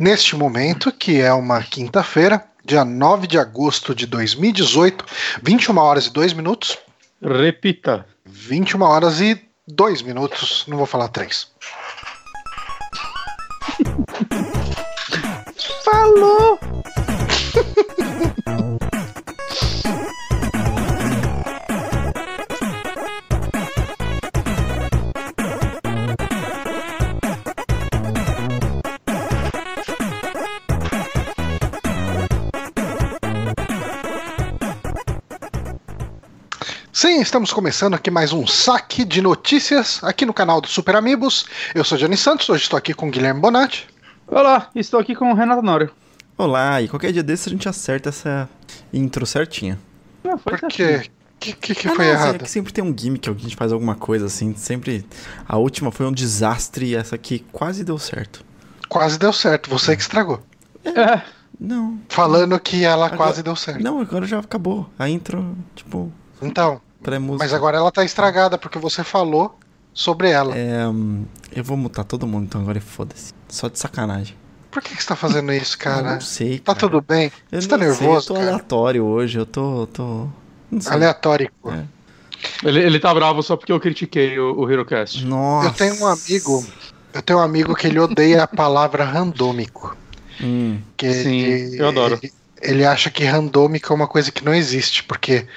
neste momento, que é uma quinta-feira, dia 9 de agosto de 2018, 21 horas e 2 minutos. Repita. 21 horas e 2 minutos, não vou falar 3. Falou! Estamos começando aqui mais um saque de notícias aqui no canal do Super Amigos. Eu sou Johnny Santos, hoje estou aqui com o Guilherme Bonatti. Olá, estou aqui com o Renato Nório. Olá, e qualquer dia desse a gente acerta essa intro certinha. Ah, foi Por quê? O que, que, que Ah, foi não, errado? É que sempre tem um gimmick, que a gente faz alguma coisa assim. Sempre. A última foi um desastre e essa aqui quase deu certo. Quase deu certo, você que estragou. É, Não. Falando que ela Agora- quase deu certo. Não, agora já acabou. A intro, tipo, Então, pré-música. mas agora ela tá estragada porque você falou sobre ela. É, hum, eu vou mutar todo mundo então agora e foda-se. Só de sacanagem. Por que, que você tá fazendo isso, Eu cara? não sei. Tá cara. tudo bem? Eu Você tá não sei, nervoso, eu tô cara? aleatório hoje, eu tô. tô... Não sei. Aleatório. É. ele, ele tá bravo só porque eu critiquei o, o HeroCast. Nossa. Eu tenho um amigo, eu tenho um amigo que ele odeia a palavra randômico. Hum, Que Sim, ele, eu adoro. Ele, ele acha que randômico é uma coisa que não existe, porque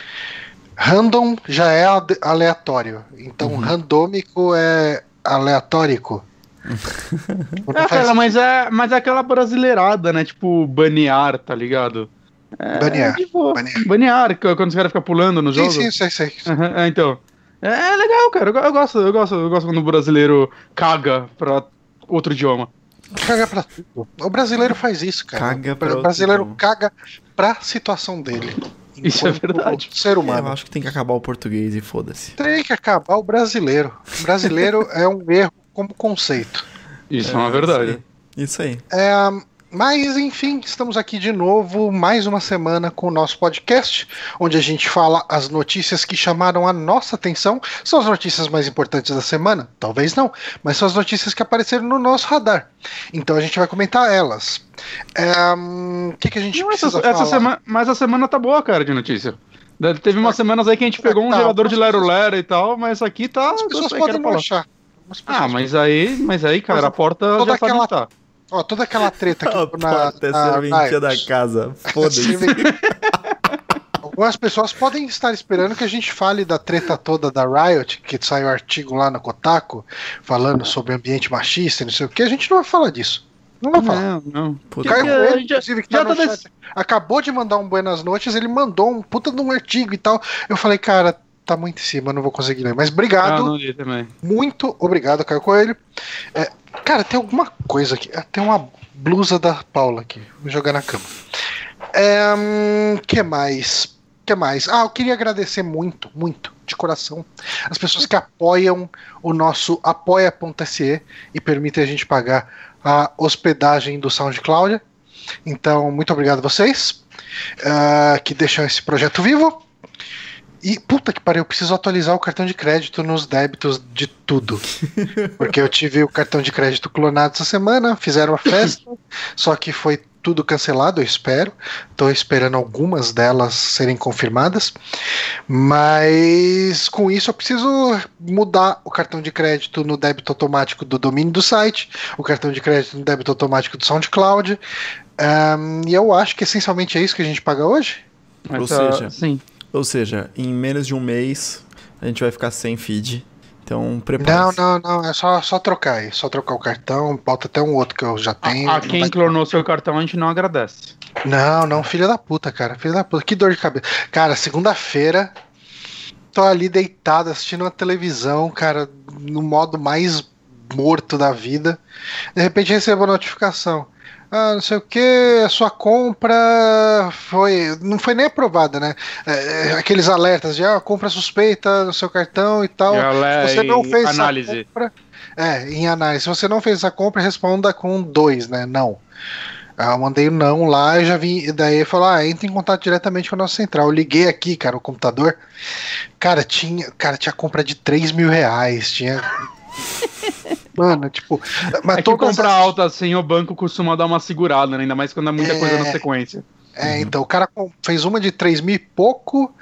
random já é aleatório. Então Uhum. randômico é aleatórico. Não É, faz- cara, mas é, mas é aquela brasileirada, né? Tipo, banear, tá ligado? É, Banear, de boa. banear. Banear, que- quando os caras ficam pulando no sim, jogo. sim, sei, sei. Aham, é, então. É, é legal, cara. Eu, eu gosto, eu gosto, eu gosto quando o brasileiro caga pra outro idioma. Caga pra tudo. O brasileiro faz isso, cara. Caga pra o brasileiro caga pra situação dele. Isso é verdade. Ser é, eu humano. acho que tem que acabar o português e foda-se. Tem que acabar o brasileiro. O brasileiro é um erro como conceito. Isso é, uma verdade. Isso aí. É, mas, enfim, estamos aqui de novo, mais uma semana com o nosso podcast, onde a gente fala as notícias que chamaram a nossa atenção. São as notícias mais importantes da semana? Talvez não, mas são as notícias que apareceram no nosso radar. Então a gente vai comentar elas. É, hum, O que, que a gente Não, precisa essa, essa semana, mas a semana tá boa, cara, de notícia. Teve umas semanas aí que a gente pegou um Tá, gerador de as pessoas- Lero Lero e tal, mas aqui tá. As pessoas podem não achar. Ah, mas aí, mas aí, cara, Mas a porta já sabe aquela- onde tá. Ó, toda aquela treta Ah, aqui na, Até na serventia da casa. Foda-se. Algumas pessoas podem estar esperando que a gente fale da treta toda da Riot, que saiu artigo lá no Kotaku, falando sobre ambiente machista e não sei o que. A gente não vai falar disso. Não vai falar. Não, não. Puta Caio que- Coelho, a gente já- inclusive, que já tá no tá chat, acabou de mandar um Buenas Noites, ele mandou um puta de um artigo e tal. Eu falei, cara, tá muito em cima, não vou conseguir ler. Mas Ah, obrigado, não li também. muito obrigado, Caio Coelho. É, cara, tem alguma coisa aqui. Ah, Tem uma blusa da Paula aqui. Vou jogar na cama. É, que mais? que mais? Ah, eu queria agradecer muito, muito, de coração, as pessoas que apoiam o nosso apoia.se e permitem a gente pagar a hospedagem do SoundCloud. Então, muito obrigado a vocês ah, que deixam esse projeto vivo. E puta que pariu, eu preciso atualizar o cartão de crédito nos débitos de tudo. Porque eu tive o cartão de crédito clonado essa semana, fizeram a festa, só que foi tudo cancelado, eu espero. Estou esperando algumas delas serem confirmadas. Mas com isso eu preciso mudar o cartão de crédito no débito automático do domínio do site, o cartão de crédito no débito automático do SoundCloud. Ahn, e eu acho que essencialmente é isso que a gente paga hoje. Ou seja, sim. Ou seja, em menos de um mês a gente vai ficar sem feed. Então Não, prepare não, não, é só, só trocar aí, só trocar o cartão, bota até um outro que eu já tenho. A, a não quem vai- clonou seu cartão a gente não agradece. Não, não, filha da puta, cara. Filha da puta. Que dor de cabeça. Cara, segunda-feira, tô ali deitado assistindo uma televisão, cara, no modo mais morto da vida. De repente recebo a notificação. Ah, não sei o que, a sua compra foi. Não foi nem aprovada, né? É, é, aqueles alertas de ah, compra suspeita no seu cartão e tal. E você não e fez análise. essa compra. É, em análise. Se você não fez essa compra, responda com dois, né? Não. Ah, Eu mandei não lá e já vim. Daí falou: ah, entra em contato diretamente com a nossa central. Eu liguei aqui, cara, o computador. Cara, tinha, cara, tinha compra de 3 mil reais. Tinha. semana, tipo. Mas é que compra as... alta assim, o banco costuma dar uma segurada, né? ainda mais quando é muita é... coisa na sequência. É, uhum. então o cara fez uma de 3 mil e pouco,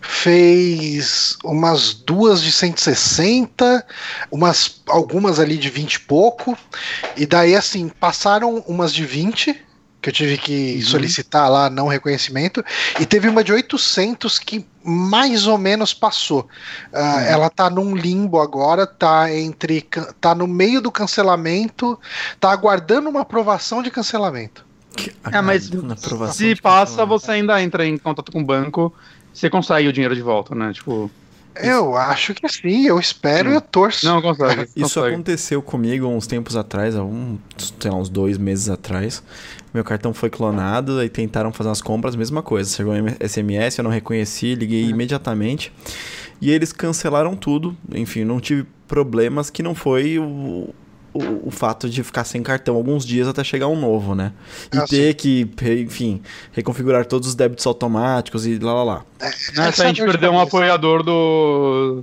fez umas duas de 160, umas, algumas ali de 20 e pouco, e daí assim, passaram umas de 20, que eu tive que uhum. solicitar lá não reconhecimento, e teve uma de 800 que mais ou menos passou. Uh, uhum. Ela tá num limbo agora, tá entre tá no meio do cancelamento, tá aguardando uma aprovação de cancelamento. É, mas se passa, você ainda entra em contato com o banco, você consegue o dinheiro de volta, né? Tipo. Eu acho que sim, eu espero e eu torço. Não, consegue. Isso consegue. aconteceu comigo uns tempos atrás, um, sei lá, uns dois meses atrás. Meu cartão foi clonado e tentaram fazer as compras, mesma coisa. Chegou um SMS, eu não reconheci, liguei é. imediatamente. E eles cancelaram tudo. Enfim, não tive problemas que não foi o, o, o, fato de ficar sem cartão alguns dias até chegar um novo, né? E ah, ter sim. que, enfim, reconfigurar todos os débitos automáticos e lá lá lá. É, nessa a gente perdeu um apoiador do,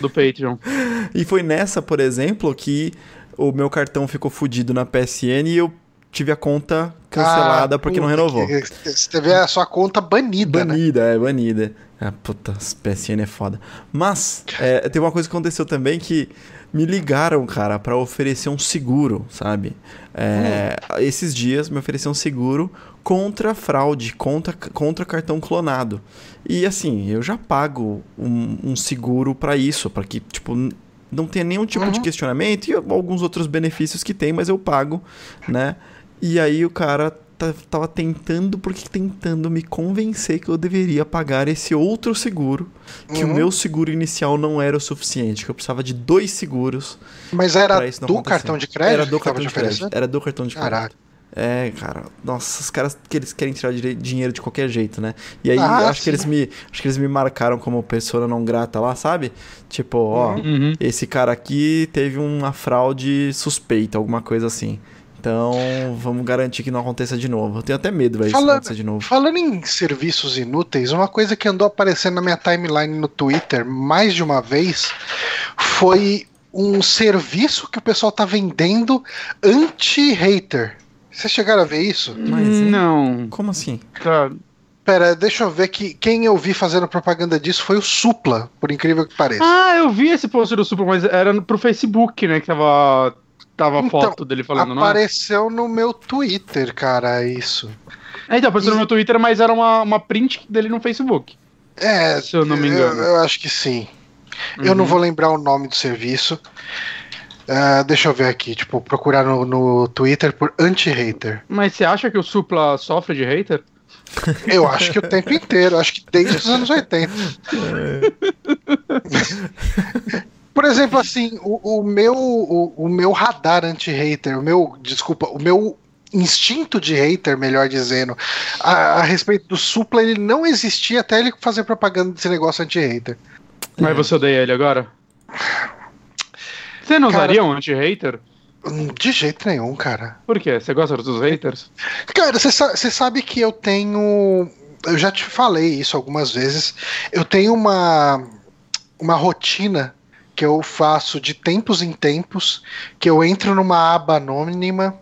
do Patreon. e foi nessa, por exemplo, que o meu cartão ficou fudido na PSN e eu tive a conta cancelada ah, porque não renovou. Você teve a sua conta banida, né? Banida, né? é, banida. Ah, puta, PSN é foda. Mas, é, tem uma coisa que aconteceu também que me ligaram, cara, para oferecer um seguro, sabe? É, hum. Esses dias me ofereceram um seguro contra fraude, contra, contra cartão clonado. E assim, eu já pago um, um seguro para isso, para que, tipo, não tenha nenhum tipo uhum. de questionamento e alguns outros benefícios que tem, mas eu pago, né? E aí o cara tava tentando, porque tentando me convencer que eu deveria pagar esse outro seguro, que uhum. o meu seguro inicial não era o suficiente, que eu precisava de dois seguros. Mas era do cartão de crédito? Era do cartão de crédito. Era do cartão de crédito. Caraca. É, cara, nossa, os caras que eles querem tirar dinheiro de qualquer jeito, né? E aí ah, acho sim. que eles me acho que eles me marcaram como pessoa não grata lá, sabe? Tipo, ó, uhum. esse cara aqui teve uma fraude suspeita, alguma coisa assim. Então, vamos garantir que não aconteça de novo. Eu tenho até medo, vai acontecer de novo. Falando em serviços inúteis, uma coisa que andou aparecendo na minha timeline no Twitter mais de uma vez foi um serviço que o pessoal tá vendendo anti-hater. Vocês chegaram a ver isso? Mas, não. Como assim? Tá. Pera, deixa eu ver que quem eu vi fazendo propaganda disso foi o Supla, por incrível que pareça. Ah, eu vi esse post do Supla, mas era pro Facebook, né, que tava tava a então, foto dele falando, não? Apareceu no meu Twitter, cara, isso. É, então, apareceu e... no meu Twitter, mas era uma, uma print dele no Facebook. É, se eu não me engano. Eu, eu acho que sim. Uhum. Eu não uhum. vou lembrar o nome do serviço. Uh, deixa eu ver aqui, tipo, procurar no, no Twitter por anti-hater. Mas você acha que o Supla sofre de hater? Eu acho que o tempo inteiro, acho que desde os anos 80. Por exemplo, assim, o, o meu, o, o, meu radar anti-hater, o meu, desculpa, o meu instinto de hater, melhor dizendo, a, a, respeito do Supla, ele não existia até ele fazer propaganda desse negócio anti-hater. Mas você odeia ele agora? Você não cara, usaria um anti-hater? De jeito nenhum, cara. Por quê? Você gosta dos haters? Cara, você sabe que eu tenho. Eu já te falei isso algumas vezes. Eu tenho uma, uma rotina que eu faço de tempos em tempos, que eu entro numa aba anônima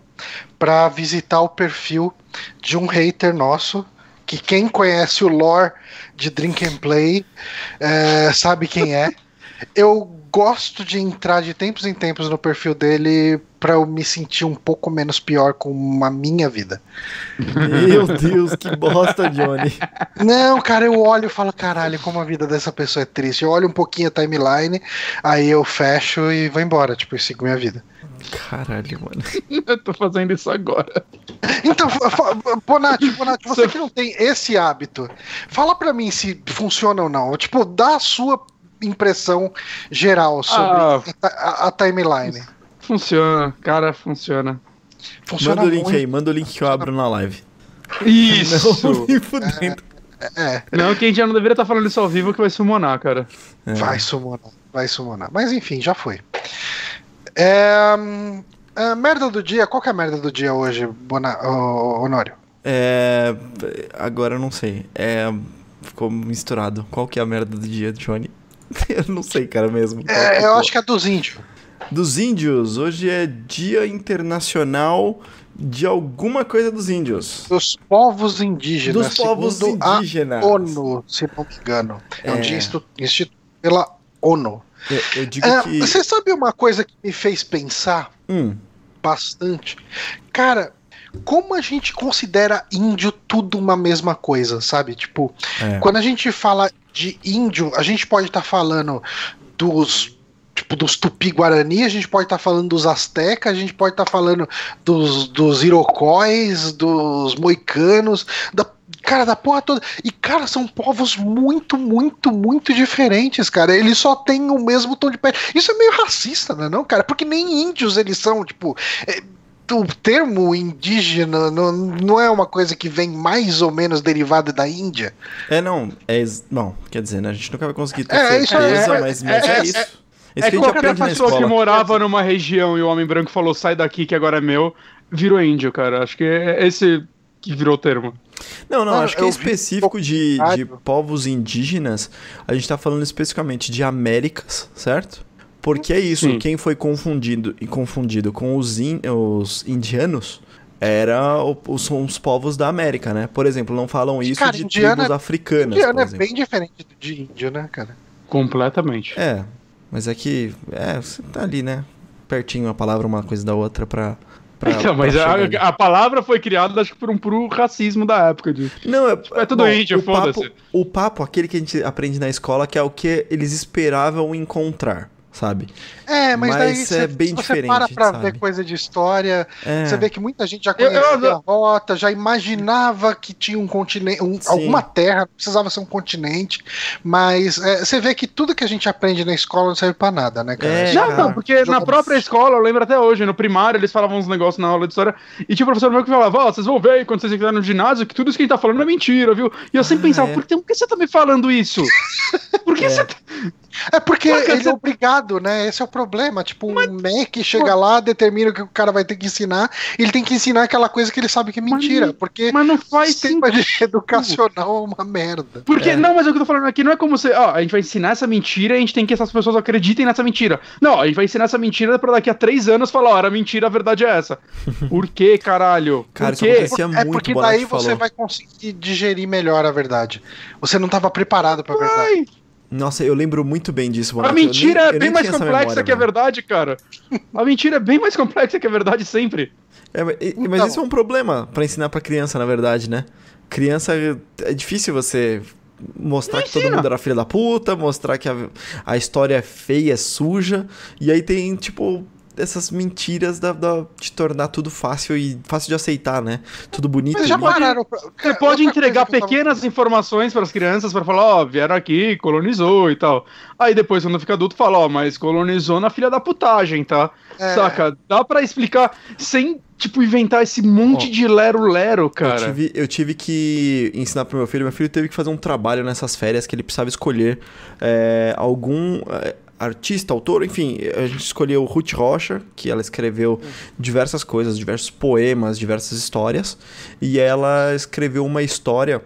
para visitar o perfil de um hater nosso, que quem conhece o lore de Drink and Play é, sabe quem é. Eu gosto de entrar de tempos em tempos no perfil dele para eu me sentir um pouco menos pior com a minha vida. Meu Deus, que bosta, Johnny. Não, cara, eu olho e falo, caralho, como a vida dessa pessoa é triste. Eu olho um pouquinho a timeline, aí eu fecho e vou embora, tipo, eu sigo minha vida. Caralho, mano. eu tô fazendo isso agora. Então, Bonatti, Bonatti, você que não tem esse hábito, fala pra mim se funciona ou não. Tipo, dá a sua impressão geral sobre ah, a, a, timeline. Funciona, cara, funciona. funciona manda o link muito. aí, manda o link que eu abro na live. Isso! Não. É, é. Não, que a gente já não deveria estar falando isso ao vivo que vai summonar, cara. É. Vai summonar, vai summonar. Mas enfim, já foi. É, é, merda do dia, qual que é a merda do dia hoje, Bona, oh, Honório? É. Agora eu não sei. É. Ficou misturado. Qual que é a merda do dia, Johnny? eu não sei, cara, mesmo. É, eu acho que é dos índios. dos índios. Hoje é Dia Internacional de alguma coisa dos índios. Dos povos indígenas. Dos povos segundo a indígenas. ONU, se não me engano. É, um É. dia institu- instituído pela ONU. Eu, eu digo Ah, que. Você sabe uma coisa que me fez pensar Hum, bastante? Cara, como a gente considera índio tudo uma mesma coisa, sabe? Tipo, é. quando a gente fala de índio, a gente pode estar falando dos tipo dos tupi-guarani, a gente pode estar falando dos astecas, a gente pode estar falando dos, dos irocóis, dos moicanos, da cara da porra toda. E cara, são povos muito, muito, muito diferentes, cara. Eles só têm o mesmo tom de pele. Isso é meio racista, não é não, cara? Porque nem índios eles são, tipo, é, o termo indígena não, não é uma coisa que vem mais ou menos derivada da Índia. É, não. É, não, quer dizer, né? A gente nunca vai conseguir ter É, isso é- certeza, é- mas, é- mas é, é- isso. é- isso é que a gente qualquer pessoa que morava numa região e o homem branco falou sai daqui que agora é meu, virou índio, cara. Acho que é esse que virou o termo. Não, não, Mano, acho que é específico de, de povos indígenas. A gente tá falando especificamente de Américas, certo? Porque é isso, Sim. quem foi confundido e confundido com os, in- os indianos era o- os, são os povos da América, né? Por exemplo, não falam isso Cara, de indiano tribos é- africanas, Indiano por é bem diferente de índio, né, cara? Completamente. É, mas é que é, você tá ali, né? Pertinho a palavra uma coisa da outra pra. pra então, mas a, a palavra foi criada, acho que por um puro racismo da época. De... Não, é, É tudo índio, o papo, foda-se. o papo, aquele que a gente aprende na escola, que é o que eles esperavam encontrar, sabe? É, mas, Mas daí é você, bem você diferente, para pra sabe? ver coisa de história, É. você vê que muita gente já Eu- eu- conhecia a rota, já imaginava que tinha um continente, um- alguma terra, não precisava ser um continente, mas é, você vê que tudo que a gente aprende na escola não serve pra nada, né, cara? É, Não, cara. não, porque na própria escola, eu lembro até hoje, no primário, eles falavam uns negócios na aula de história, e tinha o professor meu que falava, ó, vocês vão ver aí quando vocês entrarem no ginásio que tudo isso que a gente tá falando é mentira, viu? E eu sempre Ah, pensava, é. por, que, por que você tá me falando isso? Por que É. você tá... É porque ele você- é obrigado, né? Esse é o problema. Tipo, um MEC chega lá, determina o que o cara vai ter que ensinar, ele tem que ensinar aquela coisa que ele sabe que é Mas mentira, não- porque Mas não o faz sistema sentido. de educacional é uma merda. Porque, É. não, mas o que eu tô falando aqui não é como você, ó, a gente vai ensinar essa mentira e a gente tem que essas pessoas acreditem nessa mentira. Não, a gente vai ensinar essa mentira pra daqui a três anos falar, ó, era mentira, a verdade é essa. Por quê, caralho? Cara, Por isso Parecia É muito, porque Bonatti daí você falou. vai conseguir digerir melhor a verdade. Você não estava preparado pra verdade. Nossa, eu lembro muito bem disso, a Bonatti. Eu mentira nem- é bem mais complexa memória, que a verdade, cara. A mentira é bem mais complexa que a verdade sempre. É, mas, mas Então. isso é um problema pra ensinar pra criança, na verdade, né? Criança, é difícil você mostrar que todo mundo era filha da puta, mostrar que a, a história é feia, é suja, e aí tem, tipo, essas mentiras da, da- de tornar tudo fácil e fácil de aceitar, né? Tudo bonito. Mas já e- pararam. pra- Você Cara, pode entregar eu tava- pequenas informações para as crianças para falar, ó, vieram aqui, colonizou e tal. Aí depois, quando fica adulto, fala, ó, mas colonizou na filha da putagem, tá? É. Saca? Dá pra explicar sem, tipo, inventar esse monte Ó, de lero-lero, Eu cara. tive, eu tive que ensinar pro meu filho. Meu filho teve que fazer um trabalho nessas férias que ele precisava escolher é, algum é, artista, autor, enfim. A gente escolheu Ruth Rocha, que ela escreveu diversas coisas, diversos poemas, diversas histórias. E ela escreveu uma história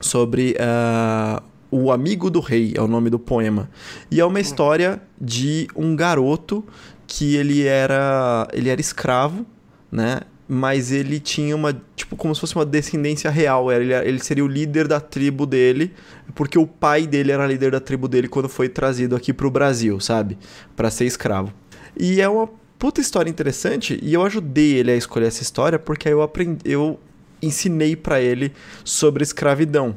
sobre ah, o amigo do rei, é o nome do poema. E é uma história de um garoto que ele era ele era escravo, né? Mas ele tinha uma, tipo, como se fosse uma descendência real. Ele, ele seria o líder da tribo dele, porque o pai dele era líder da tribo dele quando foi trazido aqui pro Brasil, sabe? Pra ser escravo. E é uma puta história interessante, e eu ajudei ele a escolher essa história, porque eu aprendi, eu ensinei pra ele sobre escravidão.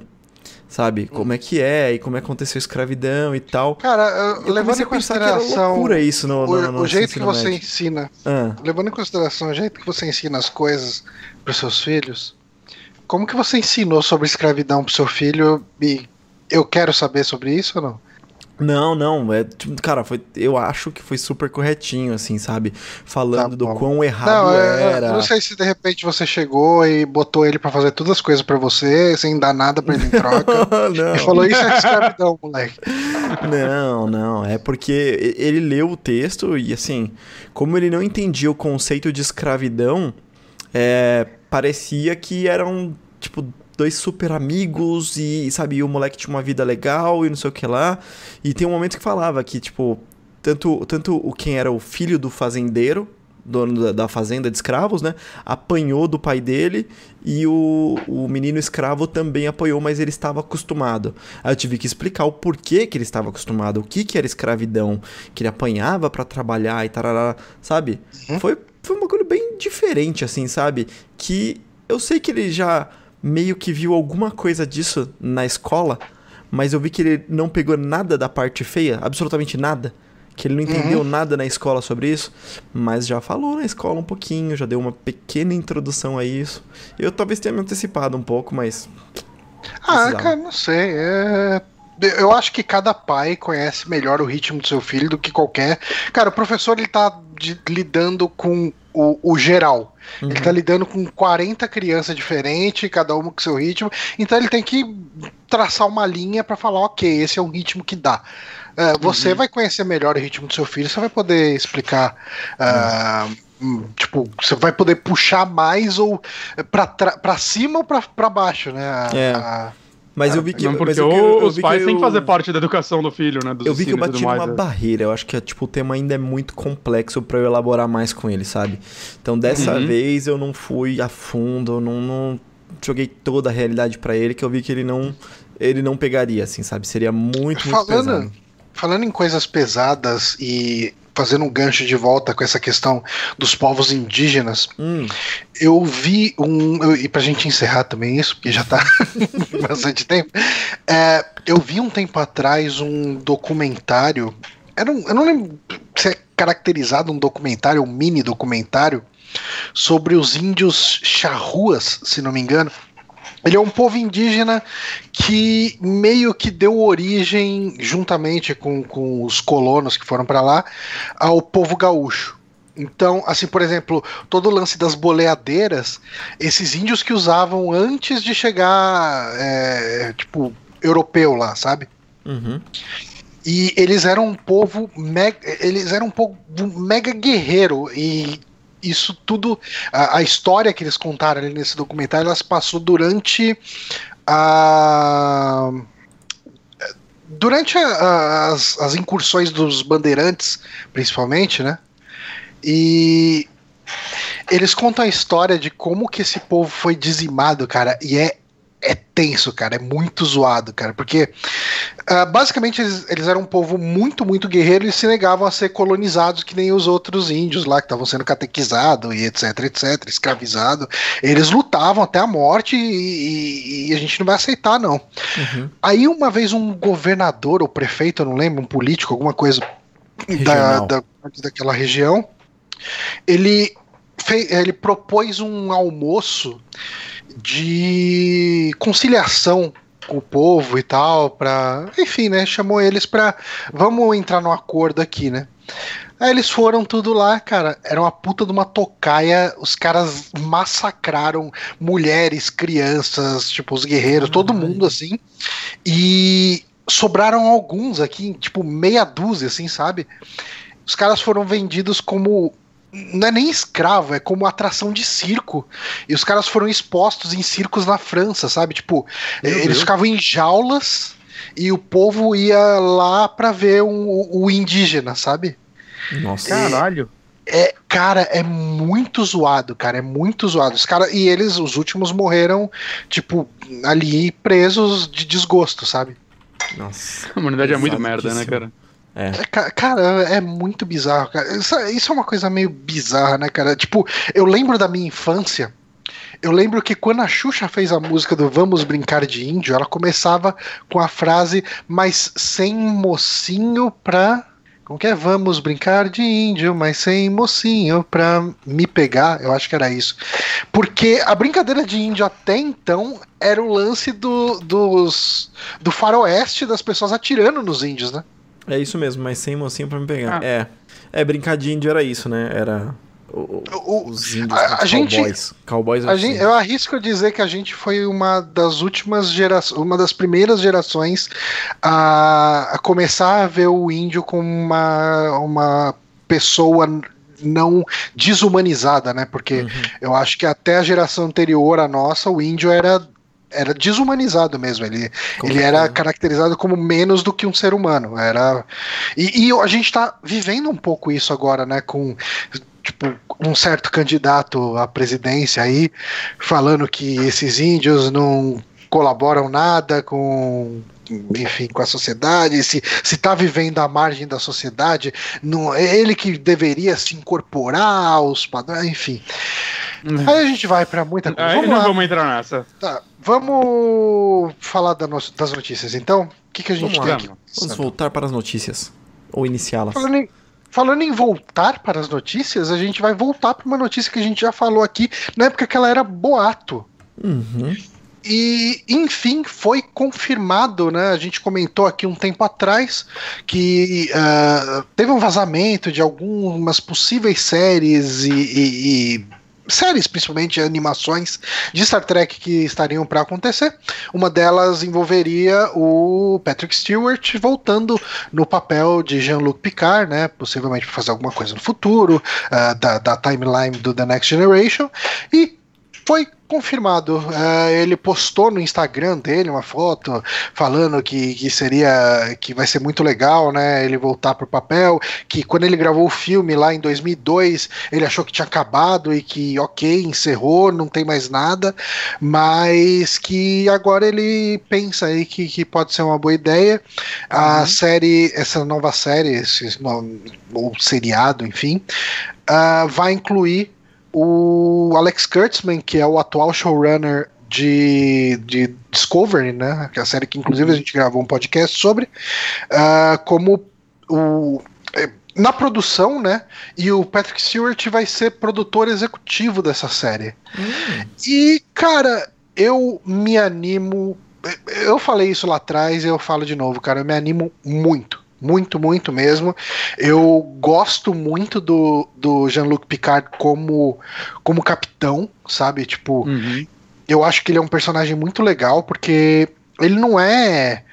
Sabe? Como é que é, e como é que aconteceu a escravidão e tal. Cara, eu- Eu levando em consideração loucura isso no, no, o, no o jeito que você médio. ensina, Ah. levando em consideração o jeito que você ensina as coisas pros seus filhos, como que você ensinou sobre escravidão pro seu filho? E eu quero saber sobre isso ou não? Não, não, é, tipo, cara, foi, eu acho que foi super corretinho, assim, sabe? Falando Tá do quão errado Não, é, era. eu não sei se de repente você chegou e botou ele pra fazer todas as coisas pra você, sem dar nada pra ele em troca. não. e falou: Isso é escravidão, moleque. Não, não, é porque ele leu o texto e assim, como ele não entendia o conceito de escravidão, é, parecia que eram, tipo, dois super amigos e, sabe, e o moleque tinha uma vida legal e não sei o que lá. E tem um momento que falava que, tipo, tanto, tanto o quem era o filho do fazendeiro, dono da, da fazenda de escravos, né? Apanhou do pai dele e o, o menino escravo também apanhou, mas ele estava acostumado. Aí eu tive que explicar o porquê que ele estava acostumado, o que que era escravidão, que ele apanhava para trabalhar e tarará, sabe? Uhum. Foi, foi um bagulho bem diferente, assim, sabe? Que eu sei que ele já meio que viu alguma coisa disso na escola, mas eu vi que ele não pegou nada da parte feia, absolutamente nada. Que ele não entendeu nada na escola sobre isso, mas já falou na escola um pouquinho, já deu uma pequena introdução a isso. Eu talvez tenha me antecipado um pouco, mas. Ah, cara, não sei. é- Eu acho que cada pai conhece melhor o ritmo do seu filho do que qualquer. Cara, o professor ele tá de- lidando com o, o geral. Ele tá lidando com 40 crianças diferentes, cada uma com seu ritmo. Então ele tem que traçar uma linha pra falar, ok, esse é o ritmo que dá. É, você vai conhecer melhor o ritmo do seu filho, você vai poder explicar. ah, hum, Tipo, você vai poder puxar mais ou pra cima ou pra, pra baixo, né? A- É. a- Mas eu vi que. Não, porque eu, eu os vi pais que têm que fazer parte da educação do filho, né? Dos Eu vi que eu bati mais, numa barreira. Eu acho que tipo, o tema ainda é muito complexo pra eu elaborar mais com ele, sabe? Então dessa Uhum. vez eu não fui a fundo, eu não, não joguei toda a realidade pra ele, que eu vi que ele não ele não pegaria, assim, sabe? Seria muito, muito Falando, pesado. falando em coisas pesadas e fazendo um gancho de volta com essa questão dos povos indígenas, Hum, eu vi um. eu- E pra gente encerrar também isso, porque já tá bastante tempo. é, eu vi um tempo atrás um documentário. Era um, eu não lembro se é caracterizado um documentário, um mini documentário, sobre os índios charruas, se não me engano. Ele é um povo indígena que meio que deu origem, juntamente com, com os colonos que foram para lá, ao povo gaúcho. Então, assim, por exemplo, todo o lance das boleadeiras, esses índios que usavam antes de chegar, é, tipo, europeu lá, sabe? uhum. E eles eram um povo mega, eles eram um povo mega guerreiro e isso tudo a, a história que eles contaram ali nesse documentário, elas passou durante a durante a- a- as, as incursões dos bandeirantes, principalmente, né? E eles contam a história de como que esse povo foi dizimado, cara, e é é tenso, cara, é muito zoado, cara, porque ah, basicamente eles, eles eram um povo muito, muito guerreiro e se negavam a ser colonizados que nem os outros índios lá que estavam sendo catequizados e etc, etc, escravizados. Eles lutavam até a morte e, e- e a gente não vai aceitar, não. Uhum. Aí uma vez um governador ou prefeito, eu não lembro, um político, alguma coisa da, da, daquela região, ele, fei- ele propôs um almoço de conciliação com o povo e tal, para, enfim, né, chamou eles para vamos entrar num acordo aqui, né? Aí eles foram tudo lá, cara. Era uma puta de uma tocaia. Os caras massacraram mulheres, crianças, tipo, os guerreiros, todo mundo assim. E sobraram alguns aqui, tipo, meia dúzia, assim, sabe? Os caras foram vendidos como. Não é nem escravo, é como atração de circo. E os caras foram expostos em circos na França, sabe? Tipo, Meu eles Deus. ficavam em jaulas e o povo ia lá pra ver um- o indígena, sabe? Nossa. Caralho. É, cara, é muito zoado, cara, é muito zoado. Os cara, e eles, os últimos morreram, tipo, ali presos de desgosto, sabe? Nossa. A humanidade é muito merda, né, cara? É. É, ca- cara, é muito bizarro, cara. Isso, isso é uma coisa meio bizarra, né, cara? Tipo, eu lembro da minha infância. Eu lembro que quando a Xuxa fez a música do Vamos Brincar de Índio, ela começava com a frase, mas sem mocinho pra. Como que é? Vamos brincar de índio, mas sem mocinho pra me pegar. Eu acho que era isso. Porque a brincadeira de índio até então era o lance do, dos, do faroeste das pessoas atirando nos índios, né? É isso mesmo, mas sem mocinho pra me pegar. Ah. É. É, brincar de índio era isso, né? Era. o- o- os índios a- contra a gente- cowboys. Cowboys A assim. gente, eu arrisco dizer que a gente foi uma das últimas gerações, uma das primeiras gerações a, a começar a ver o índio como uma, uma pessoa não desumanizada, né? Porque Uhum. eu acho que até a geração anterior à nossa, o índio era era desumanizado mesmo. Ele, ele era caracterizado como menos do que um ser humano. Era e, e a gente está vivendo um pouco isso agora, né? Com tipo, um certo candidato à presidência aí falando que esses índios não colaboram nada com enfim, com a sociedade, se está vivendo à margem da sociedade, não, é ele que deveria se incorporar aos padrões, enfim. Aí a gente vai para muita coisa. Aí vamos não lá. vamos entrar nessa. Tá, vamos falar da no das notícias então? O que, que a gente vamos tem lá. aqui? Vamos voltar para as notícias. Ou iniciá-las. Falando em, falando em voltar para as notícias, a gente vai voltar para uma notícia que a gente já falou aqui na época que ela era boato. Uhum. E, enfim, foi confirmado, né? A gente comentou aqui um tempo atrás que uh, teve um vazamento de algumas possíveis séries e, e, e séries, principalmente animações de Star Trek que estariam para acontecer. Uma delas envolveria o Patrick Stewart voltando no papel de Jean-Luc Picard, né? Possivelmente para fazer alguma coisa no futuro, uh, da, da timeline do The Next Generation. E foi confirmado. Uh, ele postou no Instagram dele uma foto falando que, que seria que vai ser muito legal, né? Ele voltar pro papel. Que quando ele gravou o filme lá em 2002, ele achou que tinha acabado e que ok, encerrou, não tem mais nada, mas que agora ele pensa aí que, que pode ser uma boa ideia. A uhum. série, essa nova série, esse, ou seriado, enfim, uh, vai incluir o Alex Kurtzman, que é o atual showrunner de, de Discovery, né? Que é a série que inclusive a gente gravou um podcast sobre, uh, como o é, na produção, né? E o Patrick Stewart vai ser produtor executivo dessa série. Hum. E, cara, eu me animo. Eu falei isso lá atrás e eu falo de novo, cara. Eu me animo muito muito, muito mesmo. Eu gosto muito do, do Jean-Luc Picard como, como capitão, sabe? Tipo, uhum. eu acho que ele é um personagem muito legal, porque ele não é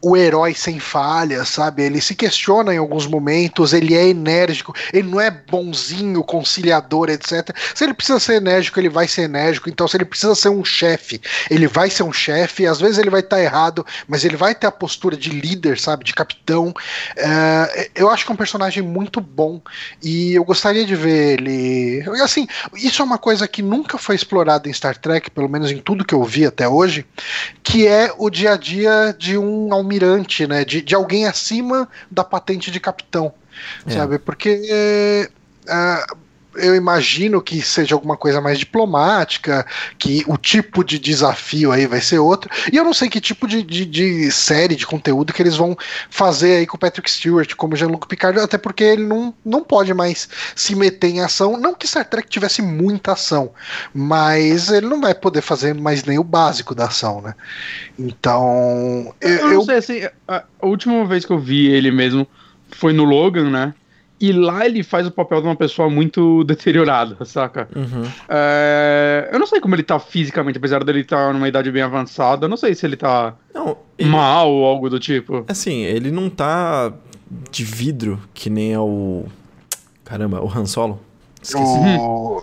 o herói sem falhas, sabe? Ele se questiona em alguns momentos, ele é enérgico, ele não é bonzinho, conciliador, etc. Se ele precisa ser enérgico, ele vai ser enérgico. Então, se ele precisa ser um chefe, ele vai ser um chefe. Às vezes ele vai estar tá errado, mas ele vai ter a postura de líder, sabe? De capitão. É, eu acho que é um personagem muito bom e eu gostaria de ver ele. Assim, isso é uma coisa que nunca foi explorada em Star Trek, pelo menos em tudo que eu vi até hoje, que é o dia a dia de um um almirante, né? De, de alguém acima da patente de capitão, é. sabe? Porque uh, eu imagino que seja alguma coisa mais diplomática, que o tipo de desafio aí vai ser outro. E eu não sei que tipo de, de, de série, de conteúdo que eles vão fazer aí com o Patrick Stewart, como Jean-Luc Picard, até porque ele não, não pode mais se meter em ação. Não que Star Trek tivesse muita ação, mas ele não vai poder fazer mais nem o básico da ação, né? Então. Eu, eu não sei, assim, a última vez que eu vi ele mesmo foi no Logan, né? E lá ele faz o papel de uma pessoa muito deteriorada, saca? Uhum. É... Eu não sei como ele tá fisicamente, apesar dele estar tá numa idade bem avançada. Eu não sei se ele tá não, ele... mal ou algo do tipo. Assim, ele não tá de vidro, que nem é o. Caramba, o Han Solo. Esqueci. O...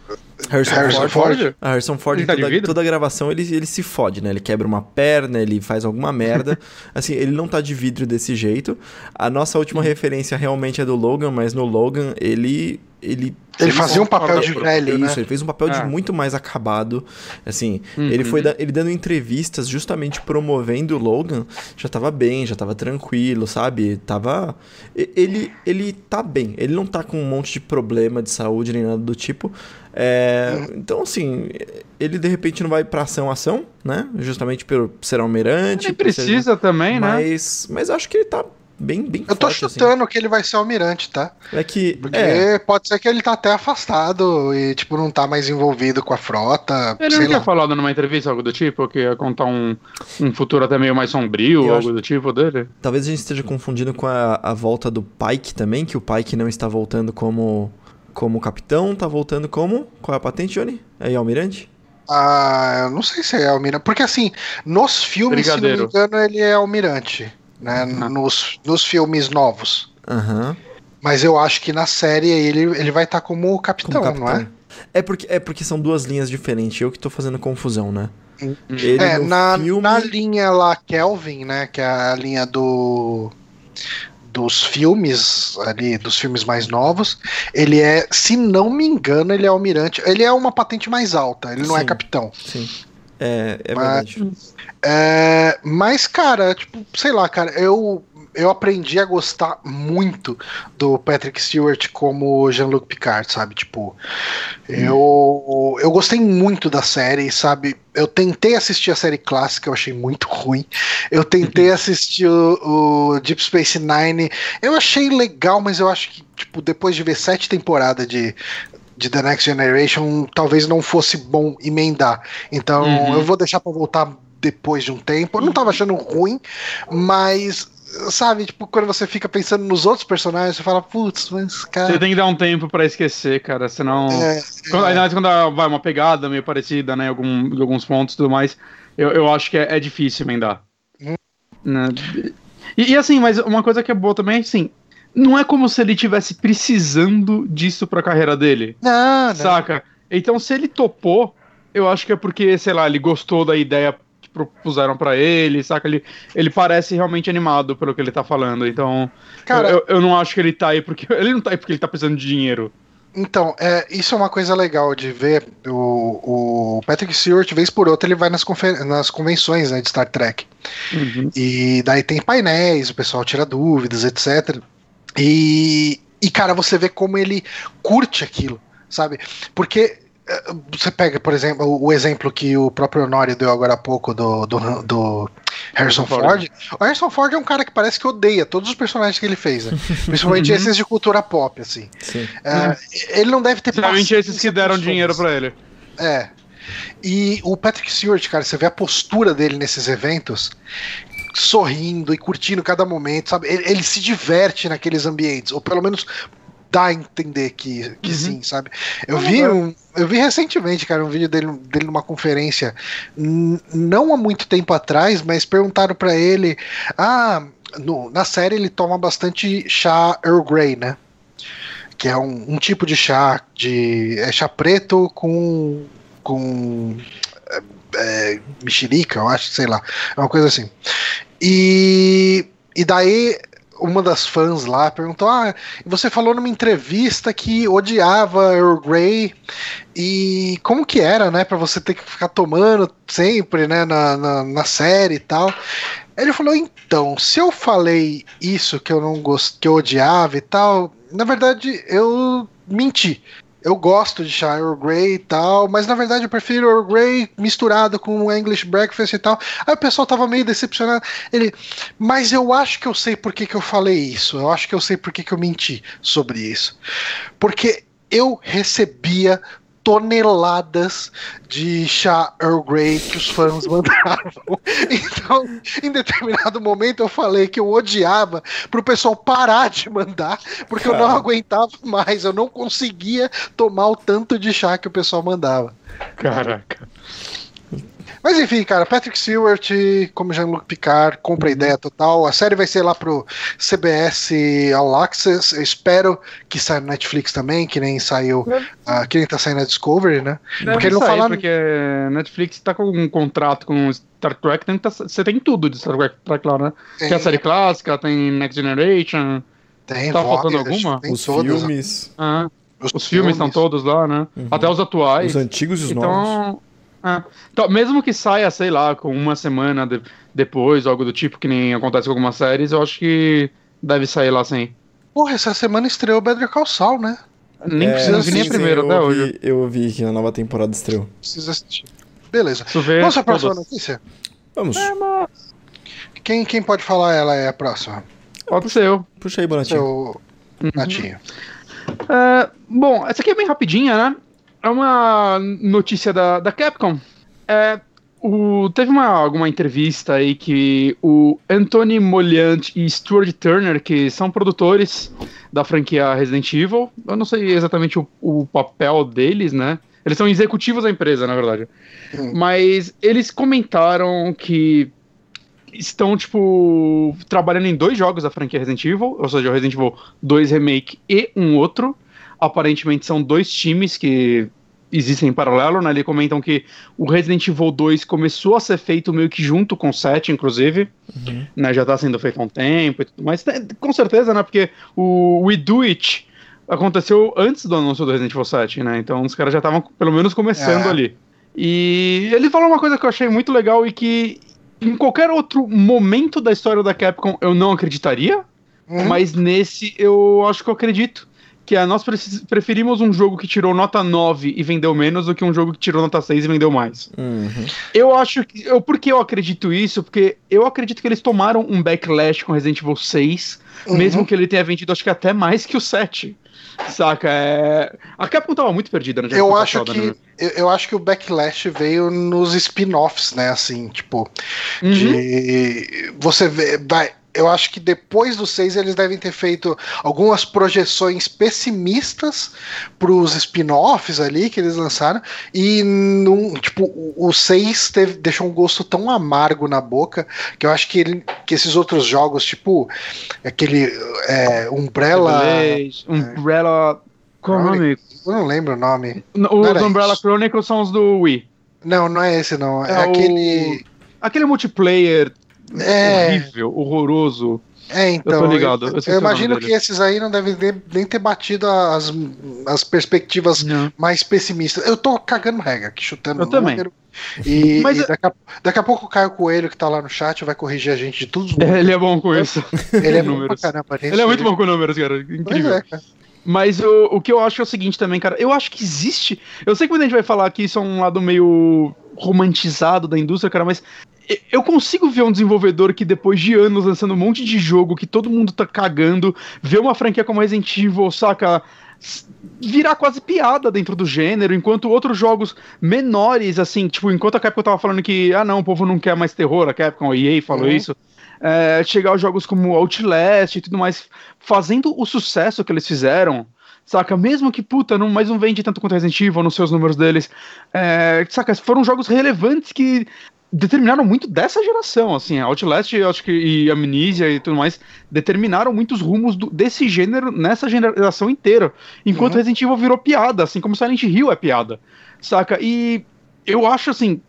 Harrison, Harrison Ford? Ford? A Harrison Ford, ele tá toda, toda a gravação, ele, ele se fode, né? Ele quebra uma perna, ele faz alguma merda. assim, ele não tá de vidro desse jeito. A nossa última referência realmente é do Logan, mas no Logan ele ele ele fazia um papel de velho, Isso, né? ele fez um papel de é. muito mais acabado. Assim, uhum. ele foi da, ele dando entrevistas justamente promovendo o Logan, já tava bem, já tava tranquilo, sabe? Tava ele ele tá bem. Ele não tá com um monte de problema de saúde nem nada do tipo. É. Então, assim, ele de repente não vai pra ação ação, né? Justamente por ser almirante. Ele precisa ser... também, mas, né? Mas mas acho que ele tá bem, bem Eu tô forte, assim. chutando assim. que ele vai ser almirante, tá? É que. Porque é. pode ser que ele tá até afastado e, tipo, não tá mais envolvido com a frota. Ele não tinha falado numa entrevista algo do tipo, que ia contar um, um futuro até meio mais sombrio, Eu algo acho... do tipo dele? Talvez a gente esteja confundindo com a, a volta do Pike também, que o Pike não está voltando como, como capitão, tá voltando como. Qual é a patente, Johnny? É almirante? Ah, eu não sei se é almirante. Porque assim, nos filmes, se não me engano, ele é almirante né? Uhum. Nos, nos filmes novos. Uhum. Mas eu acho que na série ele, ele vai estar tá como capitão, como capitão, não é? É porque, é porque são duas linhas diferentes. Eu que tô fazendo confusão, né? Ele é, no na, filme- na linha lá Kelvin, né? Que é a linha do dos filmes ali, dos filmes mais novos, ele é, se não me engano, ele é almirante. Ele é uma patente mais alta, ele não é capitão. Sim. É, é Mas- verdade. É, mas, cara, tipo, sei lá, cara, eu, eu aprendi a gostar muito do Patrick Stewart como Jean-Luc Picard, sabe? Tipo, eu, eu gostei muito da série, sabe? Eu tentei assistir a série clássica, eu achei muito ruim. Eu tentei assistir o, o Deep Space Nine, eu achei legal, mas eu acho que, tipo, depois de ver sete temporadas de. De The Next Generation, talvez não fosse bom emendar. Então, Uhum. eu vou deixar pra voltar depois de um tempo. Eu não tava achando ruim, mas, sabe, tipo, quando você fica pensando nos outros personagens, você fala, putz, mas, Você cara. tem que dar um tempo pra esquecer, cara, senão. É, Quando, ainda mais quando vai uma pegada meio parecida, né? Em, algum, em alguns pontos e tudo mais, eu, eu acho que é, é difícil emendar. Hum. Né? E, e assim, mas uma coisa que é boa também é assim. Não é como se ele tivesse precisando disso pra carreira dele. não, não. Saca? Então, se ele topou, eu acho que é porque, sei lá, ele gostou da ideia propuseram pra ele, saca? Ele, ele parece realmente animado pelo que ele tá falando. Então, Cara, eu, eu não acho que ele tá aí porque. Ele não tá aí porque ele tá precisando de dinheiro. Então, é, isso é uma coisa legal de ver. O, o Patrick Stewart, vez por outra, ele vai nas, nas convenções né, de Star Trek. Uhum. E daí tem painéis, o pessoal tira dúvidas, etc. E, e cara, você vê como ele curte aquilo, sabe? Porque você pega, por exemplo, o, exemplo que o próprio Honório deu agora há pouco do, do, do Harrison Ford. O Harrison Ford é um cara que parece que odeia todos os personagens que ele fez, né? principalmente Uhum. esses de cultura pop, assim. Sim. É, Ele não deve ter Principalmente esses que deram dinheiro pra ele. É. E o Patrick Stewart, cara, você vê a postura dele nesses eventos, sorrindo e curtindo cada momento, sabe? Ele, ele se diverte naqueles ambientes, ou pelo menos dá a entender que, que Uhum. sim, sabe? Eu vi, um, eu vi recentemente, cara, um vídeo dele, dele numa conferência, não há muito tempo atrás, mas perguntaram pra ele: ah, no- na série ele toma bastante chá Earl Grey, né? Que é um, um tipo de chá de é chá preto com com é, é, mexerica, eu acho, sei lá, é uma coisa assim. E e daí uma das fãs lá perguntou: Ah, você falou numa entrevista que odiava Earl Grey e como que era, né, para você ter que ficar tomando sempre, né, na, na, na série e tal. Ele falou: então, se eu falei isso que eu não gost... que eu odiava e tal, na verdade eu menti. Eu gosto de chá Earl Grey e tal, mas na verdade eu prefiro Earl Grey misturado com English Breakfast e tal. Aí o pessoal tava meio decepcionado. Ele, mas eu acho que eu sei por que, que eu falei isso. Eu acho que eu sei por que, que eu menti sobre isso. Porque eu recebia toneladas de chá Earl Grey que os fãs mandavam. Então, em determinado momento, eu falei que eu odiava pro pessoal parar de mandar, porque eu não Cara. aguentava mais, eu não conseguia tomar o tanto de chá que o pessoal mandava. Caraca. Mas enfim, cara, Patrick Stewart como Jean-Luc Picard, compra a ideia total. A série vai ser lá pro CBS All Access. Eu espero que saia no Netflix também, que nem saiu, ah, que nem tá saindo na Discovery, né? Deve Porque ele não fala- Porque Netflix tá com um contrato com Star Trek, tem tá- você tem tudo de Star Trek lá, né? Tem a série clássica, tem Next Generation. tem tá faltando alguma? tem Os todas, filmes, ah, os filmes estão todos lá, né? Uhum. Até os atuais. os antigos e os novos. Então, é. Então, mesmo que saia, sei lá, com uma semana de- depois, algo do tipo, que nem acontece com algumas séries, eu acho que deve sair lá sim. Porra, essa semana estreou Better Call Saul, né? Nem É, precisa sim, vir nem a eu até ouvi, hoje. Eu vi que a nova temporada estreou. Precisa assistir. Beleza. Vamos pra próxima todas. notícia? Vamos, É, mas Quem, quem pode falar ela é a próxima? pode ser eu. puxa aí, Bonatinho. Seu Uhum. Natinho. É, bom, essa aqui é bem rapidinha, né? É uma notícia da, da Capcom. É, o, teve uma, alguma entrevista aí que o Anthony Moliant e Stuart Turner, que são produtores da franquia Resident Evil, eu não sei exatamente o, o papel deles, né? Eles são executivos da empresa, na verdade. Hum. Mas eles comentaram que estão, tipo, trabalhando em dois jogos da franquia Resident Evil, ou seja, o Resident Evil 2 Remake e um outro. Aparentemente são dois times que existem em paralelo, né? Eles comentam que o Resident Evil 2 começou a ser feito meio que junto com o 7, inclusive. Uhum. Né, já tá sendo feito há um tempo e tudo mais. Com certeza, né? Porque o We Do It aconteceu antes do anúncio do Resident Evil 7, né? Então os caras já estavam pelo menos começando é. ali. E ele falou uma coisa que eu achei muito legal e que em qualquer outro momento da história da Capcom eu não acreditaria, uhum. mas nesse eu acho que eu acredito. Que é, nós preferimos um jogo que tirou nota 9 e vendeu menos do que um jogo que tirou nota 6 e vendeu mais. Uhum. Eu acho que. Eu, por que eu acredito isso? Porque eu acredito que eles tomaram um backlash com Resident Evil 6, uhum. mesmo que ele tenha vendido, acho que até mais que o 7. Saca? É... A Capcom tava muito perdida na eu acho passada, que né? eu, eu, acho que o backlash veio nos spin-offs, né? Assim, tipo, uhum. de você vê, vai eu acho que depois do 6 eles devem ter feito algumas projeções pessimistas para os spin-offs ali que eles lançaram. E num, tipo, o 6 deixou um gosto tão amargo na boca que eu acho que, ele, que esses outros jogos, tipo aquele é, Umbrella. Umbrella. Qual o nome? Eu não lembro o nome. Os Umbrella isso. Chronicles são os do Wii. Não, não é esse não. É, é aquele. O... Aquele multiplayer é... horrível, horroroso. É, então. Eu tô ligado. Eu, eu, eu imagino que esses aí não devem nem ter batido as, as perspectivas não. mais pessimistas. Eu tô cagando regra aqui, chutando eu também. número. E, Mas, e daqui, a, daqui, a, pouco o Caio Coelho, que tá lá no chat, vai corrigir a gente de tudo. É, ele é bom com isso. Ele é bom pra caramba. Ele é muito bom com números, cara. Incrível. É, cara. Mas o, o que eu acho é o seguinte também, cara. Eu acho que existe. Eu sei que muita gente vai falar que isso é um lado meio romantizado da indústria, cara, mas eu consigo ver um desenvolvedor que depois de anos lançando um monte de jogo que todo mundo tá cagando, ver uma franquia como Resident Evil, saca? virar quase piada dentro do gênero, enquanto outros jogos menores, assim, tipo, enquanto a Capcom tava falando que, ah não, o povo não quer mais terror, a Capcom, a EA falou uhum. isso, é, chegar aos jogos como Outlast e tudo mais, fazendo o sucesso que eles fizeram, saca? Mesmo que, puta, não, mas não vende tanto quanto Resident Evil nos seus números deles, é, saca? Foram jogos relevantes que determinaram muito dessa geração, assim, Outlast acho que, e Amnesia e tudo mais, determinaram muitos rumos do, desse gênero nessa geração inteira, enquanto uhum. Resident Evil virou piada, assim como Silent Hill é piada, saca? E eu acho, assim,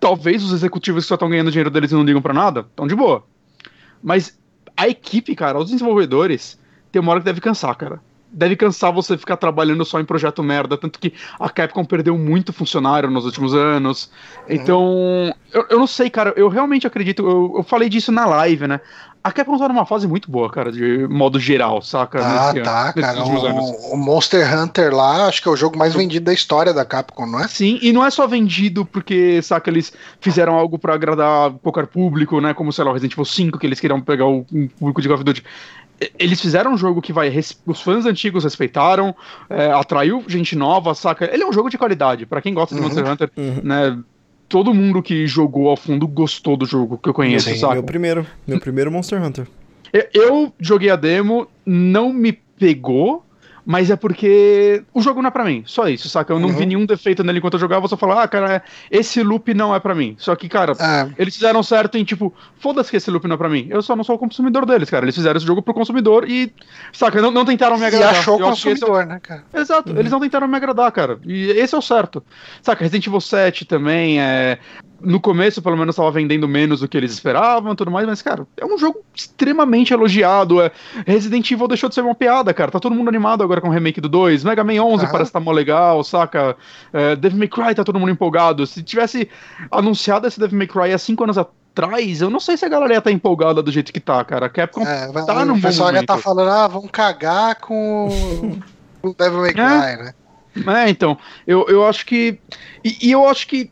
talvez os executivos que só estão ganhando dinheiro deles e não ligam para nada, estão de boa, mas a equipe, cara, os desenvolvedores, tem uma hora que deve cansar, cara deve cansar você ficar trabalhando só em projeto merda, tanto que a Capcom perdeu muito funcionário nos últimos anos. Uhum. Então, eu, eu não sei, cara, eu realmente acredito, eu, eu falei disso na live, né? A Capcom tá numa fase muito boa, cara, de modo geral, saca? Ah, Nesse, tá, cara. O, o, Monster Hunter lá, acho que é o jogo mais vendido da história da Capcom, não é? Sim, e não é só vendido porque, saca, eles fizeram algo para agradar qualquer público, né? Como, sei lá, o Resident Evil 5, que eles queriam pegar o um público de Call of Duty eles fizeram um jogo que vai. Os fãs antigos respeitaram, é, atraiu gente nova, saca? Ele é um jogo de qualidade. para quem gosta de Monster uhum, Hunter, uhum. né? Todo mundo que jogou ao fundo gostou do jogo que eu conheço, Sim, saca? Meu primeiro, meu primeiro Monster Hunter. Eu, eu joguei a demo, não me pegou, mas é porque o jogo não é para mim, só isso, saca? Eu não uhum. vi nenhum defeito nele enquanto eu jogava, eu só falar, ah, cara, esse loop não é para mim. Só que, cara, é. eles fizeram certo em tipo, foda-se que esse loop não é pra mim. Eu só não sou o consumidor deles, cara. Eles fizeram esse jogo pro consumidor e, saca, não, não tentaram me agradar. E achou o consumidor, é o... né, cara? Exato, uhum. eles não tentaram me agradar, cara. E esse é o certo. Saca, Resident Evil 7 também é no começo, pelo menos, estava vendendo menos do que eles esperavam e tudo mais, mas, cara, é um jogo extremamente elogiado. É... Resident Evil deixou de ser uma piada, cara. Tá todo mundo animado agora com o remake do 2. Mega Man 11 uhum. parece estar tá mó legal, saca? É, Devil May Cry tá todo mundo empolgado. Se tivesse anunciado esse Devil May Cry há 5 anos atrás, eu não sei se a galera ia tá empolgada do jeito que tá, cara. A Capcom é, tá no O pessoal já tá falando, ah, vamos cagar com o Devil May. Cry, é. né? É, então, eu, eu acho que. E, e eu acho que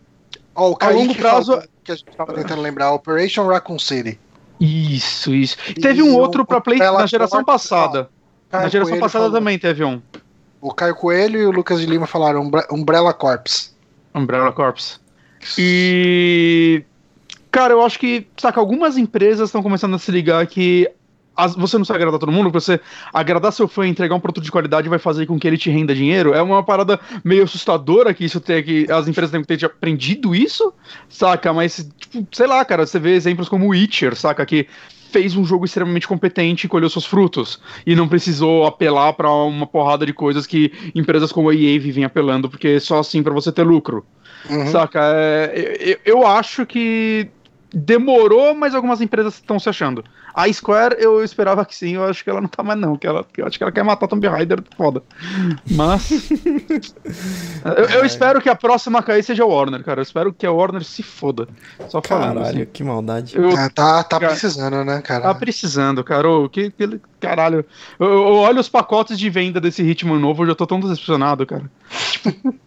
Ó, o a longo prazo. Que a gente tava tentando lembrar, Operation Raccoon City. Isso, isso. E teve um outro para Play na geração passada. na geração Coelho passada falou. também teve um. O Caio Coelho e o Lucas de Lima falaram Umbrella Corps. Umbrella Corps. E. Cara, eu acho que, saca, algumas empresas estão começando a se ligar que você não sabe agradar todo mundo, você agradar seu fã e entregar um produto de qualidade vai fazer com que ele te renda dinheiro. É uma parada meio assustadora que isso tem que as empresas têm que ter aprendido isso, saca? Mas, tipo, sei lá, cara, você vê exemplos como o Witcher, saca? Que fez um jogo extremamente competente e colheu seus frutos. E não precisou apelar para uma porrada de coisas que empresas como a EA vivem apelando, porque é só assim para você ter lucro. Uhum. Saca? É, eu, eu acho que demorou, mas algumas empresas estão se achando. A Square, eu esperava que sim, eu acho que ela não tá mais não, que ela, eu acho que ela quer matar Tomb Raider, foda. Mas eu, eu é. espero que a próxima cair seja a Warner, cara. Eu espero que a Warner se foda. Só falando. Caralho, assim. que maldade. Eu, é, tá, tá cara, precisando, né, cara? Tá precisando, cara. Oh, que, que, caralho. Eu, eu, olho os pacotes de venda desse ritmo novo, eu já tô tão decepcionado, cara.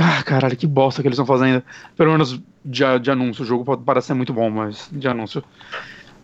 Ah, caralho, que bosta que eles estão fazendo. Pelo menos de, de anúncio. O jogo pode parecer muito bom, mas de anúncio.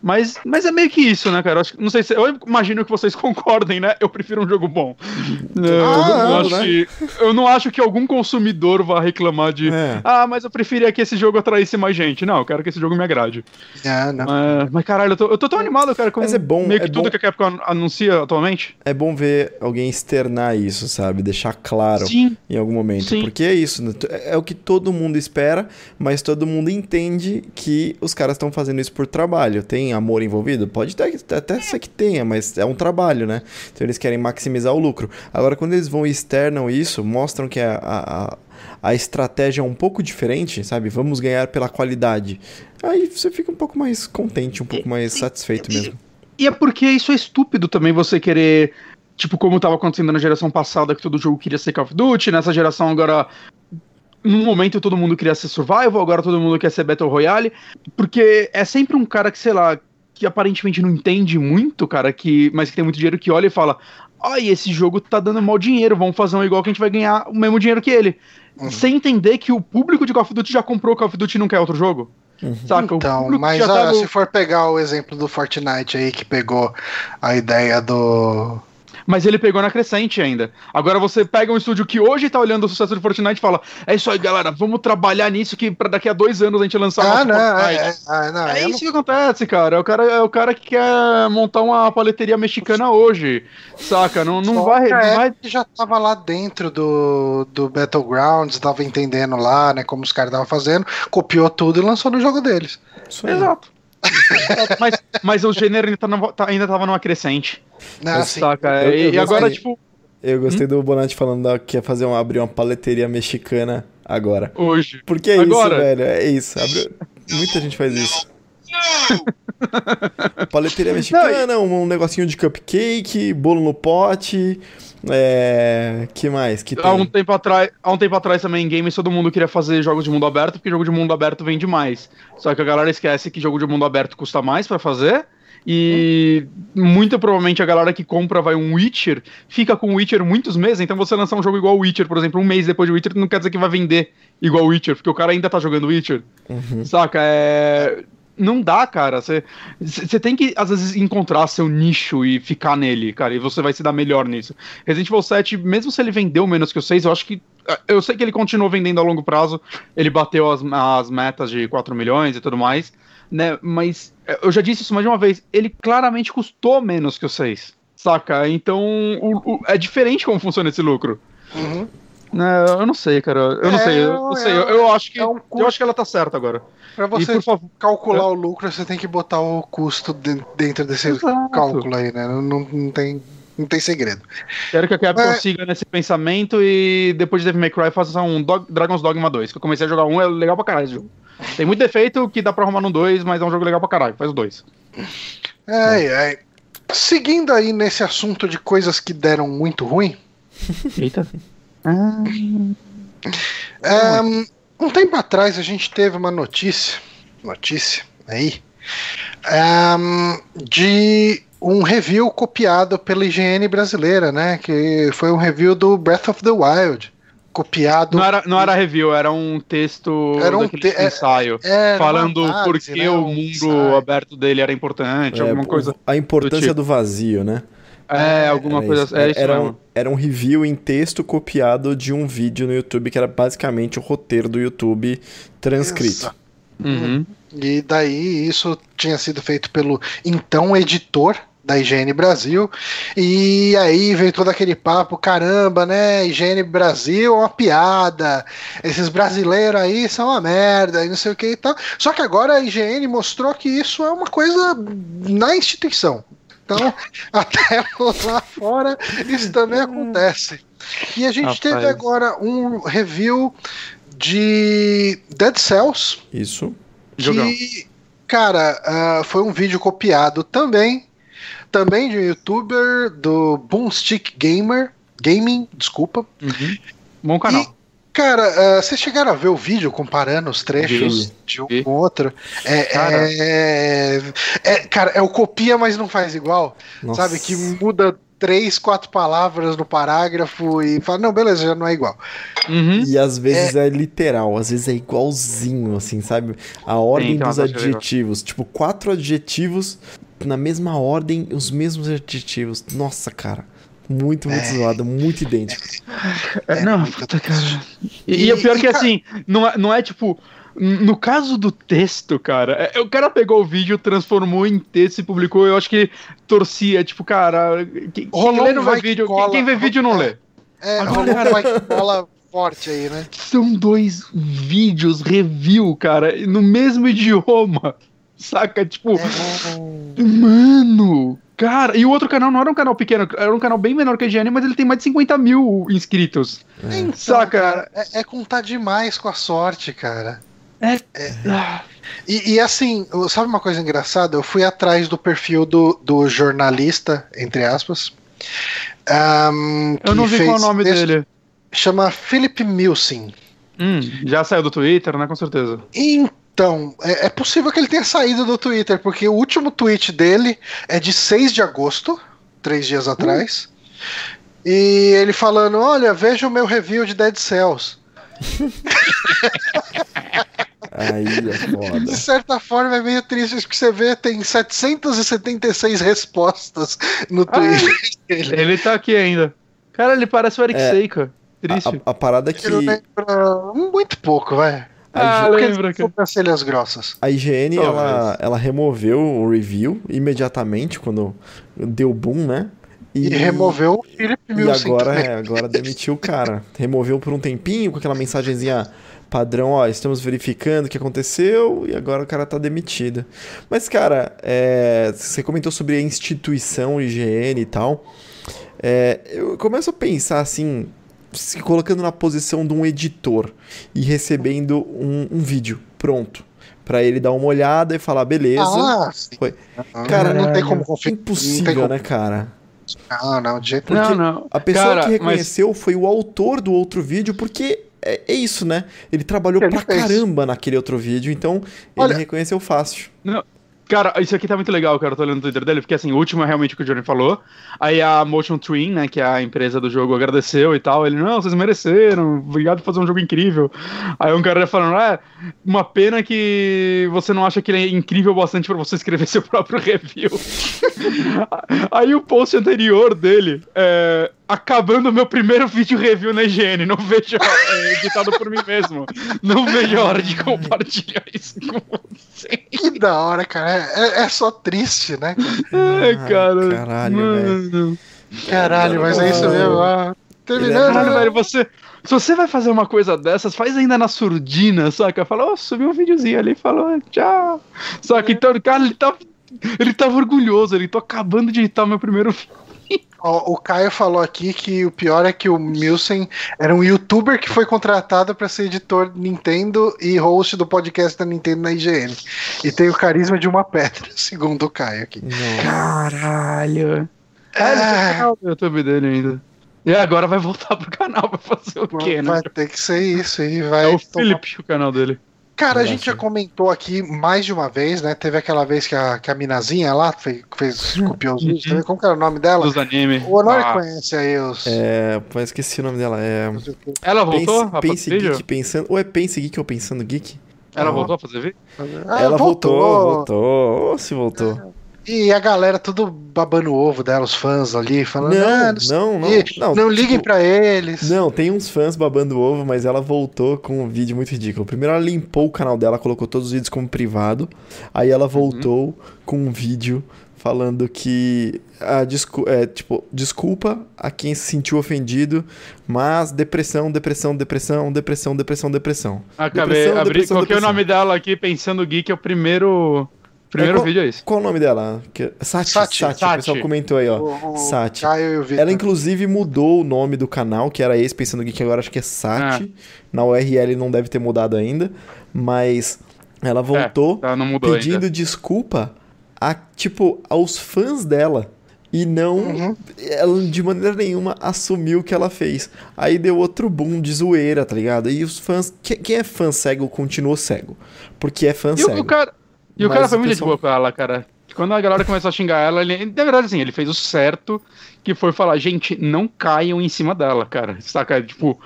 Mas, mas é meio que isso, né, cara? Eu, acho, não sei se. Eu imagino que vocês concordem, né? Eu prefiro um jogo bom. Ah, eu, não acho né? que, eu não acho que algum consumidor vá reclamar de. É. Ah, mas eu preferia que esse jogo atraísse mais gente. Não, eu quero que esse jogo me agrade. É, não. Mas, mas caralho, eu tô, eu tô tão animado, cara. Com mas é bom. Meio que é tudo bom. que a Capcom anuncia atualmente. É bom ver alguém externar isso, sabe? Deixar claro Sim. em algum momento. Sim. Porque é isso. Né? É o que todo mundo espera, mas todo mundo entende que os caras estão fazendo isso por trabalho. Tem amor envolvido? Pode até, até ser que tenha, mas é um trabalho, né? Então eles querem maximizar o lucro. Agora, quando eles vão e externam isso, mostram que a, a, a estratégia é um pouco diferente, sabe? Vamos ganhar pela qualidade. Aí você fica um pouco mais contente, um pouco mais satisfeito mesmo. E é porque isso é estúpido também você querer tipo, como estava acontecendo na geração passada, que todo jogo queria ser Call of Duty, nessa geração agora num momento todo mundo queria ser survival, agora todo mundo quer ser Battle Royale, porque é sempre um cara que, sei lá, que aparentemente não entende muito, cara, que mas que tem muito dinheiro que olha e fala: "Ai, esse jogo tá dando mal dinheiro, vamos fazer um igual que a gente vai ganhar o mesmo dinheiro que ele". Uhum. Sem entender que o público de Call of Duty já comprou Call of Duty e não quer outro jogo. Uhum. Saca? Então, mas olha, tá no... se for pegar o exemplo do Fortnite aí que pegou a ideia do mas ele pegou na crescente ainda. Agora você pega um estúdio que hoje tá olhando o sucesso de Fortnite e fala: É isso aí, galera, vamos trabalhar nisso que para daqui a dois anos a gente lançar ah, não, Fortnite. É, é, ah, não, é isso não... que acontece, cara. É o cara, é o cara que quer montar uma paleteria mexicana hoje. Saca? Não, não vai. Não é vai... já tava lá dentro do, do Battlegrounds, tava entendendo lá, né, como os caras estavam fazendo, copiou tudo e lançou no jogo deles. Exato. mas, mas o gênero ainda, tá tá, ainda tava numa crescente. Ah, saca? Eu, eu e agora, tipo. Eu gostei hum? do Bonatti falando que ia fazer um, abrir uma paleteria mexicana agora. Hoje. Porque é agora. isso, velho. É isso. Abre... Muita gente faz isso. Paleteria mexicana, um, um negocinho de cupcake, bolo no pote. É. que mais? Que há, um tempo atrás, há um tempo atrás também em games todo mundo queria fazer jogos de mundo aberto, porque jogo de mundo aberto vende mais. Só que a galera esquece que jogo de mundo aberto custa mais para fazer. E muito provavelmente a galera que compra vai um Witcher, fica com o Witcher muitos meses, então você lançar um jogo igual o Witcher, por exemplo, um mês depois de Witcher, não quer dizer que vai vender igual o Witcher, porque o cara ainda tá jogando Witcher. Uhum. Saca? É não dá, cara. Você tem que, às vezes, encontrar seu nicho e ficar nele, cara, e você vai se dar melhor nisso. Resident Evil 7, mesmo se ele vendeu menos que o 6, eu acho que. Eu sei que ele continuou vendendo a longo prazo, ele bateu as, as metas de 4 milhões e tudo mais, né? Mas eu já disse isso mais de uma vez, ele claramente custou menos que o 6, saca? Então, o, o, é diferente como funciona esse lucro. Uhum. É, eu não sei, cara. Eu não é, sei. Eu, não sei. É, eu, eu, acho que, é um eu acho que ela tá certa agora. Pra você e, favor, calcular o lucro, você tem que botar o custo de, dentro desse Exato. cálculo aí, né? Não, não, tem, não tem segredo. Quero que a Capcom Mas... siga nesse pensamento e depois de Devil May Cry faça um Dog, Dragon's Dogma 2. Que eu comecei a jogar um, é legal pra caralho esse jogo. Tem muito defeito que dá pra arrumar no 2, mas é um jogo legal pra caralho. Faz o 2. É, é. Seguindo aí nesse assunto de coisas que deram muito ruim. Eita. Ah. Um, um tempo atrás a gente teve uma notícia, notícia aí, um, de um review copiado pela IGN brasileira, né? Que foi um review do Breath of the Wild. Copiado. Não era, não era review, era um texto era um te é, ensaio. falando por que né, o mundo aberto dele era importante, é, alguma coisa. A importância do, tipo. do vazio, né? É, alguma coisa. Isso. É isso era, um, era um review em texto copiado de um vídeo no YouTube que era basicamente o roteiro do YouTube transcrito. Uhum. E daí isso tinha sido feito pelo então editor da IGN Brasil. E aí veio todo aquele papo, caramba, né? IGN Brasil é uma piada. Esses brasileiros aí são uma merda e não sei o que e tal. Só que agora a IGN mostrou que isso é uma coisa na instituição. Então, até lá fora, isso também acontece. E a gente Rapaz. teve agora um review de Dead Cells. Isso. Jogão. Que, cara, ah, foi um vídeo copiado também, também de um youtuber do Boomstick Gamer, Gaming, desculpa. Uhum. Bom canal. E, cara, ah, vocês chegaram a ver o vídeo comparando os trechos Vi, de um vi. com o outro? É, Cara. é, é- cara, é o copia, mas não faz igual. Nossa. Sabe? Que muda três, quatro palavras no parágrafo e fala, não, beleza, já não é igual. Uhum. E às vezes é... literal, às vezes é igualzinho, assim, sabe? A ordem tem uma dos adjetivos. Tipo, quatro adjetivos na mesma ordem, os mesmos adjetivos. Nossa, cara. Muito, muito zoado, muito idêntico. É, não, muito puta, cara. E, e o pior E- que e, assim, não é, não é tipo. No caso do texto, cara, é, o cara pegou o vídeo, transformou em texto e publicou. Eu acho que torcia, tipo, cara, quem, quem lê não vê vídeo, quem, cola. quem vê vídeo não lê. É, Agora, rolou cara- vai que bola forte aí, né? São dois vídeos review, cara, no mesmo idioma. Saca? Tipo, É, mano. Cara, e o outro canal não era um canal pequeno, era um canal bem menor que a IGN, mas ele tem mais de 50 mil inscritos. Então, Saca? cara, é, é contar demais com a sorte, cara. Ah, E, e, assim, sabe uma coisa engraçada? Eu fui atrás do perfil do, do jornalista, entre aspas. ahm, eu não vi qual é o nome texto- dele. Chama Philip Milsim. Hum, já saiu do Twitter, né? Com certeza. Então, é, é possível que ele tenha saído do Twitter, porque o último tweet dele é de 6 de agosto, três dias atrás. E ele falando: Olha, veja o meu review de Dead Cells. Aí é De foda. certa forma é meio triste, porque você vê, tem 776 respostas no Twitter dele. Ele tá aqui ainda. Cara, ele parece o Eric É. Seika. Triste. A, a parada é que não lembra muito pouco, vai. Ah, a, Porque lembra, cara. sobrancelhas grossas. a IGN, Talvez. ela, ela removeu o review imediatamente quando deu boom, né? E, removeu o Philip E Milsim agora, é, agora demitiu o cara. Removeu por um tempinho com aquela mensagenzinha padrão, ó, estamos verificando o que aconteceu e agora o cara tá demitido. Mas, cara, é, você comentou sobre a instituição IGN e tal. É, eu começo a pensar assim, se colocando na posição de um editor e recebendo um, um vídeo pronto. Pra ele dar uma olhada e falar, beleza. Ah, sim. Foi. Não, Cara, não tem como confiar. não tem Impossível, como- né, cara? Não, não, de jeito Não, não. A pessoa Cara, que mas- reconheceu foi o autor do outro vídeo, porque é, é isso, né? Ele trabalhou Ele pra fez. caramba naquele outro vídeo, então Olha- ele reconheceu fácil. Cara, isso aqui tá muito legal, cara. Eu tô olhando o Twitter dele, porque assim, o último é realmente o que o Johnny falou. Aí a Motion Twin, né, que é a empresa do jogo, agradeceu e tal. Ele, não, vocês mereceram, obrigado por fazer um jogo incrível. Aí um cara falando, é, uma pena que você não acha que ele é incrível bastante pra você escrever seu próprio review. Aí o post anterior dele, é, acabando o meu primeiro vídeo review na IGN, não vejo, é, editado por mim mesmo. Não vejo a hora de compartilhar isso com você. Que da hora, cara. É, é só triste, né? Ai, Ai, cara. caralho, mano. Caralho, mas é isso mesmo. Ah, terminando. É- Caralho, velho, você. Se você vai fazer uma coisa dessas, faz ainda na surdina, saca? Fala, ó, subiu um videozinho ali, falou, tchau. Saca? Então, cara, ele tá. Ele tava orgulhoso, ele tô acabando de editar meu primeiro vídeo. Ó, o Caio falou aqui que o pior é que o Milsen era um youtuber que foi contratado pra ser editor Nintendo e host do podcast da Nintendo na IGN. E tem o carisma de uma pedra, segundo o Caio aqui. Nossa. Caralho. Ele tem Ah, do YouTube dele ainda. E agora vai voltar pro canal pra fazer o quê, né? vai ter que ser isso aí. Vai É o tomar- Felipe, o canal dele. Cara, a gente já comentou aqui mais de uma vez, né? Teve aquela vez que a, que a Minazinha lá fez, fez copiou os vídeos. Também. Como que era o nome dela? Dos animes. O Honor Ah, conhece aí os. É, pô, esqueci o nome dela. É. Ela voltou Pense, pense vídeo? Geek pensando. Ou é Pense Geek ou Pensando Geek? Ela Ah. voltou a fazer vídeo? Ah, Ela voltou, voltou. Ou se voltou. E a galera tudo babando o ovo dela, os fãs ali, falando: ah, Não, não, não. Não, não liguem tipo, pra eles. Não, tem uns fãs babando ovo, mas ela voltou com um vídeo muito ridículo. Primeiro ela limpou o canal dela, colocou todos os vídeos como privado. Aí ela voltou com um vídeo falando que a descu é, tipo, desculpa a quem se sentiu ofendido, mas depressão, depressão, depressão, depressão, depressão, depressão. Acabei, Depressão, abri, depressão, coloquei depressão. o nome dela aqui pensando Geek, é o primeiro. Primeiro É, qual- vídeo é esse. Qual o nome dela? Que- Sati, Sati, Sati. o pessoal Sati. comentou aí, ó. O, o Sati. Caio e o Vitor. Ela, inclusive, mudou o nome do canal, que era esse Pensando Geek, agora acho que é Sati. Ah. Na URL não deve ter mudado ainda, mas ela voltou Tá, não mudou pedindo ainda. desculpa a, tipo, aos fãs dela. E não, Uhum. ela de maneira nenhuma assumiu o que ela fez. Aí deu outro boom de zoeira, tá ligado? E os fãs. que- Quem é fã cego continuou cego. Porque é fã E o, cego. o cara, e o Mas cara foi muito de pessoal- boa com ela, cara. Quando a galera começou a xingar ela, ele, na verdade, assim, ele fez o certo, que foi falar, gente, não caiam em cima dela, cara. Saca? Tipo,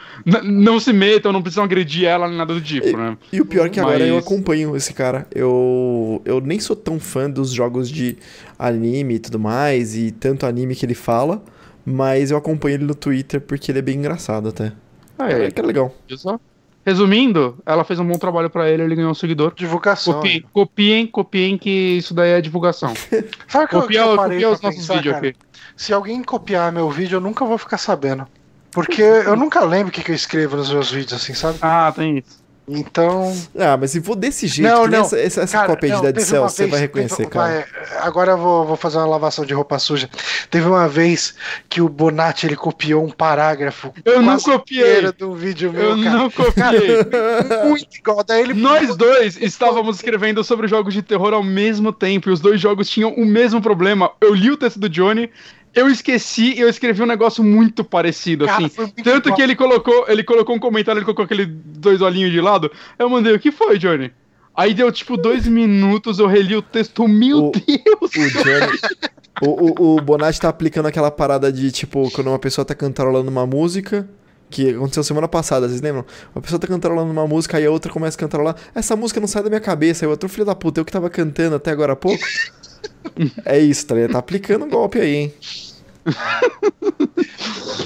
não se metam, não precisam agredir ela, nem nada do tipo, né? E o pior é que agora eu Mas- acompanho esse cara. Eu, eu nem sou tão fã dos jogos de anime e tudo mais, e tanto anime que ele fala, mas eu acompanho ele no Twitter porque ele é bem engraçado até. Aí, É, que é legal. só? Resumindo, ela fez um bom trabalho pra ele, ele ganhou um seguidor. Divulgação. Copiem, copiem, copiem que isso daí é divulgação. Sabe o que eu- Copia, copia os nossos pensar, vídeos cara? aqui. Se alguém copiar meu vídeo, eu nunca vou ficar sabendo. Porque eu nunca lembro o que, que eu escrevo nos meus vídeos, assim, sabe? Ah, tem isso. Então. Ah, mas se for desse jeito, Não, não. essa, essa, essa Cara, cópia de não, Dead teve Cell, uma você vez- vai reconhecer, teve- cara. vai, agora eu vou, vou fazer uma lavação de roupa suja. Teve uma vez que o Bonatti ele copiou um parágrafo. Eu não copiei. do vídeo meu, Eu cara. não copiei. Muito igual. Daí ele. Nós dois estávamos escrevendo sobre jogos de terror ao mesmo tempo e os dois jogos tinham o mesmo problema. Eu li o texto do Johnny, eu esqueci e eu escrevi um negócio muito parecido, Cara, assim. muito Tanto igual. que ele colocou, ele colocou um comentário, ele colocou aquele dois olhinhos de lado. Eu mandei, o que foi, Johnny? Aí deu tipo dois minutos, eu reli o texto, meu O- Deus! O Johnny. o, o, o Bonatti tá aplicando aquela parada de, tipo, quando uma pessoa tá cantarolando uma música. Que aconteceu semana passada, vocês lembram? Uma pessoa tá cantarolando uma música, aí a outra começa a cantarolar. Essa música não sai da minha cabeça. Aí o outro filho da puta, eu que tava cantando até agora há pouco. É isso, tá? Tá aplicando um golpe aí, hein?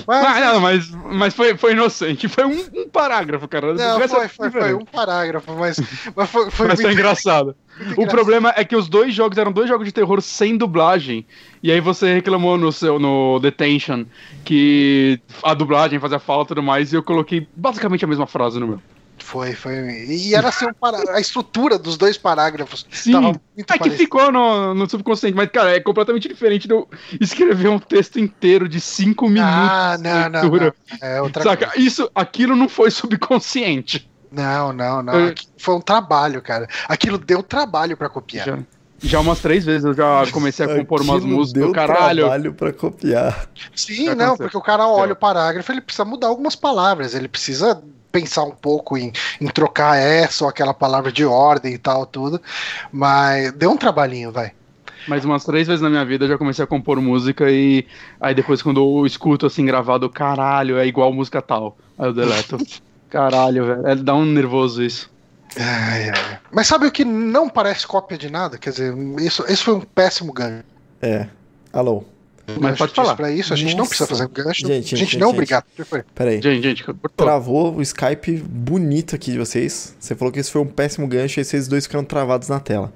Mas, Ah, não, mas, mas foi, foi inocente. Foi um, um parágrafo, cara. Não, foi, foi, foi diferente. um parágrafo, mas, mas foi, foi Mas foi muito engraçado. O engraçado. problema é que os dois jogos eram dois jogos de terror sem dublagem. E aí você reclamou no seu no Detention que a dublagem fazia falta e tudo mais, e eu coloquei basicamente a mesma frase no meu. Foi, foi. E era assim, um pará- a estrutura dos dois parágrafos Sim. É que parecida. ficou no, no subconsciente, mas, cara, é completamente diferente de eu escrever um texto inteiro de cinco minutos. Ah, não, não, não. É outra Saca? Isso, aquilo não foi subconsciente. Não, não, não. Eu- foi um trabalho, cara. Aquilo deu trabalho pra copiar. Já, já umas três vezes eu já comecei a compor umas músicas. deu Caralho. trabalho pra copiar. Sim, não, porque o cara olha o parágrafo, ele precisa mudar algumas palavras, ele precisa pensar um pouco em, em trocar essa ou aquela palavra de ordem e tal, tudo. Mas deu um trabalhinho, vai. Mas umas três vezes na minha vida eu já comecei a compor música e aí depois quando eu escuto assim gravado, caralho, é igual música tal. Aí eu deleto. caralho, velho. É, dá um nervoso isso. Ai, ai. Mas sabe o que não parece cópia de nada? Quer dizer, isso, esse foi um péssimo gancho. É. Alô. Mas pode falar. Pra isso, a gente não Nossa. precisa fazer gancho. Gente, gente, gente, não, gente, obrigado. O que foi? Pera aí. Gente, gente, cortou. Travou o Skype bonito aqui de vocês. Você falou que esse foi um péssimo gancho e vocês dois ficaram travados na tela.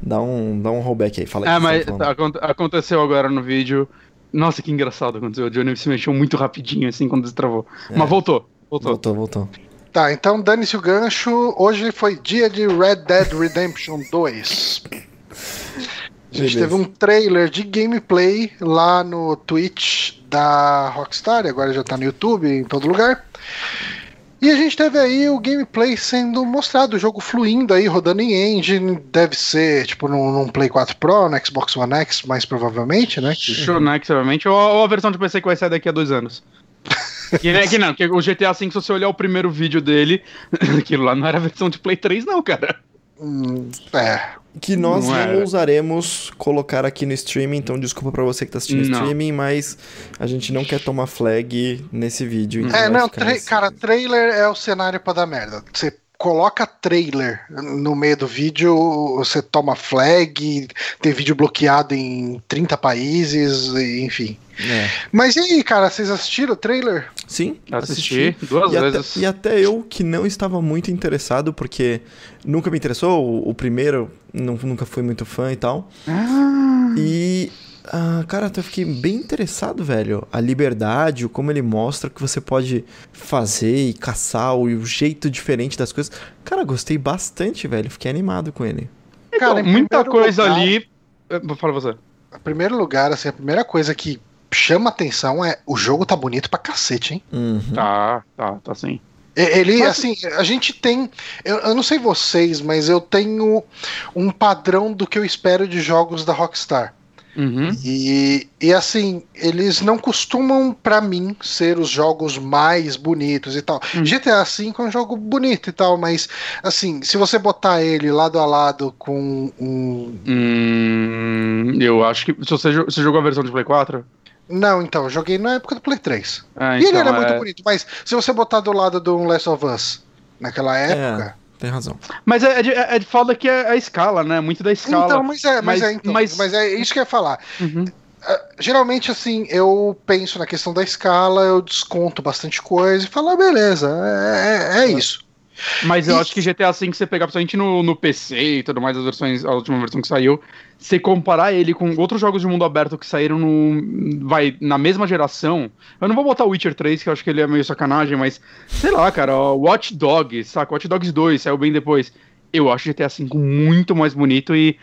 Dá um, dá um rollback aí, fala aí. É, mas você tá aconte- aconteceu agora no vídeo. Nossa, que engraçado aconteceu. O Johnny se mexeu muito rapidinho assim quando destravou. Mas voltou. Voltou. Voltou, voltou. Tá, então dane-se o gancho. Hoje foi dia de Red Dead Redemption 2. A gente Beleza. teve um trailer de gameplay lá no Twitch da Rockstar, agora já tá no YouTube, em todo lugar. E a gente teve aí o gameplay sendo mostrado, o jogo fluindo aí, rodando em engine, deve ser tipo num, num Play 4 Pro, no Xbox One X, mais provavelmente, né? Que- Shonex, obviamente, ou, ou a versão de PC que vai sair daqui a dois anos. Que, né, que não, que o GTA V, se você olhar o primeiro vídeo dele, aquilo lá não era a versão de Play 3, não, cara. Hum, é, Que nós Não não, ousaremos colocar aqui no streaming, então desculpa pra você que tá assistindo Não. streaming, mas a gente não quer tomar flag nesse vídeo. então É, não, tra- nesse- cara, trailer é o cenário pra dar merda. Você coloca trailer no meio do vídeo, você toma flag, tem vídeo bloqueado em 30 países, enfim. É. Mas e aí, cara, vocês assistiram o trailer? Sim, Assisti duas e vezes. Até, e até eu que não estava muito interessado, porque nunca me interessou, o, o primeiro não- nunca fui muito fã e tal. Ah, E, ah, cara, eu fiquei bem interessado, velho. A liberdade, o como ele mostra que você pode fazer e caçar, o, o jeito diferente das coisas. Cara, gostei bastante, velho. Fiquei animado com ele. Cara, Cara, em muita primeiro coisa lugar- ali. Fala você. Em primeiro lugar, assim, a primeira coisa que chama atenção é o jogo tá bonito pra cacete, hein? Uhum. Tá, tá, tá sim. Ele, Mas- assim, a gente tem. Eu, eu não sei vocês, mas eu tenho um padrão do que eu espero de jogos da Rockstar. Uhum. E, e assim, eles não costumam, pra mim, ser os jogos mais bonitos e tal. Hum. GTA V é um jogo bonito e tal, mas assim, se você botar ele lado a lado com um. Hum, eu acho que. Se você, você jogou a versão de Play 4? Não, então, eu joguei na época do Play 3. É, e ele então, era é- muito bonito, mas se você botar do lado do Last of Us naquela época. Tem razão. Mas é, é, de, é de foda que é a escala, né? Muito da escala. Então, mas é, mas, Mas- é, então, mas- mas... é isso que eu ia falar. Uhum. Ah, Geralmente, assim, eu penso na questão da escala, eu desconto bastante coisa e falo, ah, beleza, é, é- é isso. Mas eu Isso. acho que GTA V, você pegar principalmente no, no PC e tudo mais, as versões, a última versão que saiu, você comparar ele com outros jogos de mundo aberto que saíram no, vai, na mesma geração. Eu não vou botar Witcher 3, que eu acho que ele é meio sacanagem, mas sei lá, cara, ó, Watch Dogs, saca? Watch Dogs 2 saiu bem depois. Eu acho GTA V muito mais bonito e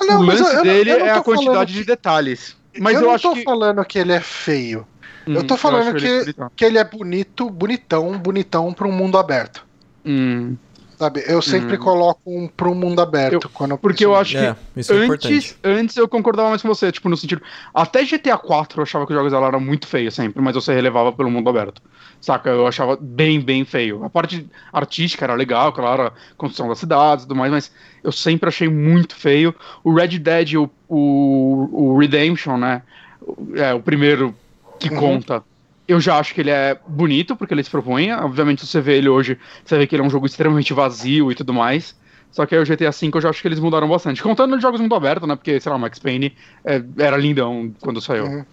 Ah, não, o lance eu- eu não- dele eu não é a quantidade falando de que- detalhes. Mas eu, eu, não acho tô que. falando que ele é feio. eu Hum, tô falando que, ele bonitão. que ele é bonito, bonitão, bonitão pra um mundo aberto. Hum, Sabe? Eu sempre Hum. coloco um um mundo aberto. quando eu porque eu acho que É, isso é importante. Antes, antes eu concordava mais com você, tipo, no sentido. Até GTA 4 eu achava que os jogos dela eram muito feios sempre, mas você relevava pelo mundo aberto. Saca? Eu achava bem, bem feio. A parte artística era legal, claro, a construção das cidades e tudo mais, mas eu sempre achei muito feio. O Red Dead, o, o, o Redemption, né? o- É, o primeiro que Uhum. conta. Eu já acho que ele é bonito, porque ele se propõe. Obviamente, se você vê ele hoje, você vê que ele é um jogo extremamente vazio e tudo mais. Só que aí o GTA V eu já acho que eles mudaram bastante. Contando de jogos mundo aberto, né? Porque, sei lá, o Max Payne é, era lindão quando saiu. Uhum.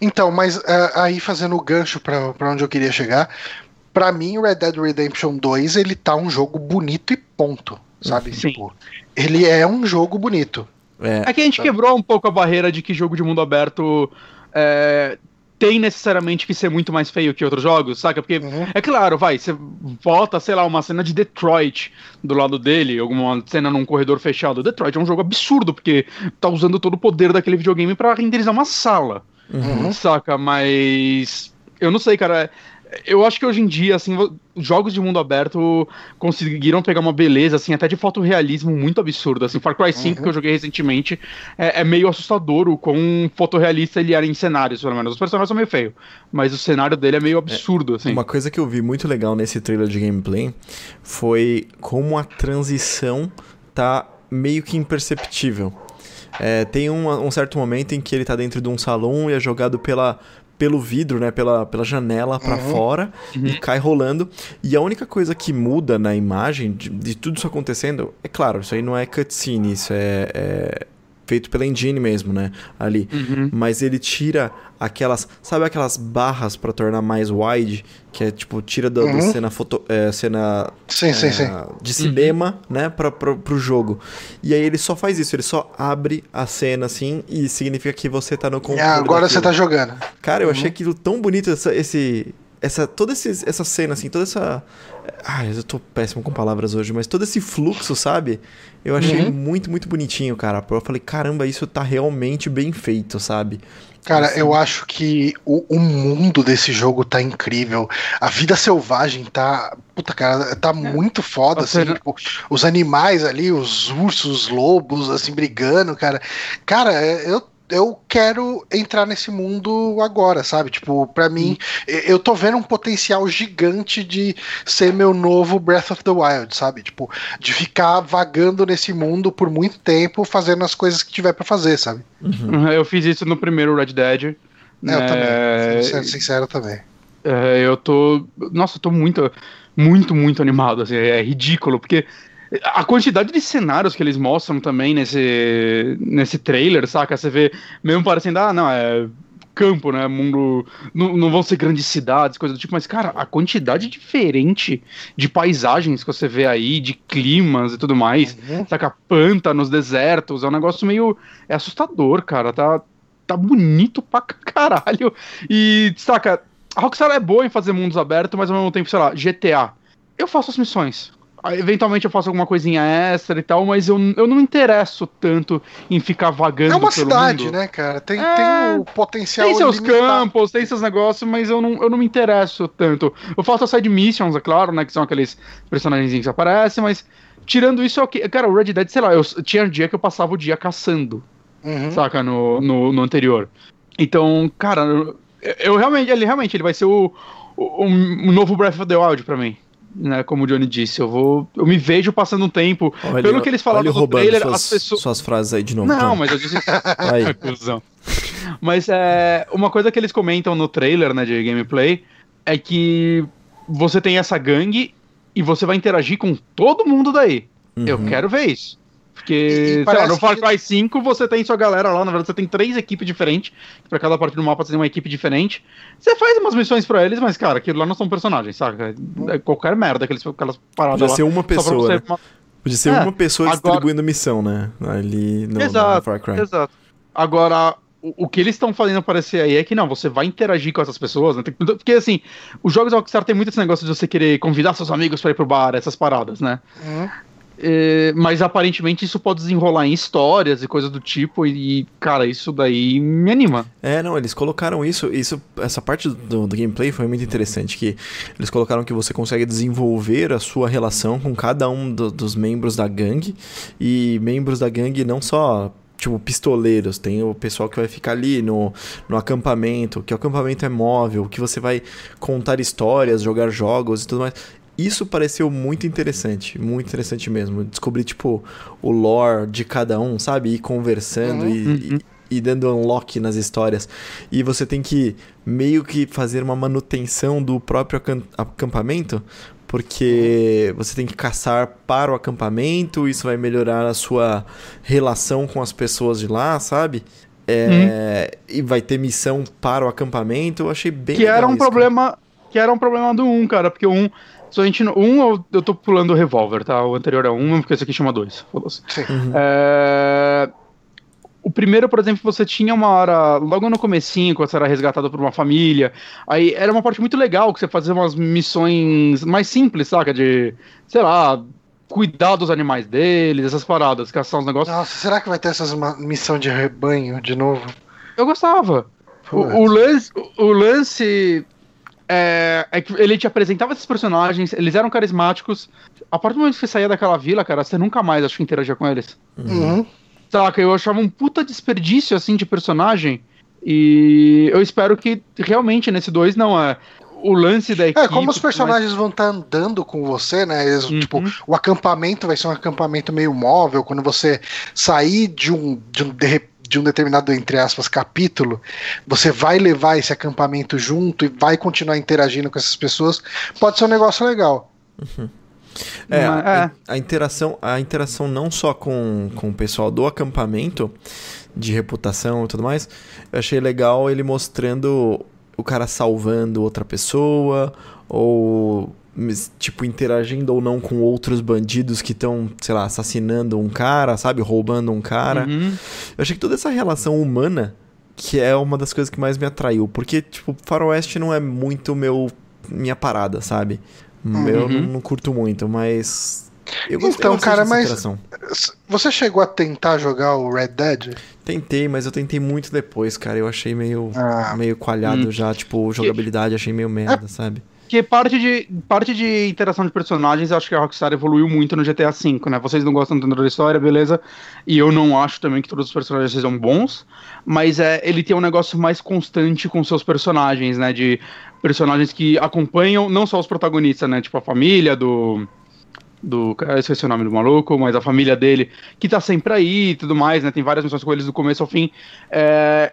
Então, mas é, aí fazendo o gancho pra, pra onde eu queria chegar, pra mim o Red Dead Redemption 2 ele tá um jogo bonito e ponto, sabe? Sim. Tipo, ele é um jogo bonito. É, É que a gente quebrou um pouco a barreira de que jogo de mundo aberto é, tem necessariamente que ser muito mais feio que outros jogos, saca? Porque, Uhum. é claro, vai, você bota, sei lá, uma cena de Detroit do lado dele, alguma cena num corredor fechado. Detroit é um jogo absurdo, porque tá usando todo o poder daquele videogame pra renderizar uma sala. Uhum. Saca? Mas. Eu não sei, cara. Eu acho que hoje em dia, assim, jogos de mundo aberto conseguiram pegar uma beleza, assim, até de fotorrealismo muito absurdo. Assim, Far Cry 5, Uhum. que eu joguei recentemente, é, é meio assustador o quão fotorrealista ele era em cenários, pelo menos. Os personagens são meio feios, mas o cenário dele é meio absurdo, assim. Uma coisa que eu vi muito legal nesse trailer de gameplay foi como a transição tá meio que imperceptível. É, tem um, um certo momento em que ele tá dentro de um salão e é jogado pela, pelo vidro, né? Pela, pela janela pra Uhum. fora Uhum. e cai rolando. E a única coisa que muda na imagem de, de tudo isso acontecendo, é claro, isso aí não é cutscene, isso é, é feito pela engine mesmo, né? Ali Uhum. mas ele tira aquelas, sabe aquelas barras pra tornar mais wide, que é tipo tira da, Uhum. cena foto, é, cena Sim, sim, é, sim. de cinema, né, para pro jogo. E aí ele só faz isso, ele só abre a cena assim e significa que você tá no controle. Ah, agora você daquilo. tá jogando. Cara, eu Uhum. achei aquilo tão bonito essa, esse essa toda esse, essa cena assim, toda essa Ai, eu tô péssimo com palavras hoje, mas todo esse fluxo, sabe? Eu achei Uhum. muito, muito bonitinho, cara. Eu falei, caramba, isso tá realmente bem feito, sabe? Cara, Assim. eu acho que o, o mundo desse jogo tá incrível. A vida selvagem tá. Puta, cara, tá muito foda, Ou assim. seja- tipo, os animais ali, os ursos, os lobos, assim, brigando, cara. Cara, é, eu. Eu quero entrar nesse mundo agora, sabe? Tipo, pra mim, e- eu tô vendo um potencial gigante de ser meu novo Breath of the Wild, sabe? Tipo, de ficar vagando nesse mundo por muito tempo, fazendo as coisas que tiver pra fazer, sabe? Uhum, Eu fiz isso no primeiro Red Dead. Eu É, também. Sendo sincero também. É, eu tô. Nossa, eu tô muito, muito, muito animado. Assim, é ridículo, porque a quantidade de cenários que eles mostram também nesse, nesse trailer, saca? Você vê, mesmo parecendo, ah, não, é campo, né? Mundo. Não, não vão ser grandes cidades, coisa do tipo, mas, cara, a quantidade diferente de paisagens que você vê aí, de climas e tudo mais, Uhum. saca? Pântanos, desertos, é um negócio meio. É assustador, cara. Tá, tá bonito pra caralho. E, saca, a Rockstar é boa em fazer mundos abertos, mas ao mesmo tempo, sei lá, GTA. Eu faço as missões. Eventualmente eu faço alguma coisinha extra e tal, mas eu, eu não me interesso tanto em ficar vagando. É uma cidade, mundo. né, cara? Tem, É. tem o potencial. Tem seus limitado. campos, tem seus negócios, mas eu não, eu não me interesso tanto. Eu faço as side missions, é claro, né? Que são aqueles personagens que aparecem, mas tirando isso, é o que. Cara, o Red Dead, sei lá, eu tinha um dia que eu passava o dia caçando, Uhum. saca? No, no, no anterior. Então, cara, eu, eu realmente, ele realmente ele vai ser o, o, um novo Breath of the Wild pra mim. Né, como o Johnny disse, eu vou. Eu me vejo passando um tempo. Olha, pelo que eles falaram no trailer, suas, as pessoas. suas frases aí de novo. Não, mas eu disse. Aí. Cusão. Mas é, uma coisa que eles comentam no trailer, né, de gameplay, é que você tem essa gangue e você vai interagir com todo mundo daí. Eu Uhum. quero ver isso. Porque, E- e sei lá, no Far que- Cry 5 você tem sua galera lá, na verdade você tem três equipes diferentes, pra cada parte do mapa você tem uma equipe diferente. Você faz umas missões pra eles, mas, cara, aquilo lá não são personagens, saca? É qualquer merda que eles aquelas paradas Podia lá. ser uma pessoa, você- né? Podia ser É, uma pessoa agora- distribuindo missão, né? Ali no, Exato, no Far Cry. Exato. Agora, o, que eles estão fazendo parecer aí é que não, você vai interagir com essas pessoas, né? Porque assim, os jogos Rockstar tem muito esse negócio de você querer convidar seus amigos pra ir pro bar, essas paradas, né? Uhum. É, mas aparentemente isso pode desenrolar em histórias e coisas do tipo, e, cara, isso daí me anima. É, não, eles colocaram isso, isso essa parte do, do gameplay foi muito interessante, que eles colocaram que você consegue desenvolver a sua relação com cada um do- dos membros da gangue, e membros da gangue não só, tipo, pistoleiros, tem o pessoal que vai ficar ali no, no acampamento, que o acampamento é móvel, que você vai contar histórias, jogar jogos e tudo mais. Isso pareceu muito interessante, muito interessante mesmo. Descobrir, tipo, o lore de cada um, sabe? Ir conversando Uhum. e, e- e dando unlock nas histórias. E você tem que meio que fazer uma manutenção do próprio acam- acampamento, porque você tem que caçar para o acampamento, isso vai melhorar a sua relação com as pessoas de lá, sabe? É, E vai ter missão para o acampamento. Eu achei bem que legal era um isso, cara. problema. Que era um problema do 1, cara, porque o 1. Se a gente, um eu, tô pulando o revólver, tá? O anterior é um, porque esse aqui chama dois. Foda-se. Sim. Uhum. É, O primeiro, por exemplo, você tinha uma hora, logo no comecinho, quando você era resgatado por uma família, aí era uma parte muito legal, que você fazia umas missões mais simples, saca? De, sei lá, cuidar dos animais deles, essas paradas, caçar uns negócios. Nossa, será que vai ter essas missão de rebanho de novo? Eu gostava. O, o lance, o lance é, é que ele te apresentava esses personagens, eles eram carismáticos. A partir do momento que você saía daquela vila, cara, você nunca mais acho que interagia com eles. Uhum. Saca, eu achava um puta desperdício assim de personagem. E eu espero que realmente nesse 2 não é. O lance da equipe. É, como os mas- personagens vão estar andando com você, né? Eles, Uhum. Tipo, o acampamento vai ser um acampamento meio móvel. Quando você sair de um, de um, de, de um determinado, entre aspas, capítulo, você vai levar esse acampamento junto e vai continuar interagindo com essas pessoas. Pode ser um negócio legal. É, Mas- a, a interação, a interação não só com, com o pessoal do acampamento, de reputação e tudo mais, eu achei legal ele mostrando o cara salvando outra pessoa, ou tipo, interagindo ou não com outros bandidos que estão, sei lá, assassinando um cara, sabe? Roubando um cara. Uhum. Eu achei que toda essa relação humana que é uma das coisas que mais me atraiu, porque tipo, Faroeste não é muito meu minha parada, sabe? Eu Uhum. não, não curto muito, mas eu gostei Então, cara, mas- interação. Você chegou a tentar jogar o Red Dead? Tentei, mas eu tentei muito depois, cara. Eu achei meio Ah. meio coalhado Hum. já, tipo, jogabilidade, achei meio merda, sabe? Que parte de, parte de interação de personagens, acho que a Rockstar evoluiu muito no GTA V, né? Vocês não gostam tanto da história, beleza? E eu não acho também que todos os personagens sejam bons, mas é, ele tem um negócio mais constante com seus personagens, né? De personagens que acompanham não só os protagonistas, né? Tipo a família do. Do. Eu esqueci o nome do maluco, mas a família dele, que tá sempre aí e tudo mais, né? Tem várias missões com eles do começo ao fim. É,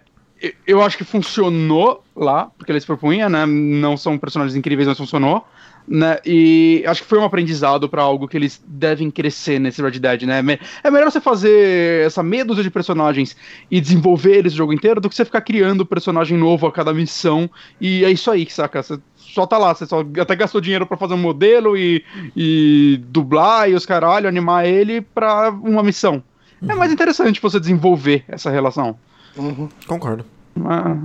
eu- acho que funcionou lá, porque eles propunham, né? Não são personagens incríveis, mas funcionou. né? E acho que foi um aprendizado pra algo que eles devem crescer nesse Red Dead, né? É melhor você fazer essa meia dúzia de personagens e desenvolver eles o jogo inteiro do que você ficar criando personagem novo a cada missão e é isso aí, saca? Você só tá lá, você só até gastou dinheiro pra fazer um modelo e, e dublar e os caralho, animar ele pra uma missão. É mais interessante você desenvolver essa relação. Uhum. Concordo. Ah,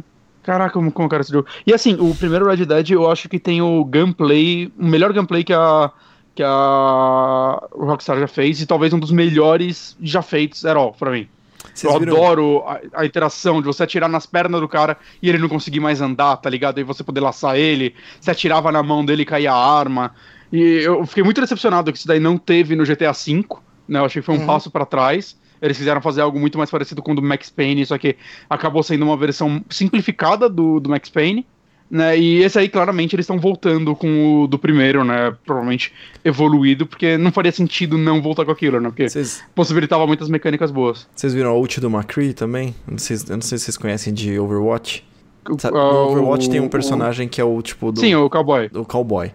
caraca, como, como cara esse jogo. E assim, o primeiro Red Dead eu acho que tem o gameplay, o melhor gameplay que a, que a Rockstar já fez e talvez um dos melhores já feitos at all, pra mim. Vocês eu viram- adoro a, a interação de você atirar nas pernas do cara e ele não conseguir mais andar, tá ligado? Aí você poder laçar ele, você atirava na mão dele e caía a arma. E eu fiquei muito decepcionado que isso daí não teve no GTA V, né? Eu achei que foi um Uhum. passo pra trás. Eles quiseram fazer algo muito mais parecido com o do Max Payne, só que acabou sendo uma versão simplificada do, do Max Payne. Né, e esse aí, claramente, eles estão voltando com o do primeiro, né? Provavelmente evoluído, porque não faria sentido não voltar com aquilo, né? Porque Vocês, possibilitava muitas mecânicas boas. vocês viram a ult do McCree também? Não sei, eu não sei se vocês conhecem de Overwatch. No Overwatch tem um o- personagem que é o tipo do, Sim, o cowboy. do cowboy.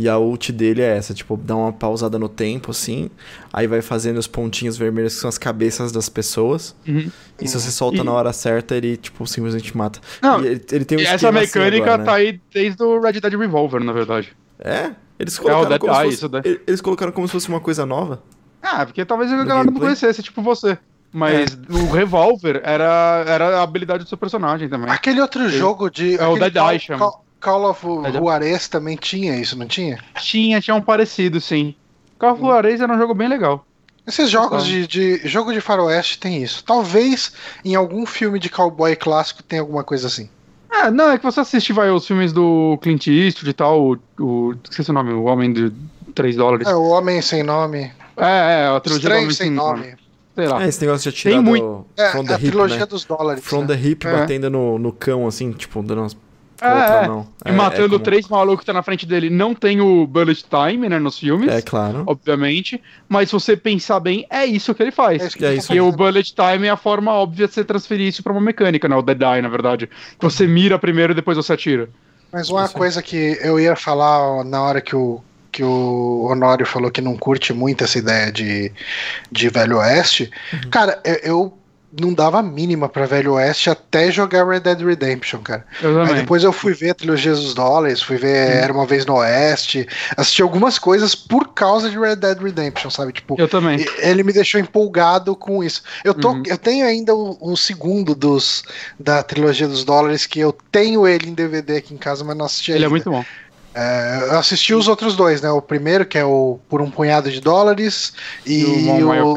E a ult dele é essa, tipo, dá uma pausada no tempo, assim, aí vai fazendo os pontinhos vermelhos que são as cabeças das pessoas. Uhum. E se você solta E- na hora certa, ele, tipo, simplesmente mata. Não, E ele, ele tem um E essa assim mecânica agora, né? tá aí desde o Red Dead Revolver, na verdade. É? Eles É, o colocaram, Dead como se Eye, fosse, isso ele- eles colocaram como se fosse uma coisa nova. Ah, porque talvez a galera não conhecesse, tipo você. Mas É. o Revolver era, era a habilidade do seu personagem também. Aquele outro jogo de. É o Dead Eye, chama. Call, of. Juarez também tinha isso, não tinha? Tinha, tinha um parecido, sim. Call of Juarez era um jogo bem legal. Esses jogos de, de. Jogo de faroeste tem isso. Talvez em algum filme de cowboy clássico tenha alguma coisa assim. Ah, não, é que você assiste vai, os filmes do Clint Eastwood e tal, o, o. Esqueci o nome, o Homem de 3 dólares. É, o Homem Sem Nome. É, é, a trilogia do Estranho Homem Sem Nome. Sei lá. É, esse negócio de atirar Tem do, muito- É, a hip, trilogia né? dos dólares. From né? the hip É. batendo no, no cão, assim, tipo, dando umas... É, é. E matando como- três malucos que tá na frente dele. Não tem o bullet time, né, nos filmes. É, claro. obviamente, mas se você pensar bem, é isso que ele faz. É isso que É tô isso E o bullet time é a forma óbvia de você transferir isso pra uma mecânica, né? O Dead Eye, na verdade. Que você mira primeiro e depois você atira. Mas uma coisa que eu ia falar na hora que o, que o Honório falou que não curte muito essa ideia de, de Velho Oeste, Uhum. cara, eu, eu não dava a mínima pra Velho Oeste até jogar Red Dead Redemption, cara. Eu Aí depois eu fui ver a trilogia dos dólares, fui ver Uhum. Era uma Vez no Oeste, assisti algumas coisas por causa de Red Dead Redemption, sabe? Tipo, Eu também. ele me deixou empolgado com isso. Eu, tô, Uhum. eu tenho ainda o, o segundo dos da trilogia dos dólares, que eu tenho ele em DVD aqui em casa, mas não assisti Ele é ainda. muito bom. É, eu assisti os outros dois, né? O primeiro, que é o Por um Punhado de Dólares, e, E o o.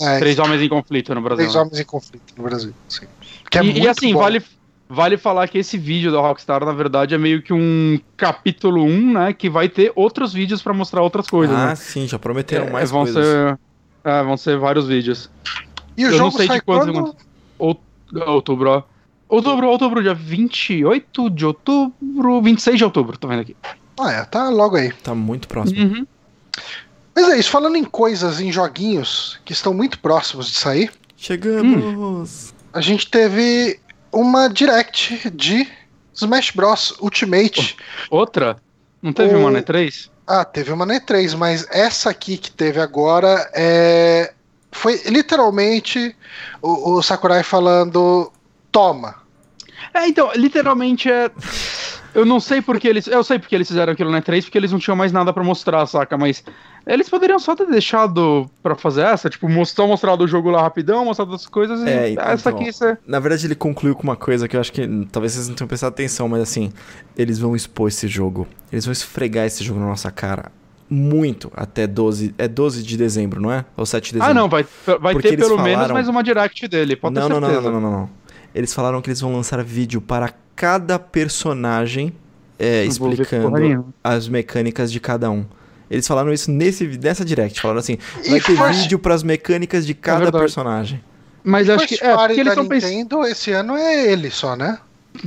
é, Três Homens em Conflito no Brasil. Três né? Homens em Conflito no Brasil. Sim. Que é e, muito e assim, bom. vale, vale falar que esse vídeo da Rockstar, na verdade, é meio que um capítulo 1, né? Que vai ter outros vídeos pra mostrar outras coisas, ah, né? sim, já prometeram É, mais vão coisas. Ser, é, vão ser vários vídeos. E o eu não jogo sei de sai quantos quando? Out- Outubro, ó. Outubro, outubro, dia 28 de outubro, 26 de outubro, tô vendo aqui. Ah, é, tá logo aí. Tá muito próximo. Uhum. Mas é isso, falando em coisas, em joguinhos que estão muito próximos de sair, Chegamos! a gente teve uma direct de Smash Bros Ultimate. Outra? Não teve O- uma, né? Três? Ah, teve uma na E3, mas essa aqui que teve agora é. Foi literalmente o, o Sakurai falando: toma. É, então, literalmente é. Eu não sei porque eles. Eu sei porque eles fizeram aquilo na E3, porque eles não tinham mais nada pra mostrar, saca? Mas eles poderiam só ter deixado pra fazer essa, tipo, mostrar, mostrado o jogo lá rapidão, mostrado as coisas e É, então, essa aqui você. Na verdade, ele concluiu com uma coisa que eu acho que talvez vocês não tenham prestado atenção, mas assim, eles vão expor esse jogo. Eles vão esfregar esse jogo na nossa cara. Muito até 12. É 12 de dezembro, não é? Ou 7 de dezembro? Ah, não, vai, vai Porque ter pelo menos falaram- mais uma direct dele, pode não, ter não, não, certeza. não, não, não, não. Eles falaram que eles vão lançar vídeo para cada personagem é, explicando as mecânicas de cada um. Eles falaram isso nesse, nessa direct. Falaram assim: vai ter first- vídeo para as mecânicas de cada verdade. personagem. Mas acho que. É, porque eles estão pensando. Esse ano é ele só, né?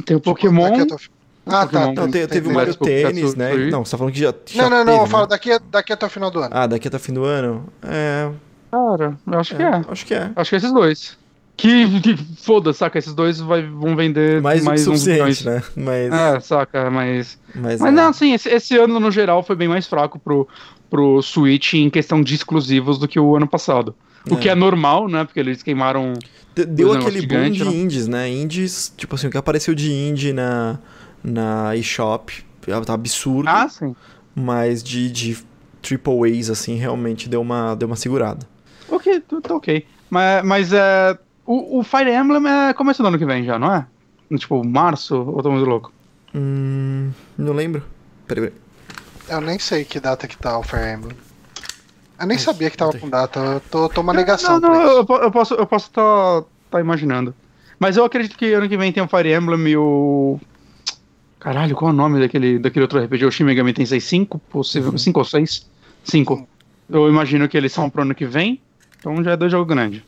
Tem o Pokémon. A to- Ah, tá. Pokémon. Não, te- teve o tem Mario Tênis, né? Free. Não, você tá falando que já. já Não, não, não, teve, eu falo né? daqui, daqui até o final do ano. Ah, daqui até o fim do ano? É. Cara, eu acho que é. Acho que é. Acho que é esses dois. Que, que foda, saca? Esses dois vai, vão vender Mais, mais milhões. suficiente, né? Mas, É, saca, mas. mas, Mas é. não, assim, esse, esse ano no geral foi bem mais fraco pro, pro Switch em questão de exclusivos do que o ano passado. O É. que é normal, né? Porque eles queimaram. De- Deu aquele boom negócios de né? indies, né? Indies, tipo assim, o que apareceu de indie na, na eShop tá absurdo, Ah, sim. mas de, de triple A's, assim, realmente deu uma, deu uma segurada. Ok, tá ok. Mas, mas é. O, o Fire Emblem é começo do ano que vem já, não é? Tipo, março, ou tô muito louco? Hum, não lembro. Peraí, peraí. Eu nem sei que data que tá o Fire Emblem. Eu nem sabia que tava com data. Eu tô, tô uma negação. Não, não, pra isso. eu, eu posso eu posso tá, tá imaginando. Mas eu acredito que ano que vem tem o Fire Emblem e o. Caralho, qual é o nome daquele, daquele outro RPG? O Shin Megami Tensei 5? Possível, 5 ou 6? 5. Eu imagino que eles são pro ano que vem. Então já é dois jogos grandes.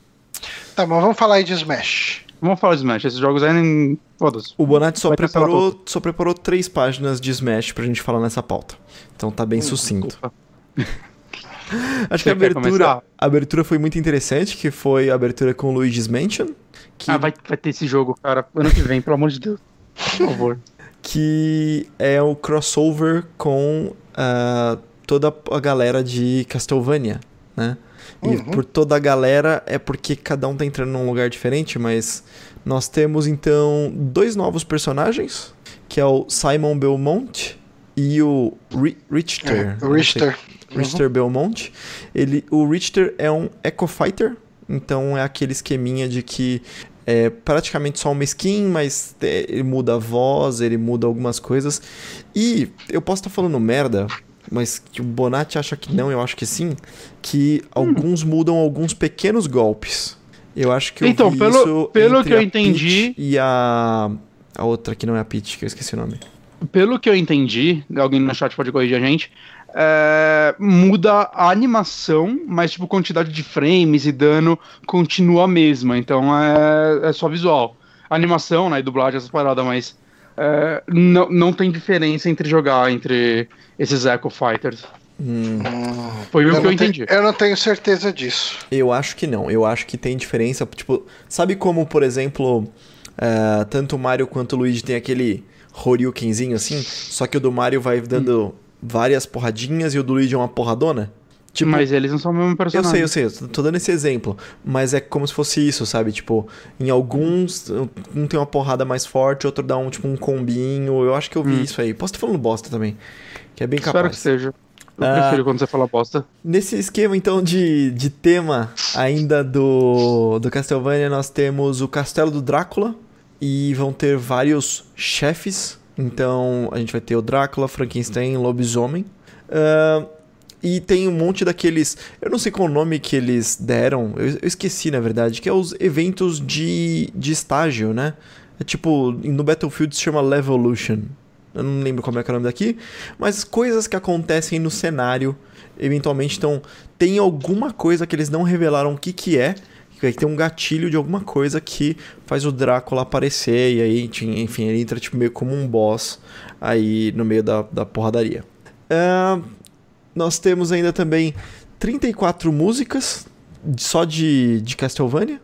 Tá, mas vamos falar aí de Smash. Vamos falar de Smash. Esses jogos aí nem. Foda-se. O Bonatti só Vai preparou, só preparou três páginas de Smash pra gente falar nessa pauta. Então tá bem sucinto. Desculpa. Acho que a Você abertura, a abertura foi muito interessante, que foi a abertura com Luigi's Mansion. Que Ah, vai, vai ter esse jogo, cara. Ano que vem, pelo amor de Deus. Por favor. que é o crossover com ah, toda a galera de Castlevania, né? E Uhum. por toda a galera é porque cada um tá entrando num lugar diferente, mas nós temos então dois novos personagens, que é o Simon Belmont e o Ri- Richter. É, o não sei. Richter. Richter Belmont. Ele, o Richter é um Echo Fighter, então é aquele esqueminha de que é praticamente só uma skin, mas é, ele muda a voz, ele muda algumas coisas. E eu posso estar falando merda, mas que o Bonatti acha que não, eu acho que sim, que alguns mudam alguns pequenos golpes. Eu acho que eu Então, pelo- isso pelo que eu entendi- Peach e a a outra que não é a Peach, que eu esqueci o nome. Pelo que eu entendi, alguém no chat pode corrigir a gente, é, muda a animação, mas tipo, quantidade de frames e dano continua a mesma, então é, é só visual. A animação, né, e dublagem, essas paradas, mas é, não, não tem diferença entre jogar entre esses Echo Fighters. Hum, Foi o que eu tenho- entendi. eu não tenho certeza disso. Eu acho que não. Eu acho que tem diferença. Tipo, sabe como, por exemplo, eh, tanto o Mario quanto o Luigi tem aquele Horyukenzinho assim? Só que o do Mario vai dando várias porradinhas e o do Luigi é uma porradona? Tipo, mas eles não são o mesmo eu personagem. sei, eu sei, eu tô- dando esse exemplo, mas é como se fosse isso, sabe? Tipo, em alguns, um tem uma porrada mais forte, outro dá um, tipo, um combinho. Eu acho que eu vi Hum. isso aí. Posso estar falando bosta também, que é bem Espero capaz. que seja. Eu Ah. prefiro quando você fala bosta. Nesse esquema, então, de, de tema ainda do, do Castlevania, nós temos o Castelo do Drácula e vão ter vários chefes. Então, a gente vai ter o Drácula, Frankenstein, Lobisomem. Ah, e tem um monte daqueles... Eu não sei qual o nome que eles deram, eu, eu esqueci, na verdade, que é os eventos de, de estágio, né? É tipo, no Battlefield se chama Levolution. Eu não lembro como é que é o nome daqui, mas coisas que acontecem no cenário, eventualmente, então, tem alguma coisa que eles não revelaram o que que é, que ter um gatilho de alguma coisa que faz o Drácula aparecer, e aí, enfim, ele entra tipo meio como um boss aí no meio da, da porradaria. Ah, nós temos ainda também 34 músicas só de, de Castlevania.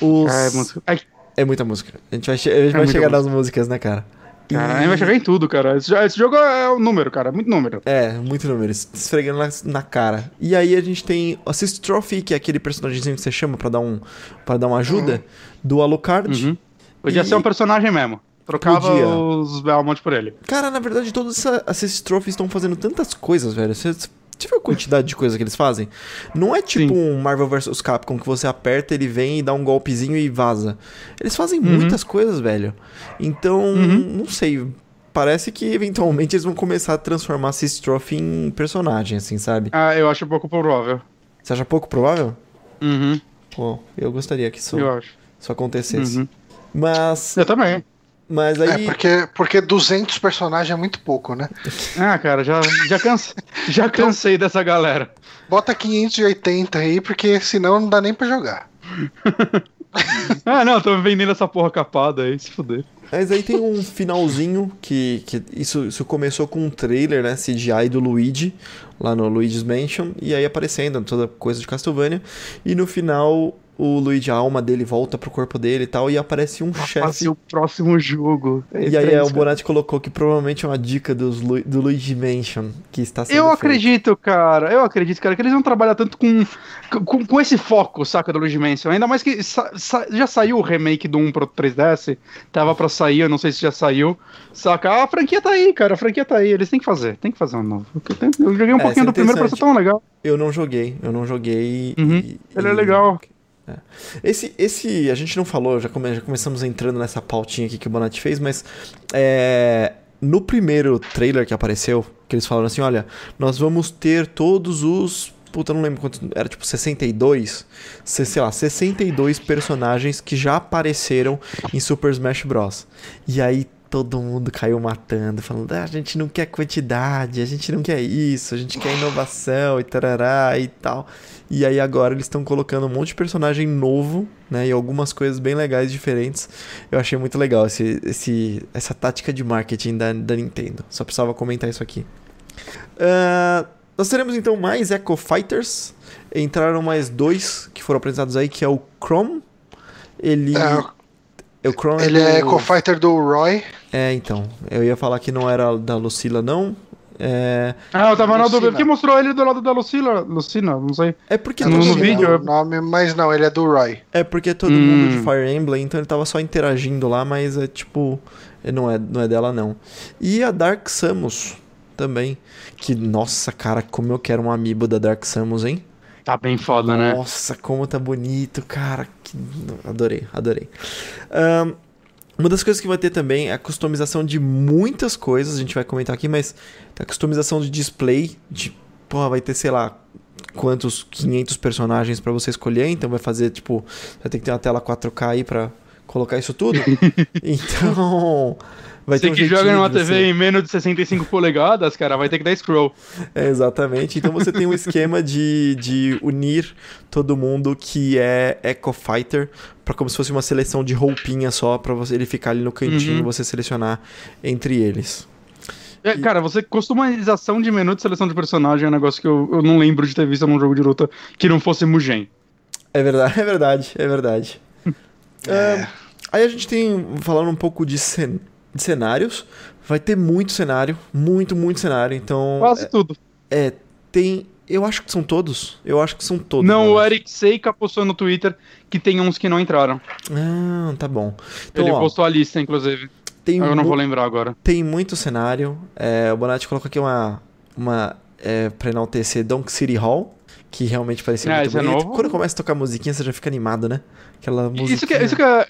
Os... É, música. Ai, É muita música. A gente vai, che- a gente vai muita chegar música. nas músicas, né, cara? E- Cara, a gente vai chegar em tudo, cara. Esse, esse jogo é o número, cara. Muito número. É, muito número, es- esfregando na, na cara. E aí a gente tem o Assist Trophy, que é aquele personagemzinho que você chama pra dar, um, pra dar uma ajuda, do Alucard. Uhum. Podia E- ser um personagem mesmo. Trocava Podia. os Belmont por ele. Cara, na verdade, todos esses Assist Trophies estão fazendo tantas coisas, velho. Você, viu a quantidade de coisas que eles fazem? Não é tipo Sim. um Marvel vs Capcom que você aperta, ele vem e dá um golpezinho e vaza. Eles fazem Uhum. muitas coisas, velho. Então, Uhum. não sei. Parece que eventualmente eles vão começar a transformar Assist Trophy em personagem, assim, sabe? Ah, eu acho pouco provável. Você acha pouco provável? Uhum, Pô, eu gostaria que isso, isso acontecesse. Uhum. Mas, Eu também. Mas É, aí. porque, porque 200 personagens é muito pouco, né? Ah, cara, já, já, canse... já cansei dessa galera. Bota 580 aí, porque senão não dá nem pra jogar. Ah, não, tô vendendo essa porra capada aí, se fuder. Mas aí tem um finalzinho que, que isso, isso começou com um trailer, né, CGI do Luigi, lá no Luigi's Mansion, e aí aparecendo toda coisa de Castlevania, e no final o Luigi, a alma dele volta pro corpo dele e tal, e aparece um chefe. fazer o próximo jogo. E aí é, o Bonatti colocou que provavelmente é uma dica dos Lu- do Luigi Mansion que está sendo Eu feito. acredito, cara. Eu acredito, cara, que eles vão trabalhar tanto com, com, com esse foco, saca, do Luigi Mansion. Ainda mais que sa- sa- já saiu o remake do 1 pro 3DS. Tava pra sair, eu não sei se já saiu. Saca? A franquia tá aí, cara. A franquia tá aí. Eles têm que fazer. Tem que fazer um novo. Eu joguei um É, pouquinho é do primeiro pra ser tão legal. Eu não joguei, eu não joguei. Uhum. e- Ele é legal. É. Esse, esse, a gente não falou, já, come- já começamos entrando nessa pautinha aqui que o Bonatti fez, mas é, no primeiro trailer que apareceu, que eles falaram assim, olha, nós vamos ter todos os, puta, não lembro quantos, era tipo 62, se- sei lá, 62 personagens que já apareceram em Super Smash Bros. E aí todo mundo caiu matando, falando, ah, a gente não quer quantidade, a gente não quer isso, a gente quer inovação e tarará e tal. E aí agora eles estão colocando um monte de personagem novo, né? E algumas coisas bem legais, diferentes. Eu achei muito legal esse, esse, essa tática de marketing da, da Nintendo. Só precisava comentar isso aqui. Ah, nós teremos então mais Echo Fighters. Entraram mais dois que foram apresentados aí, que é o Chrome. Ele. É o Chrome ele é do- co-fighter do Roy. É, então. Eu ia falar que não era da Lucila, não. É, Ah, eu tava na Lucina. dúvida. Porque mostrou ele do lado da Lucila, Lucina, não sei. é porque Eu No- mundo- vídeo, o nome, mas não, ele é do Roy. É porque todo Hum. mundo de Fire Emblem, então ele tava só interagindo lá, mas é tipo. Não é, não é dela, não. E a Dark Samus também. Que, nossa, cara, como eu quero um amiibo da Dark Samus, hein? Tá bem foda, né? Nossa, como tá bonito, cara. Que... Adorei, adorei. Ahn, uma das coisas que vai ter também é a customização de muitas coisas, a gente vai comentar aqui, mas a customização de display, de, porra, vai ter, sei lá, quantos 500 personagens pra você escolher, então vai fazer, tipo, vai ter que ter uma tela 4K aí pra colocar isso tudo. então, vai ter Você um que joga numa você- TV em menos de 65 polegadas, cara, vai ter que dar scroll. é, exatamente. Então você tem um esquema de, de unir todo mundo que é Echo Fighter para como se fosse uma seleção de roupinha só para você ele ficar ali no cantinho Uhum. e você selecionar entre eles. É, E- Cara, você customização de menu de seleção de personagem é um negócio que eu, eu não lembro de ter visto num jogo de luta que não fosse Mugen. É verdade, é verdade, é verdade. É. Aí a gente tem falando um pouco de, cen- de cenários. Vai ter muito cenário, muito, muito cenário. Então, Quase tudo. é, tem. Eu acho que são todos. Eu acho que são todos. não, o. Eric Seika postou no Twitter que tem uns que não entraram. Ah, tá bom. Então, Ele ó, postou a lista, inclusive. tem Eu não vou lembrar agora. Tem muito cenário. É, o Bonatti colocou aqui uma, uma é, pra enaltecer Donk City Hall, que realmente parecia É, muito é bonito. novo. Quando começa a tocar musiquinha, você já fica animado, né? Aquela musiquinha. Isso que, isso que é-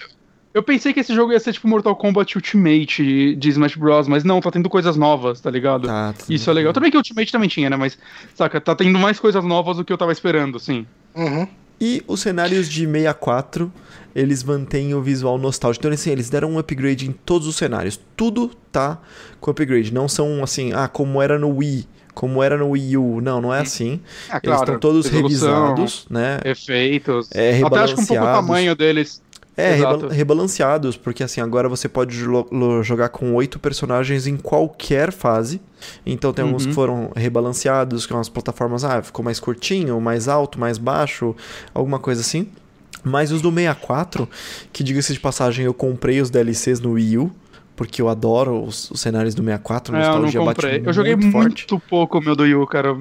Eu pensei que esse jogo ia ser tipo Mortal Kombat Ultimate de Smash Bros, mas não, tá tendo coisas novas, tá ligado? Tá, tá Isso é legal. Também que Ultimate também tinha, né? Mas, saca, tá tendo mais coisas novas do que eu tava esperando, sim. Uhum. E os cenários de 64, eles mantêm o visual nostálgico. Então, assim, eles deram um upgrade em todos os cenários. Tudo tá com upgrade. Não são assim, ah, como era no Wii, como era no Wii U. Não, não é assim. Ah, eles estão todos revisados, né? Efeitos. É, Até acho que um pouco o tamanho deles. É, Exato. rebalanceados, porque assim, agora você pode jogar com oito personagens em qualquer fase. Então tem alguns Uhum. que foram rebalanceados, com as plataformas, ah, ficou mais curtinho, mais alto, mais baixo, alguma coisa assim. Mas os do 64, que diga-se de passagem, eu comprei os DLCs no Wii U, porque eu adoro os, os cenários do 64, a É, eu não nostalgia bate comprei. Eu joguei muito muito, pouco o meu do Yu, cara.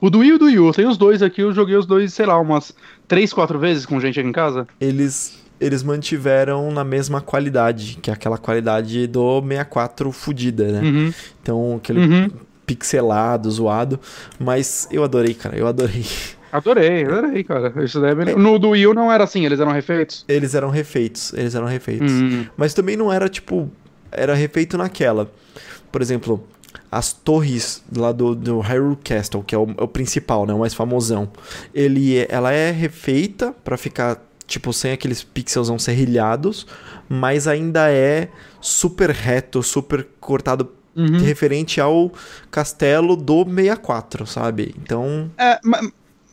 O do Wii e o do Yu. Tem os dois aqui, eu joguei os dois, sei lá, umas três, quatro vezes com gente aqui em casa. Eles, eles mantiveram na mesma qualidade, que é aquela qualidade do 64 fudida, né? Uhum. Então, aquele Uhum. pixelado, zoado. Mas eu adorei, cara, eu adorei. Adorei, adorei, cara. Isso daí é. No do Wii U não era assim, eles eram refeitos. Eles eram refeitos, eles eram refeitos. Uhum. Mas também não era, tipo, era refeito naquela. Por exemplo, as torres lá do, do Hyrule Castle, que é o, é o principal, né, o mais famosão. Ele, é- ela é refeita pra ficar, tipo, sem aqueles pixels serrilhados, mas ainda é super reto, super cortado Uhum. referente ao castelo do 64, sabe? Então, É, ma-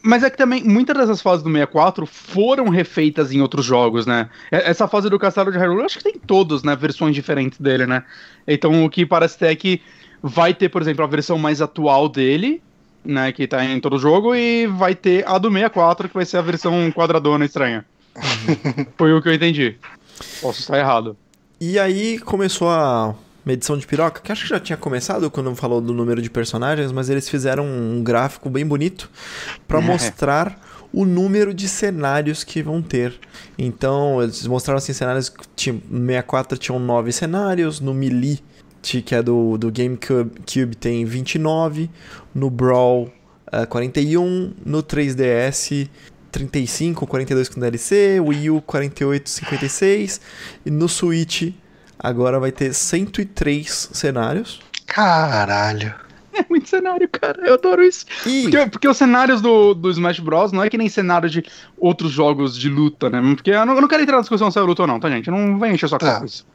mas é que também muitas dessas fases do 64 foram refeitas em outros jogos, né? Essa fase do Castelo de Hyrule, eu acho que tem todos, né? Versões diferentes dele, né? Então o que parece ter é que vai ter, por exemplo, a versão mais atual dele, né? Que tá em todo jogo, e vai ter a do 64, que vai ser a versão quadradona estranha. Foi o que eu entendi. Posso estar errado. E aí começou a medição de piroca, que acho que já tinha começado quando falou do número de personagens, mas eles fizeram um gráfico bem bonito para É. mostrar o número de cenários que vão ter. Então, eles mostraram assim cenários que tinha, no 64 tinham 9 cenários, no Melee, que é do, do GameCube, Cube, tem 29, no Brawl eh, 41, no 3DS 35, 42 com DLC, Wii U 48, 56 e no Switch agora vai ter 103 cenários. Caralho. É muito cenário, cara. Eu adoro isso. E Porque, porque os cenários do, do Smash Bros. não é que nem cenário de outros jogos de luta, né? Porque eu não, eu não quero entrar na discussão se é luta ou não, tá, gente? Não vem encher sua Tá. cara com isso.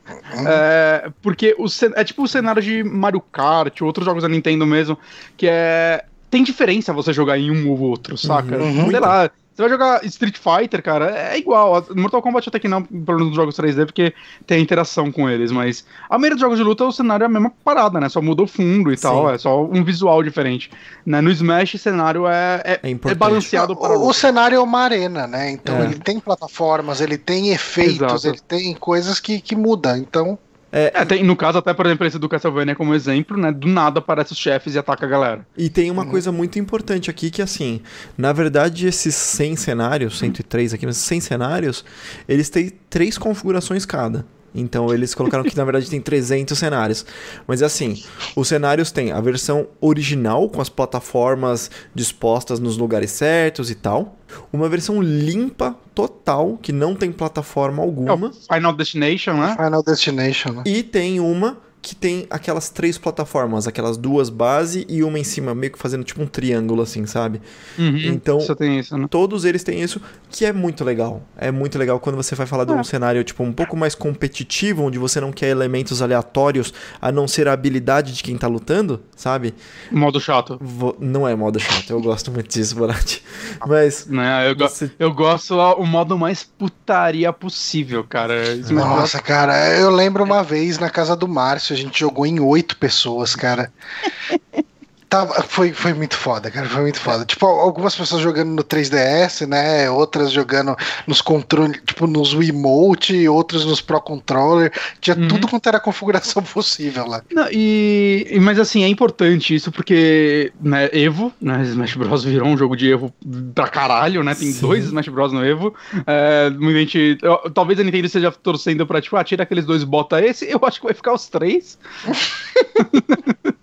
É, porque o, é tipo o cenário de Mario Kart, outros jogos da Nintendo mesmo, que é. Tem diferença você jogar em um ou outro, saca? Uhum. Sei lá. Você vai jogar Street Fighter, cara, é igual. Mortal Kombat até que não, pelo menos nos jogos 3D, porque tem interação com eles, mas a maioria dos jogos de luta o cenário é a mesma parada, né? Só muda o fundo e Sim. tal, é só um visual diferente. Né? No Smash, o cenário é, é, É é balanceado para O, o cenário é uma arena, né? Então É. ele tem plataformas, ele tem efeitos, Exato. ele tem coisas que, que mudam. Então, É, tem, no caso, até, por exemplo, esse do Castlevania como exemplo, né? Do nada aparece os chefes e ataca a galera. E tem uma coisa muito importante aqui que assim, na verdade esses 100 cenários, 103 aqui, mas 100 cenários, eles têm três configurações cada. Então eles colocaram que na verdade tem 300 cenários. Mas assim, os cenários têm a versão original com as plataformas dispostas nos lugares certos e tal, uma versão limpa total que não tem plataforma É alguma. o Final Destination, né? Final Destination, né? E tem uma que tem aquelas três plataformas, aquelas duas base e uma em cima, meio que fazendo tipo um triângulo assim, sabe? Uhum, Então- isso, né? Todos eles têm isso, que é muito legal. É muito legal quando você vai falar de um É. cenário tipo um pouco mais competitivo, onde você não quer elementos aleatórios, a não ser a habilidade de quem tá lutando, sabe? Modo chato. Vo- Não é modo chato, eu gosto muito disso, Borat. Mas Né? Eu, go- Você- eu gosto o modo mais putaria possível, cara. Bros. Nossa, cara, eu lembro uma vez na casa do Márcio, a gente jogou em oito pessoas, cara. Tava, foi, foi muito foda, cara. Foi muito foda. Tipo, algumas pessoas jogando no 3DS, né? Outras jogando nos controles, tipo, nos Wiimote, outros nos Pro Controller. Tinha Uhum. tudo quanto era configuração possível lá. Não, e, mas assim, é importante isso porque, né, Evo, né, Smash Bros virou um jogo de Evo pra caralho, né, tem Sim. dois Smash Bros no Evo, é, muita gente, eu- talvez a Nintendo esteja torcendo pra, tipo, ah, tira aqueles dois, bota esse, eu acho que vai ficar os três.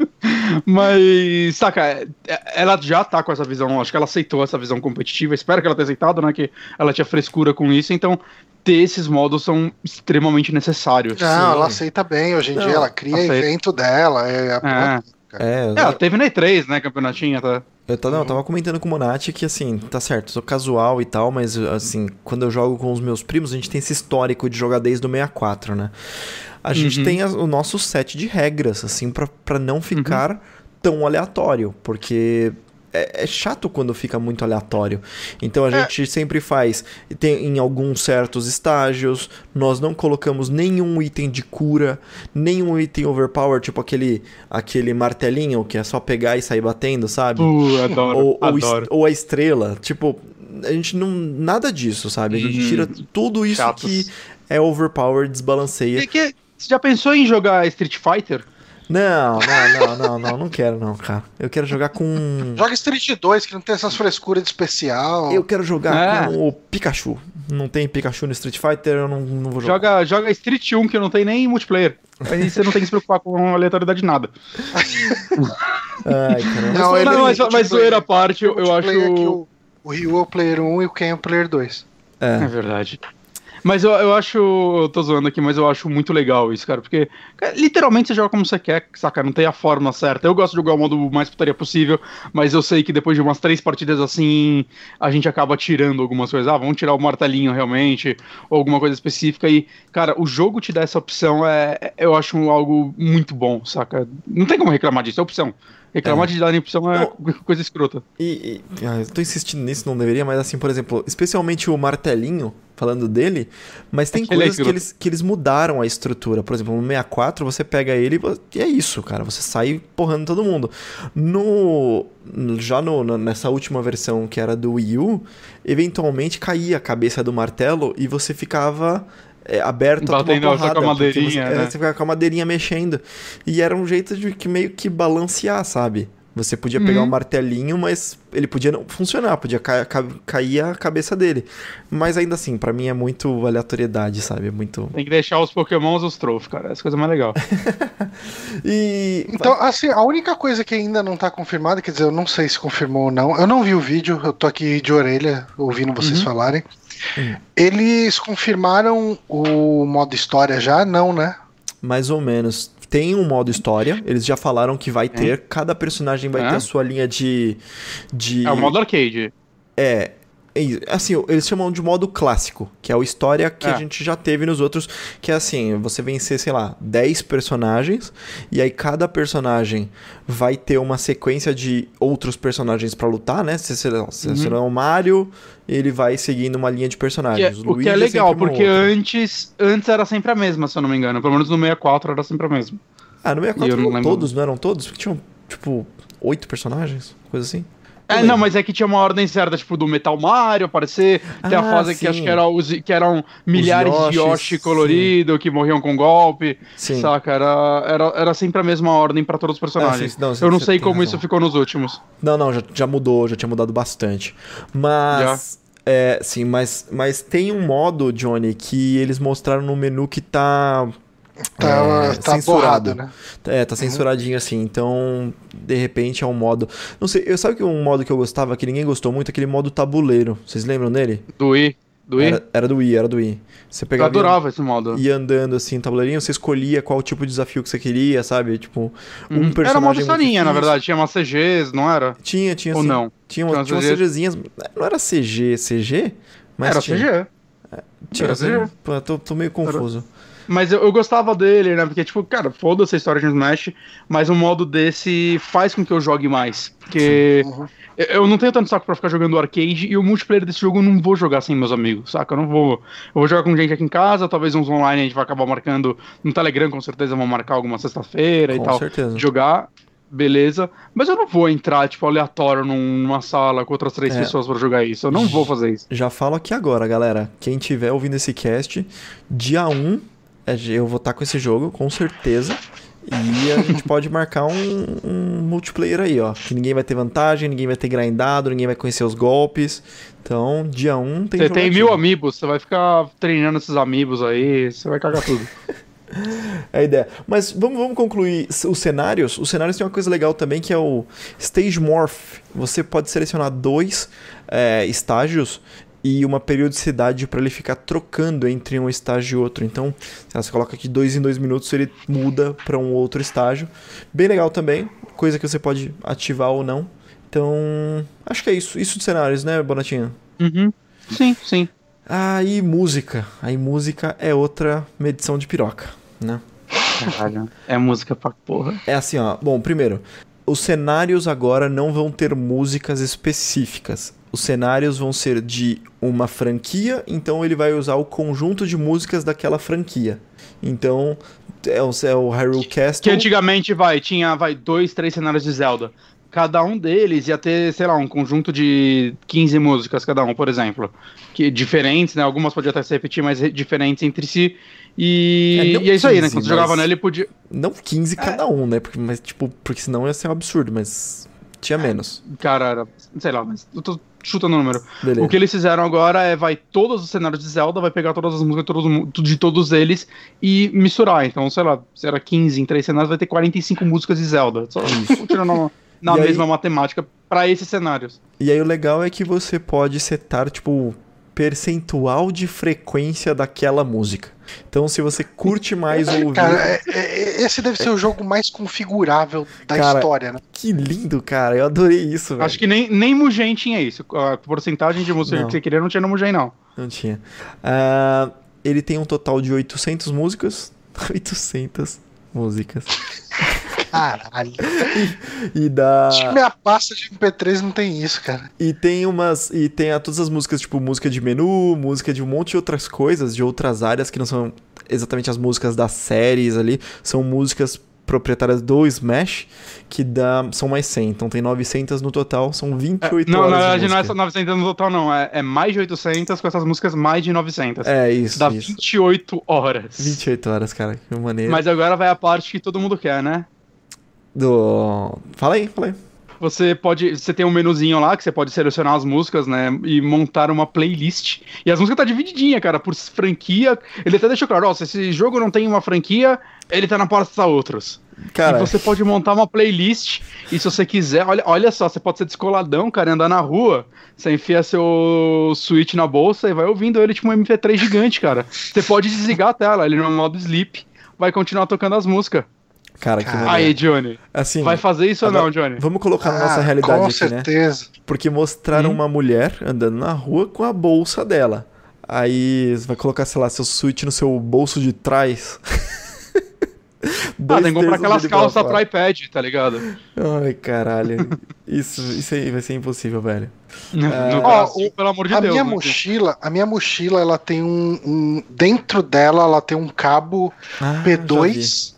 Mas, saca, é- ela já tá com essa visão, acho que ela aceitou essa visão competitiva, espero que ela tenha aceitado, né, que ela tinha frescura com isso, então ter esses modos são extremamente necessários. Não, Sim. ela aceita bem hoje em Não, dia, ela cria aceita. evento dela. É, a- É. é, É, ela teve na E3, né, campeonatinha, tá? Eu tava, não, eu tava comentando com o Monati que, assim, tá certo, sou casual e tal, mas, assim, quando eu jogo com os meus primos, a gente tem esse histórico de jogar desde o 64, né? A gente Uhum. tem o nosso set de regras, assim, pra, pra não ficar tão aleatório, porque é, é chato quando fica muito aleatório. Então a É. gente sempre faz, tem em alguns certos estágios, nós não colocamos nenhum item de cura, nenhum item overpower, tipo aquele, aquele martelinho que é só pegar e sair batendo, sabe? Uh, adoro, ou, ou, adoro. ou a estrela. Tipo, a gente não. Nada disso, sabe? A gente Uhum. tira tudo isso Chatos. que é overpower, desbalanceia. Que- que- você já pensou em jogar Street Fighter? Não, não, não, não, não, não quero, não, cara. Eu quero jogar com. Joga Street 2, que não tem essas frescuras de especial. Eu quero jogar É. com o Pikachu. Não tem Pikachu no Street Fighter, eu não, não vou jogar. Joga, joga Street 1, que não tem nem multiplayer. Aí você não tem que se preocupar com aleatoriedade de nada. Ai, caramba. Não, mas, ele- não, mas, ele- mas zoeira à parte, eu, eu acho. Que o, o Ryu é o player 1 e o Ken é o player 2. É É. verdade. Mas eu, eu acho. Eu tô zoando aqui, mas eu acho muito legal isso, cara. Porque literalmente você joga como você quer, saca? Não tem a forma certa. Eu gosto de jogar o modo mais putaria possível, mas eu sei que depois de umas três partidas assim, a gente acaba tirando algumas coisas. Ah, vamos tirar o martelinho realmente, ou alguma coisa específica. E, cara, o jogo te dá essa opção, é, é- eu acho algo muito bom, saca? Não tem como reclamar disso, é opção. Reclamar É. de dar opção é coisa escrota. E, e ah, eu tô insistindo nisso, não deveria, mas assim, por exemplo, especialmente o martelinho, falando dele, mas tem Aquele é coisas que escroto. eles, que eles mudaram a estrutura. Por exemplo, no 64 você pega ele e é isso, cara. Você sai porrando todo mundo. No. Já no- nessa última versão que era do Wii U, eventualmente caía a cabeça do martelo e você ficava. É, aberto a tomar Batendo só porrada, com a madeirinha, você, é, né? você ficava com a madeirinha mexendo. E era um jeito de que meio que balancear, sabe? Você podia pegar Uhum. um martelinho, mas ele podia não funcionar, podia ca ca cair a cabeça dele. Mas ainda assim, pra mim é muito aleatoriedade, sabe? É muito. Tem que deixar os pokémons os trofos, cara. Essa coisa mais legal. E. Então, assim, a única coisa que ainda não tá confirmada, quer dizer, eu não sei se confirmou ou não. Eu não vi o vídeo, eu tô aqui de orelha ouvindo vocês Uhum. falarem. Hum. Eles confirmaram o modo história já? Não, né? Mais ou menos. Tem um modo história, eles já falaram que vai ter. Cada personagem vai É? ter a sua linha de. de É o modo arcade. É. é, Assim, eles chamam de modo clássico, que é o história que É. a gente já teve nos outros, que é assim, você vencer, sei lá, 10 personagens, e aí cada personagem vai ter uma sequência de outros personagens pra lutar, né? Se se Uhum. será o Mario, ele vai seguindo uma linha de Que é- personagens. o que Luigi é legal, uma porque outra. antes, antes era sempre a mesma, se eu não me engano. Pelo menos no 64 era sempre a mesma. Ah, no 64 eu não não todos, não eram todos? Porque tinham, tipo, oito personagens, coisa assim. É, não, mas é que tinha uma ordem certa, tipo, do Metal Mario aparecer. Tem a Ah, fase que sim. acho que, era os, que eram milhares de Yoshis, Yoshi colorido que morriam com golpe. Sim. Saca? Era, era, era sempre a mesma ordem pra todos os personagens. Ah, sim, não, eu não sei como razão. isso ficou nos últimos. Não, não, já, já mudou, já tinha mudado bastante. Mas. É, sim, mas, mas tem um modo, Johnny, que eles mostraram no menu que tá. Tá, É, tá censurado. borrado, né? É, tá censuradinho assim, então de repente é um modo. Não sei, eu sabe que um modo que eu gostava, que ninguém gostou muito, aquele modo tabuleiro. Vocês lembram dele? Do Wii. Do Wii. Era, era do Wii, era do Wii. Você eu pegava e ia- adorava esse modo. ia andando assim, tabuleirinho, você escolhia qual tipo de desafio que você queria, sabe? Tipo, um Uhum. personagem. Era uma historinha, na verdade. Tinha umas CGs, não era? Tinha, tinha Ou sim. não? Tinha, uma, Tinha umas umas CGzinhas. Não era CG, CG? Mas era tinha. CG. Tinha, Era CG. Pô, tô, tô meio confuso. Mas eu, eu gostava dele, né? Porque, tipo, cara, foda-se a história de Smash, mas um modo desse faz com que eu jogue mais. Porque Uhum. eu- não tenho tanto saco pra ficar jogando arcade e o multiplayer desse jogo eu não vou jogar sem meus amigos, saca? Eu não vou. Eu vou jogar com gente aqui em casa, talvez uns online a gente vai acabar marcando no Telegram, com certeza vão marcar alguma sexta-feira e Com tal. certeza. Jogar. Beleza, mas eu não vou entrar, tipo, aleatório num- numa sala com outras três É. pessoas pra jogar isso. Eu não vou fazer isso. Já falo aqui agora, galera. Quem tiver ouvindo esse cast, dia 1 é, eu vou estar com esse jogo, com certeza. E a gente pode marcar um, um multiplayer aí, ó. Que ninguém vai ter vantagem, ninguém vai ter grindado, ninguém vai conhecer os golpes. Então, dia 1 tem Você tem mil amigos, você vai ficar treinando esses amigos aí, você vai cagar tudo. É a ideia. Mas vamos, vamos concluir os cenários. Os cenários tem uma coisa legal também que é o Stage Morph. Você pode selecionar dois é, estágios e uma periodicidade para ele ficar trocando entre um estágio e outro. Então, você coloca aqui dois em dois minutos, ele muda para um outro estágio. Bem legal também, coisa que você pode ativar ou não. Então, acho que é isso. Isso de cenários, né, Bonatinho? Uhum. Sim, sim. Aí, música. Aí, música é outra medição de piroca, né? Caralho. É música pra porra. É assim, ó. Bom, primeiro, os cenários agora não vão ter músicas específicas. Os cenários vão ser de uma franquia, então ele vai usar o conjunto de músicas daquela franquia. Então, é o, é o Hyrule Que Castle. antigamente, vai, tinha, vai, dois, três cenários de Zelda. Cada um deles ia ter, sei lá, um conjunto de 15 músicas cada um, por exemplo. Que diferentes, né? Algumas podiam até se repetir, mas re- diferentes entre si. E É, e é, isso aí, né? 15, Quando você jogava nele, podia. Não 15 cada um, né? Porque, mas, tipo, porque senão ia ser um absurdo, mas tinha menos. Cara, era, sei lá, mas eu tô chutando o número. Beleza. O que eles fizeram agora é vai todos os cenários de Zelda, vai pegar todas as músicas todos, de todos eles e misturar. Então, sei lá, se era 15 em três cenários, vai ter 45 músicas de Zelda. Só tirando na, na E aí- mesma matemática pra esses cenários. E aí o legal é que você pode setar, tipo, percentual de frequência daquela música. Então, se você curte mais ouvir. Cara, é- é- esse deve ser o jogo mais configurável da Cara, história, né? Que lindo, cara. Eu adorei isso, velho. Acho que nem, nem Mugen tinha isso. A porcentagem de música Não. que você queria não tinha no Mugen, não. Não tinha. Ah, ele tem um total de 800 músicas. 800 músicas. Caralho. E da. Acho que minha pasta de MP3 não tem isso, cara. E tem umas. E tem a, todas as músicas, tipo, música de menu, música de um monte de outras coisas, de outras áreas que não são exatamente as músicas das séries ali. São músicas proprietárias do Smash, que dá, são mais 100. Então tem 900 no total, são 28 não, horas. na de verdade não é música. só 900 no total, não. É, é mais de 800 com essas músicas mais de 900. É, isso. Dá isso. 28 horas. 28 horas, cara. Que maneiro. Mas agora vai a parte que todo mundo quer, né? Do. Fala aí, fala aí. Você pode. Você tem um menuzinho lá que você pode selecionar as músicas, né? E montar uma playlist. E as músicas tá divididinha, cara, por franquia. Ele até deixou claro, ó, se esse jogo não tem uma franquia, ele tá na pasta outros. Cara, E você pode montar uma playlist. E se você quiser, olha, olha só, você pode ser descoladão, cara, e andar na rua. Você enfia seu Switch na bolsa e vai ouvindo ele tipo um MP3 gigante, cara. Você pode desligar a tela, ele no modo sleep. Vai continuar tocando as músicas. Cara, que maneiro. Aí, Johnny. Assim, Vai fazer isso agora- ou não, Johnny? vamos colocar na nossa Ah, realidade Com aqui, né? certeza. Porque mostraram Hum. uma mulher andando na rua com a bolsa dela. Aí você vai colocar, sei lá, seu Switch no seu bolso de trás. Ah, Dois tem que comprar aquelas pra calças pro iPad, tá ligado? Ai, caralho. Isso, isso aí vai ser impossível, velho. No É. Brasil, pelo amor de a Deus. minha né? mochila, a minha mochila, ela tem um, um- dentro dela, ela tem um cabo Ah, já vi. P2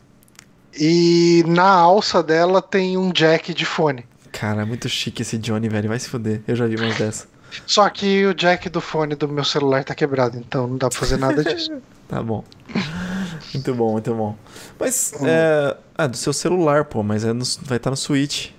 e na alça dela tem um jack de fone. Cara, é muito chique esse Johnny, velho. Vai se fuder. Eu já vi umas dessas. Só que o jack do fone do meu celular tá quebrado, então não dá pra fazer nada disso. Tá bom. Muito bom, muito bom. Mas, é. Ah, do seu celular, pô, mas é no- vai estar no Switch.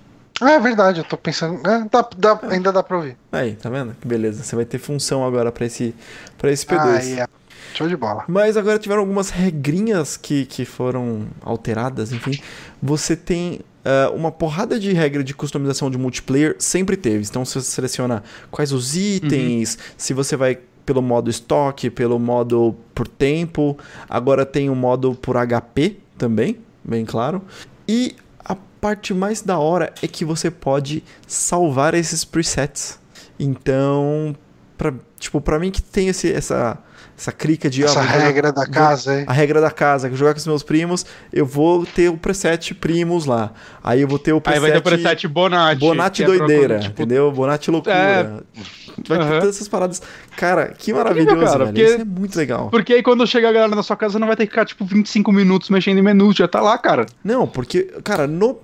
ah, é verdade, eu tô pensando. é, dá- dá- ainda dá pra ouvir. Aí, tá vendo? Que beleza. Você vai ter função agora pra esse, pra esse P2. Ah, é. Show de bola. Mas agora tiveram algumas regrinhas que, que foram alteradas, enfim. Você tem ah, uma porrada de regra de customização de multiplayer, sempre teve. Então você seleciona quais os itens, se você vai pelo modo estoque, pelo modo por tempo. Agora tem o modo por HP também, bem claro. E a parte mais da hora é que você pode salvar esses presets. Então, pra, tipo, pra mim que tem esse, essa, essa crica de... ah, Essa jogar- regra da vou- casa aí. a regra da casa, que eu jogar com os meus primos, eu vou ter o preset primos lá. Aí eu vou ter o Aí preset, vai ter o preset Bonatti. Bonatti é doideira, tipo, entendeu? Bonatti loucura. É. Vai ter Aham. todas essas paradas. Cara, que maravilhoso, cara, velho. porque- Isso é muito legal. Porque aí quando chega a galera na sua casa, não vai ter que ficar, tipo, 25 minutos mexendo em menus, já tá lá, cara. Não, porque, cara, no,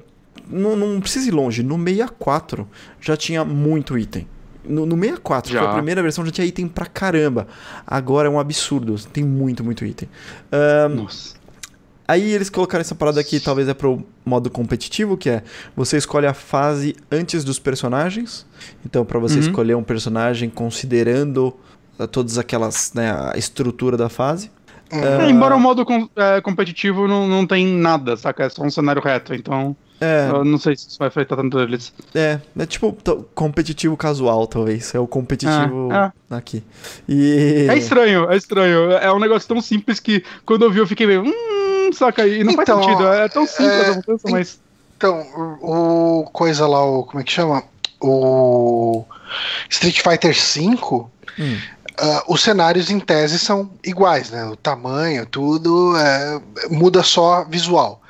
no- não precisa ir longe. No 64 já tinha muito item. No, no 64, que foi a Já. primeira versão, já tinha item pra caramba. Agora é um absurdo. Tem muito, muito item. Ahn, Nossa. Aí eles colocaram essa parada aqui, talvez é pro modo competitivo, que é você escolhe a fase antes dos personagens. Então, pra você Uhum. escolher um personagem considerando ah, todas aquelas, né, a estrutura da fase. É, embora o modo com- é, competitivo não, não tem nada, saca? É só um cenário reto, então É, eu não sei se isso vai afetar tanto eles. é, é tipo competitivo casual, talvez. É o competitivo É, aqui. E. É estranho, é estranho. É um negócio tão simples que quando eu vi eu fiquei meio, hum, saca? E não Então, faz sentido. É tão simples é, a mudança, mas. Então, o, coisa lá, o. Como é que chama? O Street Fighter V, Hum. ah, os cenários em tese são iguais, né? O tamanho, tudo, é, muda só visual.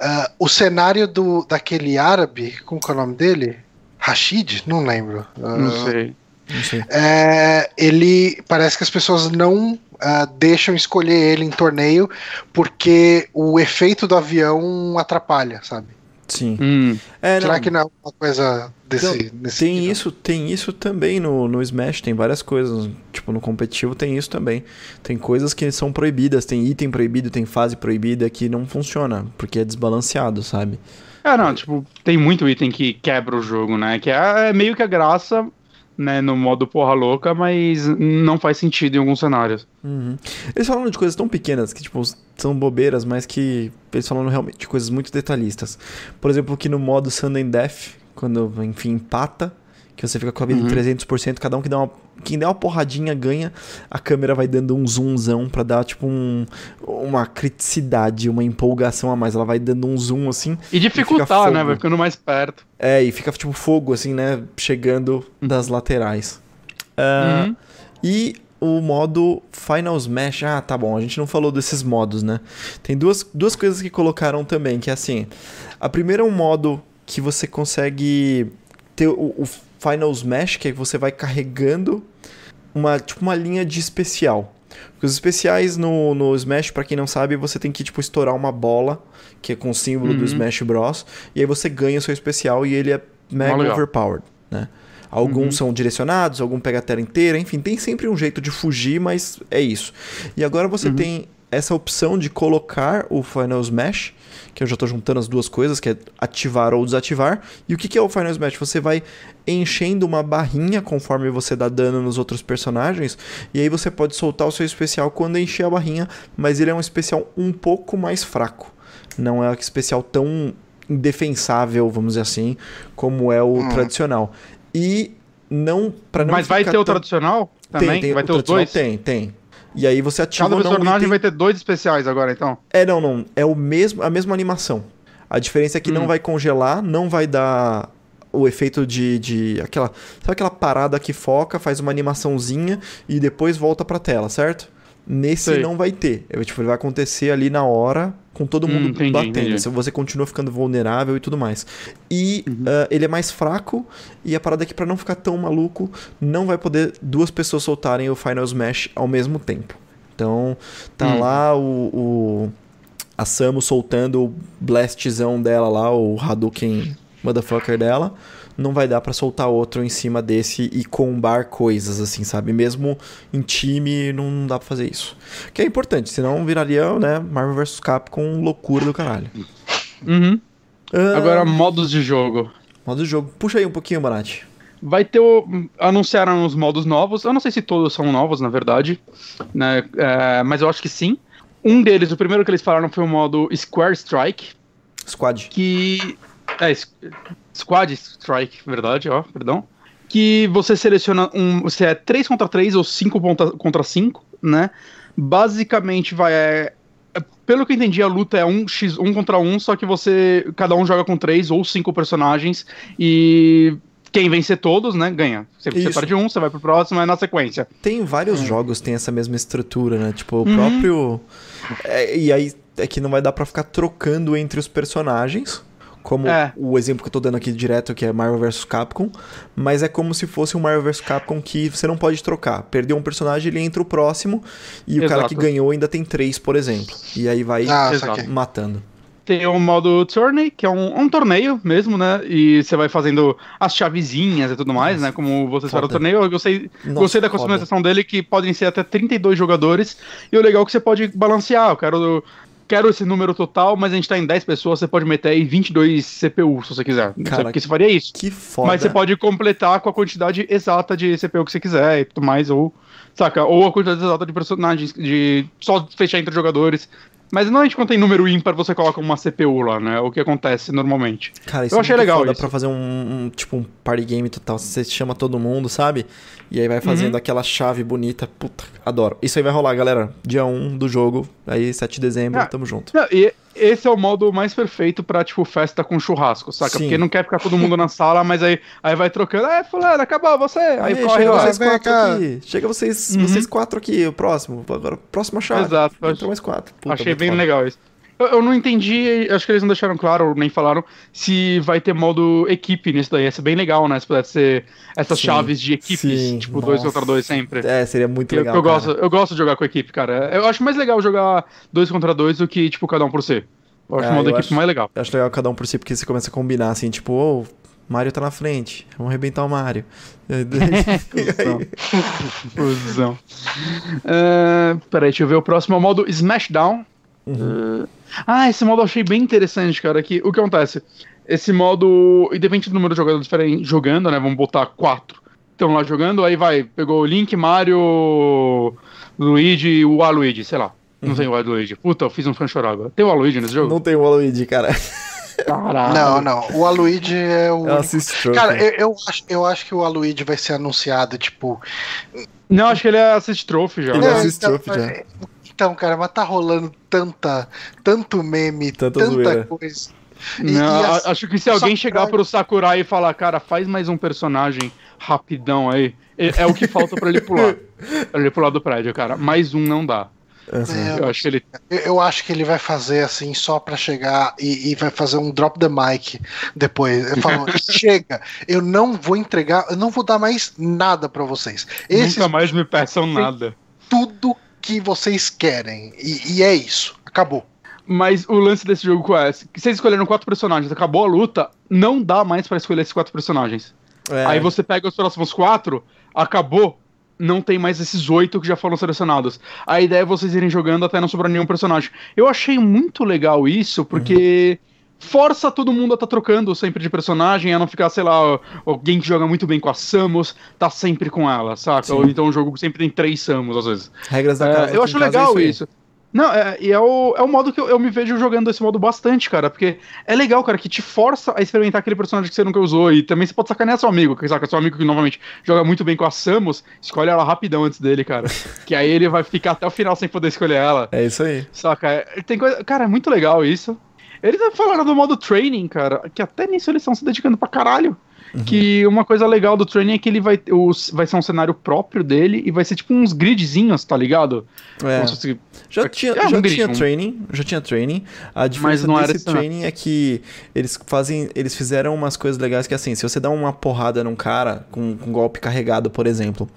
Ah, o cenário do, daquele árabe, como que é o nome dele? Rashid? Não lembro. Ah, Não sei. Não sei. é, ele parece que as pessoas não ah, deixam escolher ele em torneio porque o efeito do avião atrapalha, sabe? Sim. Hum. É, Será não, que não é uma coisa desse. Então, nesse Tem nível? isso, tem isso também no, no Smash, tem várias coisas. Tipo, no competitivo tem isso também. Tem coisas que são proibidas, tem item proibido, tem fase proibida que não funciona, porque é desbalanceado, sabe? É, não, tipo, tem muito item que quebra o jogo, né? Que é, é meio que a graça, né, no modo porra louca, mas não faz sentido em alguns cenários. Uhum. Eles falam de coisas tão pequenas que, tipo, são bobeiras, mas que eles falam realmente de coisas muito detalhistas. Por exemplo, que no modo Sudden Death, quando, enfim, empata, que você fica com a vida Uhum. em 300%, cada um que dá uma, quem der uma porradinha ganha, a câmera vai dando um zoomzão pra dar, tipo, um, uma criticidade, uma empolgação a mais. Ela vai dando um zoom, assim, E dificultar, fogo. né? Vai ficando mais perto. é, e fica, tipo, fogo, assim, né, chegando das laterais. Ah, Uhum. e o modo Final Smash. Ah, tá bom, a gente não falou desses modos, né? Tem duas, duas coisas que colocaram também, que é assim. A primeira é um modo que você consegue ter o, o Final Smash, que é que você vai carregando uma, tipo, uma linha de especial. Porque os especiais no, no Smash, para quem não sabe, você tem que tipo estourar uma bola, que é com o símbolo Uhum. do Smash Bros. E aí você ganha o seu especial e ele é mega legal. overpowered, né? Alguns Uhum. são direcionados, algum pega a tela inteira, enfim, tem sempre um jeito de fugir, mas é isso. E agora você Uhum. tem essa opção de colocar o Final Smash, que eu já tô juntando as duas coisas, que é ativar ou desativar. E o que que é o Final Smash? Você vai enchendo uma barrinha conforme você dá dano nos outros personagens, e aí você pode soltar o seu especial quando encher a barrinha, mas ele é um especial um pouco mais fraco. Não é um especial tão indefensável, vamos dizer assim, como é o Hum. tradicional. E não para não Mas vai ter o tão- tradicional Tem, também? tem, vai o ter os tradicional dois? Tem, tem. E aí você ativa Cada não o personagem item- vai ter dois especiais agora, então. É, não, não. É o mesmo, a mesma animação. A diferença é que não Hum. vai congelar, não vai dar o efeito de, de aquela, sabe aquela parada que foca, faz uma animaçãozinha e depois volta pra tela, certo? Nesse Sei. não vai ter. É, tipo, ele vai acontecer ali na hora com todo Hum, mundo entendi, batendo. entendi. Se Você continua ficando vulnerável e tudo mais. E Uhum. ah, ele é mais fraco e a parada é que pra não ficar tão maluco, não vai poder duas pessoas soltarem o Final Smash ao mesmo tempo. Então, tá Hum. lá o, o a Samus soltando o blastzão dela lá, o Hadouken motherfucker dela, não vai dar pra soltar outro em cima desse e combar coisas, assim, sabe? Mesmo em time, não dá pra fazer isso. Que é importante, senão viraria, né, Marvel vs Capcom loucura do caralho. Uhum. Ah, Agora, modos de jogo. Modo de jogo. Puxa aí um pouquinho, Bonatti. Vai ter o. Anunciaram os modos novos. Eu não sei se todos são novos, na verdade. Né? É, mas eu acho que sim. Um deles, o primeiro que eles falaram foi o modo Square Strike. Squad. Que. É, Squad Strike, verdade, ó, perdão. Que você seleciona um. Você é 3 contra 3 ou 5 ponta- contra 5, né? Basicamente vai. é, é, pelo que eu entendi, a luta é um x 1 contra 1, só que você. Cada um joga com 3 ou 5 personagens. E quem vencer todos, né, ganha. Você, Isso. perde um, você vai pro próximo, é na sequência. Tem vários jogos que tem essa mesma estrutura, né? Tipo, o Uhum. próprio. É, e aí é que não vai dar pra ficar trocando entre os personagens. Como É. o exemplo que eu tô dando aqui direto, que é Marvel vs Capcom. Mas é como se fosse um Marvel vs Capcom que você não pode trocar. Perdeu um personagem, ele entra o próximo. E o cara Exato. que ganhou ainda tem três, por exemplo. E aí vai Ah, Exato. matando. Tem o modo Tourney, que é um, um torneio mesmo, né? E você vai fazendo as chavezinhas e tudo mais, né? Como vocês fizeram o Foda. torneio. Eu gostei, Nossa, gostei da foda. customização dele, que podem ser até 32 jogadores. E o legal é que você pode balancear. Eu quero, quero esse número total, mas a gente tá em 10 pessoas, você pode meter aí 22 CPU, se você quiser. Cara, porque você faria isso. Que foda. Mas você pode completar com a quantidade exata de CPU que você quiser e tudo mais, ou, saca? Ou a quantidade exata de personagens, de só fechar entre jogadores. Mas normalmente quando tem número ímpar, você coloca uma CPU lá, né? O que acontece normalmente. Cara, isso Eu é achei muito legal foda isso. pra fazer um, um- tipo um party game total. Você chama todo mundo, sabe? E aí vai fazendo Uhum. aquela chave bonita. Puta, adoro. Isso aí vai rolar, galera. Dia 1 do jogo. Aí 7 de dezembro, Ah, tamo junto. Não, e esse é o modo mais perfeito pra, tipo, festa com churrasco, saca? Sim. Porque não quer ficar todo mundo na sala, mas aí, aí vai trocando. É, fulano, acabou você. Aí, Aí, corre chega lá. vocês quatro cá. aqui. Chega vocês, Uhum. vocês quatro aqui, o próximo. Agora, próxima chave. Exato. Entrou mais quatro. Puta, Achei bem foda. legal isso. Eu, eu não entendi, acho que eles não deixaram claro, ou nem falaram, se vai ter modo equipe nisso daí. Ia ser bem legal, né? Se pudesse ser essas Sim, chaves de equipes, sim, tipo, dois nossa. contra dois sempre. É, seria muito Eu, legal. eu, cara. gosto, eu gosto de jogar com equipe, cara. Eu acho mais legal jogar dois contra dois do que, tipo, cada um por si. Eu acho Ah, o modo equipe acho- mais legal. Eu acho legal cada um por si, porque você começa a combinar assim, tipo, ô, Mario tá na frente, vamos arrebentar o Mario. Fusão. Ah, peraí, deixa eu ver o próximo. É o modo Smashdown. Uhum. Ah, esse modo eu achei bem interessante, cara. Que, o que acontece? Esse modo, independente do número de jogadores diferentes jogando, né? Vamos botar quatro. Estão lá jogando, aí vai, pegou o Link, Mario, Luigi e o Aluigi, sei lá. Não Uhum. tem o Aluigi. Puta, eu fiz um fã chorar agora. Tem o Aluigi nesse jogo? Não tem o Waluigi, cara. Caralho. Não, não. O Aluigi é o. É assist trophy. Cara, eu, eu acho, eu acho que o Aluigi vai ser anunciado, tipo. Não, acho que ele é assist trophy já. Ele é Não, assist então, trophy já. Então, cara, mas tá rolando tanta, tanto meme, Tanta tanta zoeira. coisa. E- Não, e a- assim, acho que se alguém Sakurai- chegar pro Sakurai e falar, cara, faz mais um personagem rapidão aí. É, é o que falta pra ele pular. pra ele pular do prédio, cara. Mais um não dá. É, Eu acho que ele. eu, eu acho que ele vai fazer assim só pra chegar e, e vai fazer um drop the mic depois. Ele falou: chega, eu não vou entregar, eu não vou dar mais nada pra vocês. Esse Nunca mais me peçam nada. tudo que vocês querem. E, e é isso. Acabou. Mas o lance desse jogo é? Se Vocês escolheram quatro personagens, acabou a luta, não dá mais pra escolher esses quatro personagens. É, Aí você pega os próximos quatro, acabou, não tem mais esses oito que já foram selecionados. A ideia é vocês irem jogando até não sobrar nenhum personagem. Eu achei muito legal isso, porque força todo mundo a estar trocando sempre de personagem, a não ficar, sei lá, alguém que joga muito bem com a Samus, tá sempre com ela, saca? Sim. Ou então o jogo sempre tem três Samus, às vezes. regras da É, casa. eu aqui acho casa é legal aí. isso. Não, é, e é o, é o modo que eu, eu me vejo jogando esse modo bastante, cara. Porque é legal, cara, que te força a experimentar aquele personagem que você nunca usou. E também você pode sacanear seu amigo, que saca? Seu amigo que novamente joga muito bem com a Samus, escolhe ela rapidão antes dele, cara. que aí ele vai ficar até o final sem poder escolher ela. É isso aí. Saca? É, tem coisa. Cara, é muito legal isso. Eles falaram do modo training, cara, que até nisso eles estão se dedicando pra caralho. Uhum. Que uma coisa legal do training é que ele vai, o, vai ser um cenário próprio dele e vai ser tipo uns gridzinhos, tá ligado? É. Se Já tinha, É, um já grid, tinha um- training, já tinha training. A diferença não era desse esse cenário. training é que eles fazem, eles fizeram umas coisas legais que assim, se você dá uma porrada num cara com com um golpe carregado, por exemplo,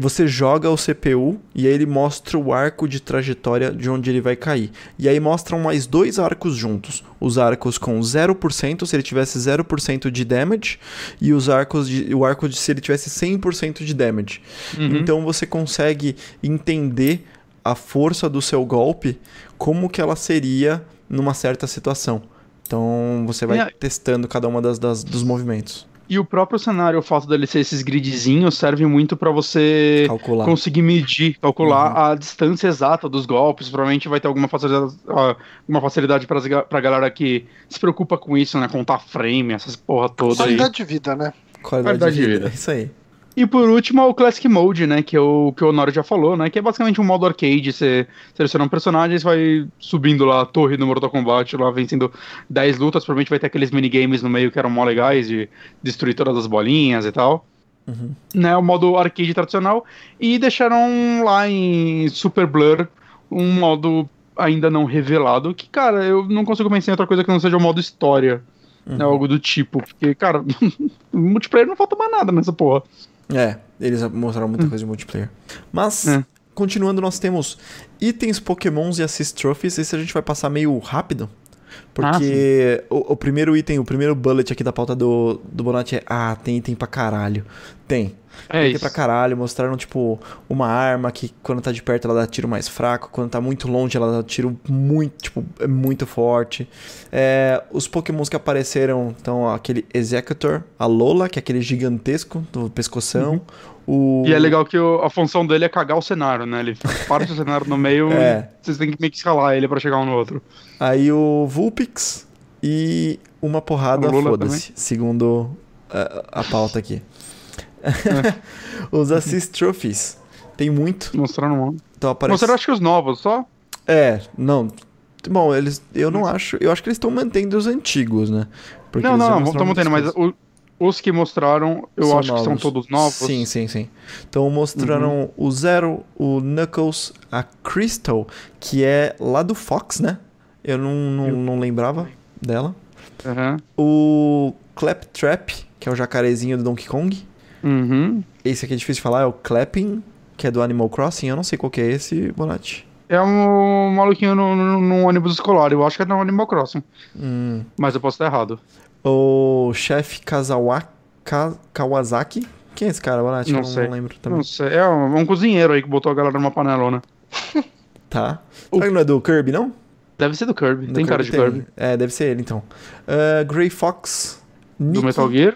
você joga o CPU e aí ele mostra o arco de trajetória de onde ele vai cair. E aí mostram mais dois arcos juntos. Os arcos com 0%, se ele tivesse 0% de damage, e os arcos de, o arco de se ele tivesse 100% de damage. Uhum. Então você consegue entender a força do seu golpe, como que ela seria numa certa situação. Então você vai É. testando cada uma das, das- dos movimentos. E o próprio cenário, o fato dele ser esses gridzinhos, serve muito pra você Calcular. conseguir medir, calcular a distância exata dos golpes. Provavelmente vai ter alguma facilidade, alguma facilidade pra, pra galera que se preocupa com isso, né? Contar frame, essas porra toda aí. Qualidade de vida, né? Qualidade, Qualidade de de vida. vida. É isso aí. E por último, o Classic Mode, né? Que, é o, que o Honor já falou, né? Que é basicamente um modo arcade. Você seleciona um personagem, você vai subindo lá a torre do Mortal Kombat, lá vencendo 10 lutas. Provavelmente vai ter aqueles minigames no meio que eram mó legais, de destruir todas as bolinhas e tal. Uhum. Né, o modo arcade tradicional. E deixaram lá em Super Blur um modo ainda não revelado. Que, cara, eu não consigo pensar em outra coisa que não seja o modo história. Né, algo do tipo. Porque, cara, multiplayer não falta mais nada nessa porra. É, eles mostraram muita coisa de multiplayer. Mas, É. continuando, nós temos itens, pokémons e assist trophies. Esse a gente vai passar meio rápido. Porque o, o primeiro item, o primeiro bullet aqui da pauta do, do Bonatti é Ah, tem item pra caralho. Tem. É Tem isso. pra caralho, mostraram, tipo, uma arma que quando tá de perto ela dá tiro mais fraco, quando tá muito longe ela dá tiro muito, tipo, é muito forte. É, os pokémons que apareceram, então, aquele Executor, a Lola, que é aquele gigantesco do pescoção. O... E é legal que o- a função dele é cagar o cenário, né? Ele parte o cenário no meio É. e vocês têm que meio que escalar ele pra chegar um no outro. Aí o Vulpix e uma porrada, foda-se, segundo a, a pauta aqui. Os Assist Trophies. Tem muito. Mostrando um. Então aparece... Mostraram acho que os novos, só. É, não. Bom, eles. Eu não acho. Eu acho que eles estão mantendo os antigos, né? Porque não, não, não, mostraram estão mantendo, mas o- os que mostraram, eu São acho que são novos. todos novos. Sim, sim, sim. Então mostraram o Zero, o Knuckles, a Crystal, que é lá do Fox, né? Eu não, não, Eu- não lembrava dela. Aham. O Claptrap, que é o jacarezinho do Donkey Kong. Uhum. Esse aqui é difícil de falar, é o Clapping, que é do Animal Crossing. Eu não sei qual que é esse, Bonatti. É um maluquinho num ônibus escolar. Eu acho que é no Animal Crossing. Hum. Mas eu posso estar errado. O chefe Kazawa... Ka- Kawasaki. Quem é esse cara, Bonatti? Não Eu sei. lembro também. Não sei. É um, um cozinheiro aí que botou a galera numa panelona. Tá. O- Será que não é do Kirby, não? Deve ser do Kirby. Do tem cara de tem. Kirby. É, deve ser ele, então. Uh, Grey Fox. Do Metal Gear.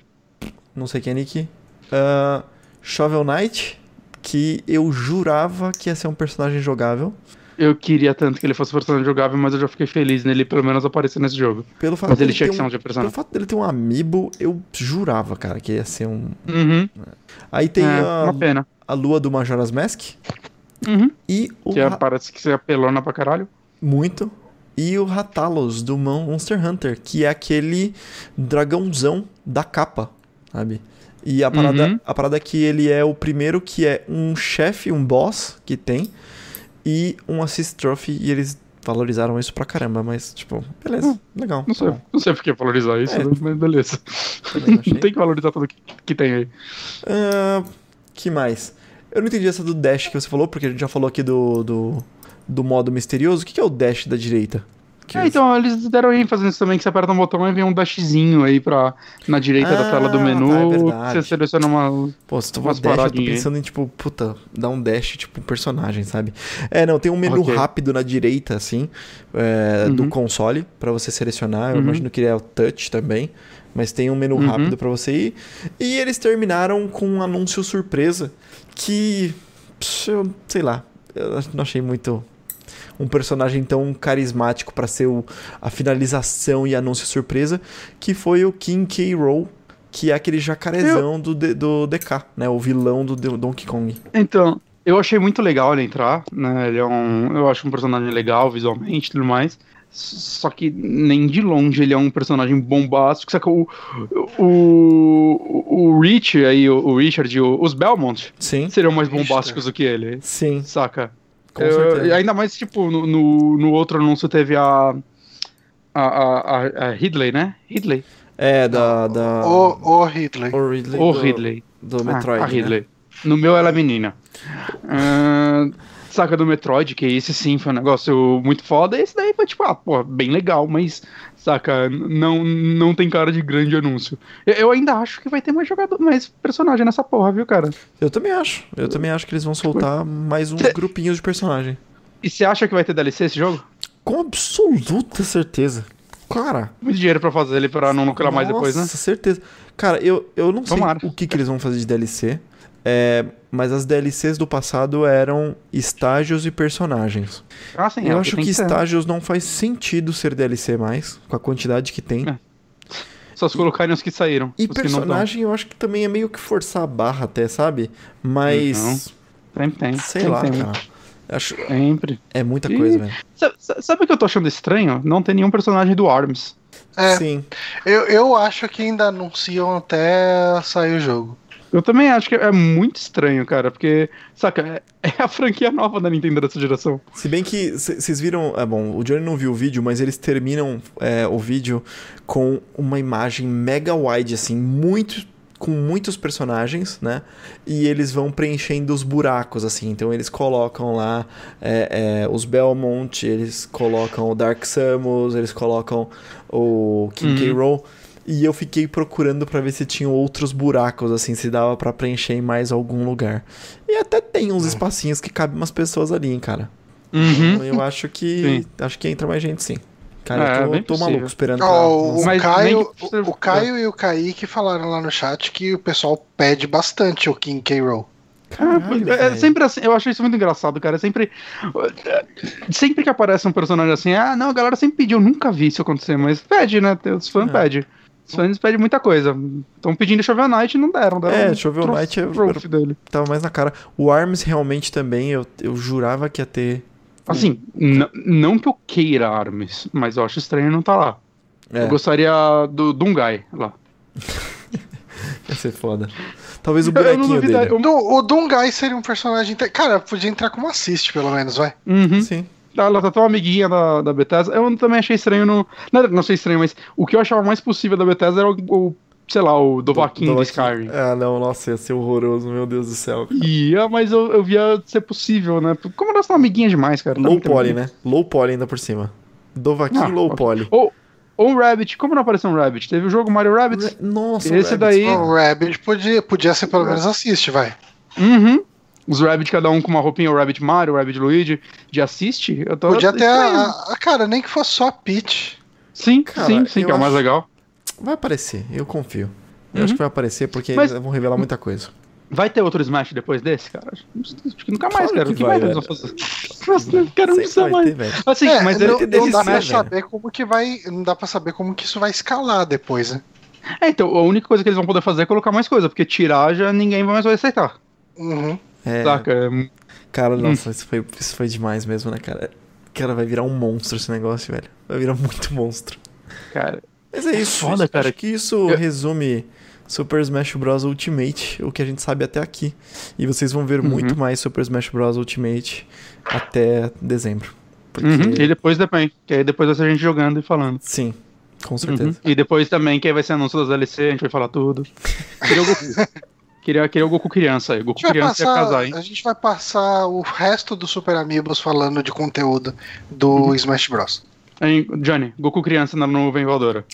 Não sei quem é Nick. Uh, Shovel Knight, que eu jurava que ia ser um personagem jogável. Eu queria tanto que ele fosse personagem jogável, mas eu já fiquei feliz nele pelo menos aparecer nesse jogo. Pelo fato Mas ele dele tinha ter que ser um, um de Pelo personagem. fato dele ter um amiibo, eu jurava, cara, que ia ser um. Uhum. Aí tem é, a, uma pena. a lua do Majora's Mask Uhum. e o. Que é, parece que você é pelona pra caralho. Muito. E o Ratalos do Mon- Monster Hunter, que é aquele dragãozão da capa, sabe? E a parada, Uhum. a parada é que ele é o primeiro que é um chefe, um boss que tem, e um assist trophy, e eles valorizaram isso pra caramba, mas, tipo, beleza, legal. Hum, Não sei, não sei por que valorizar isso, É. mas beleza. também. Não tem que valorizar tudo que, que tem aí. Ah, que mais? Eu não entendi essa do dash que você falou, porque a gente já falou aqui do, do, do modo misterioso. O que que é o dash da direita? Que É, eles- então, eles deram ênfase nisso também, que você aperta um botão e vem um dashzinho aí pra, na direita da Ah, tela do tá, é menu, verdade. você seleciona uma... Pô, se tu for dash, eu tô aí. pensando em, tipo, puta, dar um dash, tipo, um personagem, sabe? É, não, tem um menu Ok. rápido na direita, assim, é, do Uhum. console, pra você selecionar. Eu Uhum. imagino que ele é o touch também. Mas tem um menu Uhum. rápido pra você ir. E eles terminaram com um anúncio surpresa que. Eu sei lá. Eu não achei muito. Um personagem tão carismático pra ser o, a finalização e anúncio surpresa. Que foi o King K. Rool, que é aquele jacarezão do, D- do DK, né? O vilão do Donkey Kong. Então, eu achei muito legal ele entrar, né? Ele é um. Eu acho um personagem legal visualmente e tudo mais. Só que nem de longe ele é um personagem bombástico. Saca? O, o, o Rich aí, o, o Richard e o- os Belmont Sim, seriam mais Richard. bombásticos do que ele. sim, Saca? Com Eu- certeza. e ainda mais, tipo, no, no, no outro anúncio teve a. A, a, a, a Ridley, né? Ridley. É, da. da... O, o Ridley. o Ridley. Ou do, Ridley. Do Ah, Metroid. a né? Ridley. No meu ela é menina. Ah, saca do Metroid, que esse sim foi um negócio muito foda. Esse daí foi tipo, ah, pô, bem legal, mas, saca, não, não tem cara de grande anúncio. Eu, ainda acho que vai ter mais jogador, mais personagem nessa porra, viu, cara? Eu também acho. Eu também acho que eles vão soltar mais uns Cê- grupinhos de personagem. E você acha que vai ter DLC esse jogo? Com absoluta certeza. Cara. Muito dinheiro pra fazer ele pra não lucrar mais depois, né? Nossa, certeza. Cara, eu, eu não sei Tomara. o que, que eles vão fazer de DLC. É, mas as DLCs do passado eram estágios e personagens. Ah, sim, é eu o acho tem que ser. estágios não faz sentido ser DLC mais, com a quantidade que tem. É. Só se colocarem os que saíram. E os que não tão. personagem eu acho que também é meio que forçar a barra até, sabe? Mas. Sempre tem. Sei sempre lá, tem. cara. Acho, Sempre. é muita Ih. coisa, velho. Sa- sa- Sabe o que eu tô achando estranho? Não tem nenhum personagem do ARMS. É, Sim. eu, eu acho que ainda anunciam até sair o jogo. Eu também acho que é muito estranho, cara, porque, saca, é, é a franquia nova da Nintendo dessa geração. Se bem que vocês viram. É bom, o Johnny não viu o vídeo, mas eles terminam é, o vídeo com uma imagem mega wide, assim, muito. Com muitos personagens, né? E eles vão preenchendo os buracos, assim. Então eles colocam lá é, é, os Belmont, eles colocam o Dark Samus, eles colocam o King K. Uhum. Rool. E eu fiquei procurando pra ver se tinha outros buracos, assim, se dava pra preencher em mais algum lugar. E até tem uns espacinhos que cabem umas pessoas ali, hein, cara. Uhum. Então eu acho que. Sim. Acho que entra mais gente, sim. Cara, É, eu tô, tô maluco esperando pra. Ó, o, Mas Caio, nem o, o Caio e o Kaique falaram lá no chat que o pessoal pede bastante o King K. Rool. Caralho, é, é sempre assim, eu acho isso muito engraçado, cara. É sempre. Sempre que aparece um personagem assim, ah, não, a galera sempre pediu, eu nunca vi isso acontecer, mas pede, né? Os fãs É. pedem. Os fãs pedem muita coisa. Estão pedindo Shovel Knight e não deram. deram É, um Shovel Knight é- trophy dele. Tava mais na cara. O Arms realmente também, eu, eu jurava que ia ter. Assim, não que eu queira Arms, mas eu acho estranho não tá lá. É, Eu gostaria do Dungai lá. ia ser foda. Talvez o Eu bonequinho dele. eu- o Dungai seria um personagem. Cara, podia entrar como assist, pelo menos, vai. Uhum. Sim. Ela tá tão amiguinha da, da Bethesda. Eu também achei estranho no. Não, não achei estranho, mas o que eu achava mais possível da Bethesda era o, o, sei lá, o Dovahkiin do Skyrim. Ah, não, nossa, ia ser horroroso, meu Deus do céu. Ia, mas eu, eu via ser possível, né? Como elas são amiguinhas demais, cara. Low Tá poly, né? Low poly ainda por cima. Dovahkiin Ah, low ok. poly. Ou, ou um Rabbit. Como não apareceu um Rabbit? Teve o jogo Mario Rabbit. Ra- Nossa, Esse Rabbit. daí- O Rabbit podia, podia ser pelo menos assist, vai. Uhum. Os Rabbit, cada um com uma roupinha, o Rabbit Mario, o Rabbit Luigi, de assiste. Eu tô Podia ter a, a- Cara, nem que fosse só a Peach. Sim, Cara, sim, sim, que é o mais legal. Vai aparecer, eu confio. Eu Uhum. acho que vai aparecer porque Mas- eles vão revelar muita coisa. Vai ter outro Smash depois desse, cara? Acho que nunca mais, Claro cara. que O que vai, mais eles fazer? Nossa, eu quero não Sempre precisa vai mais. ter. Assim, É, mas não, ele, não dá pra saber como que vai. Não dá pra saber como que isso vai escalar depois, né? É, então, a única coisa que eles vão poder fazer é colocar mais coisa, porque tirar já ninguém mais vai aceitar. Uhum. É, Saca? cara, Hum. nossa, isso, foi, isso foi demais mesmo, né, cara? Cara, vai virar um monstro esse negócio, velho. Vai virar muito monstro. Cara. Mas é isso. Foda, isso- cara. Acho que isso Eu- resume Super Smash Bros. Ultimate, o que a gente sabe até aqui. E vocês vão ver Uhum. muito mais Super Smash Bros. Ultimate até dezembro. Porque, Uhum, E depois também, que aí depois vai ser a gente jogando e falando. sim, com Uhum. certeza. E depois também, que aí vai ser anúncio das DLC, a gente vai falar tudo. Queria queria, o Goku criança aí. O Goku criança ia casar, passar, hein? a gente vai passar o resto do Super Amigos falando de conteúdo do Smash Bros. Johnny, Goku criança na nuvem voadora.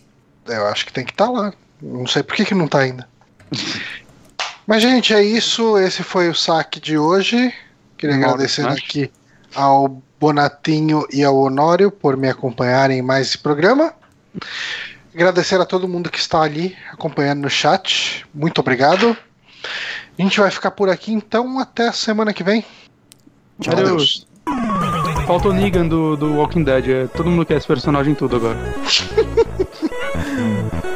Eu acho que tem que estar lá. Não sei por que, que não tá ainda. Mas, gente, é isso. Esse foi o saque de hoje. Queria agradecer aqui ao Bonatinho e ao Honório por me acompanharem em mais esse programa. Agradecer a todo mundo que está ali acompanhando no chat. Muito obrigado. A gente vai ficar por aqui então até a semana que vem. Tchau, Adeus. Falta o Negan do, do Walking Dead. É, todo mundo quer esse personagem em tudo agora.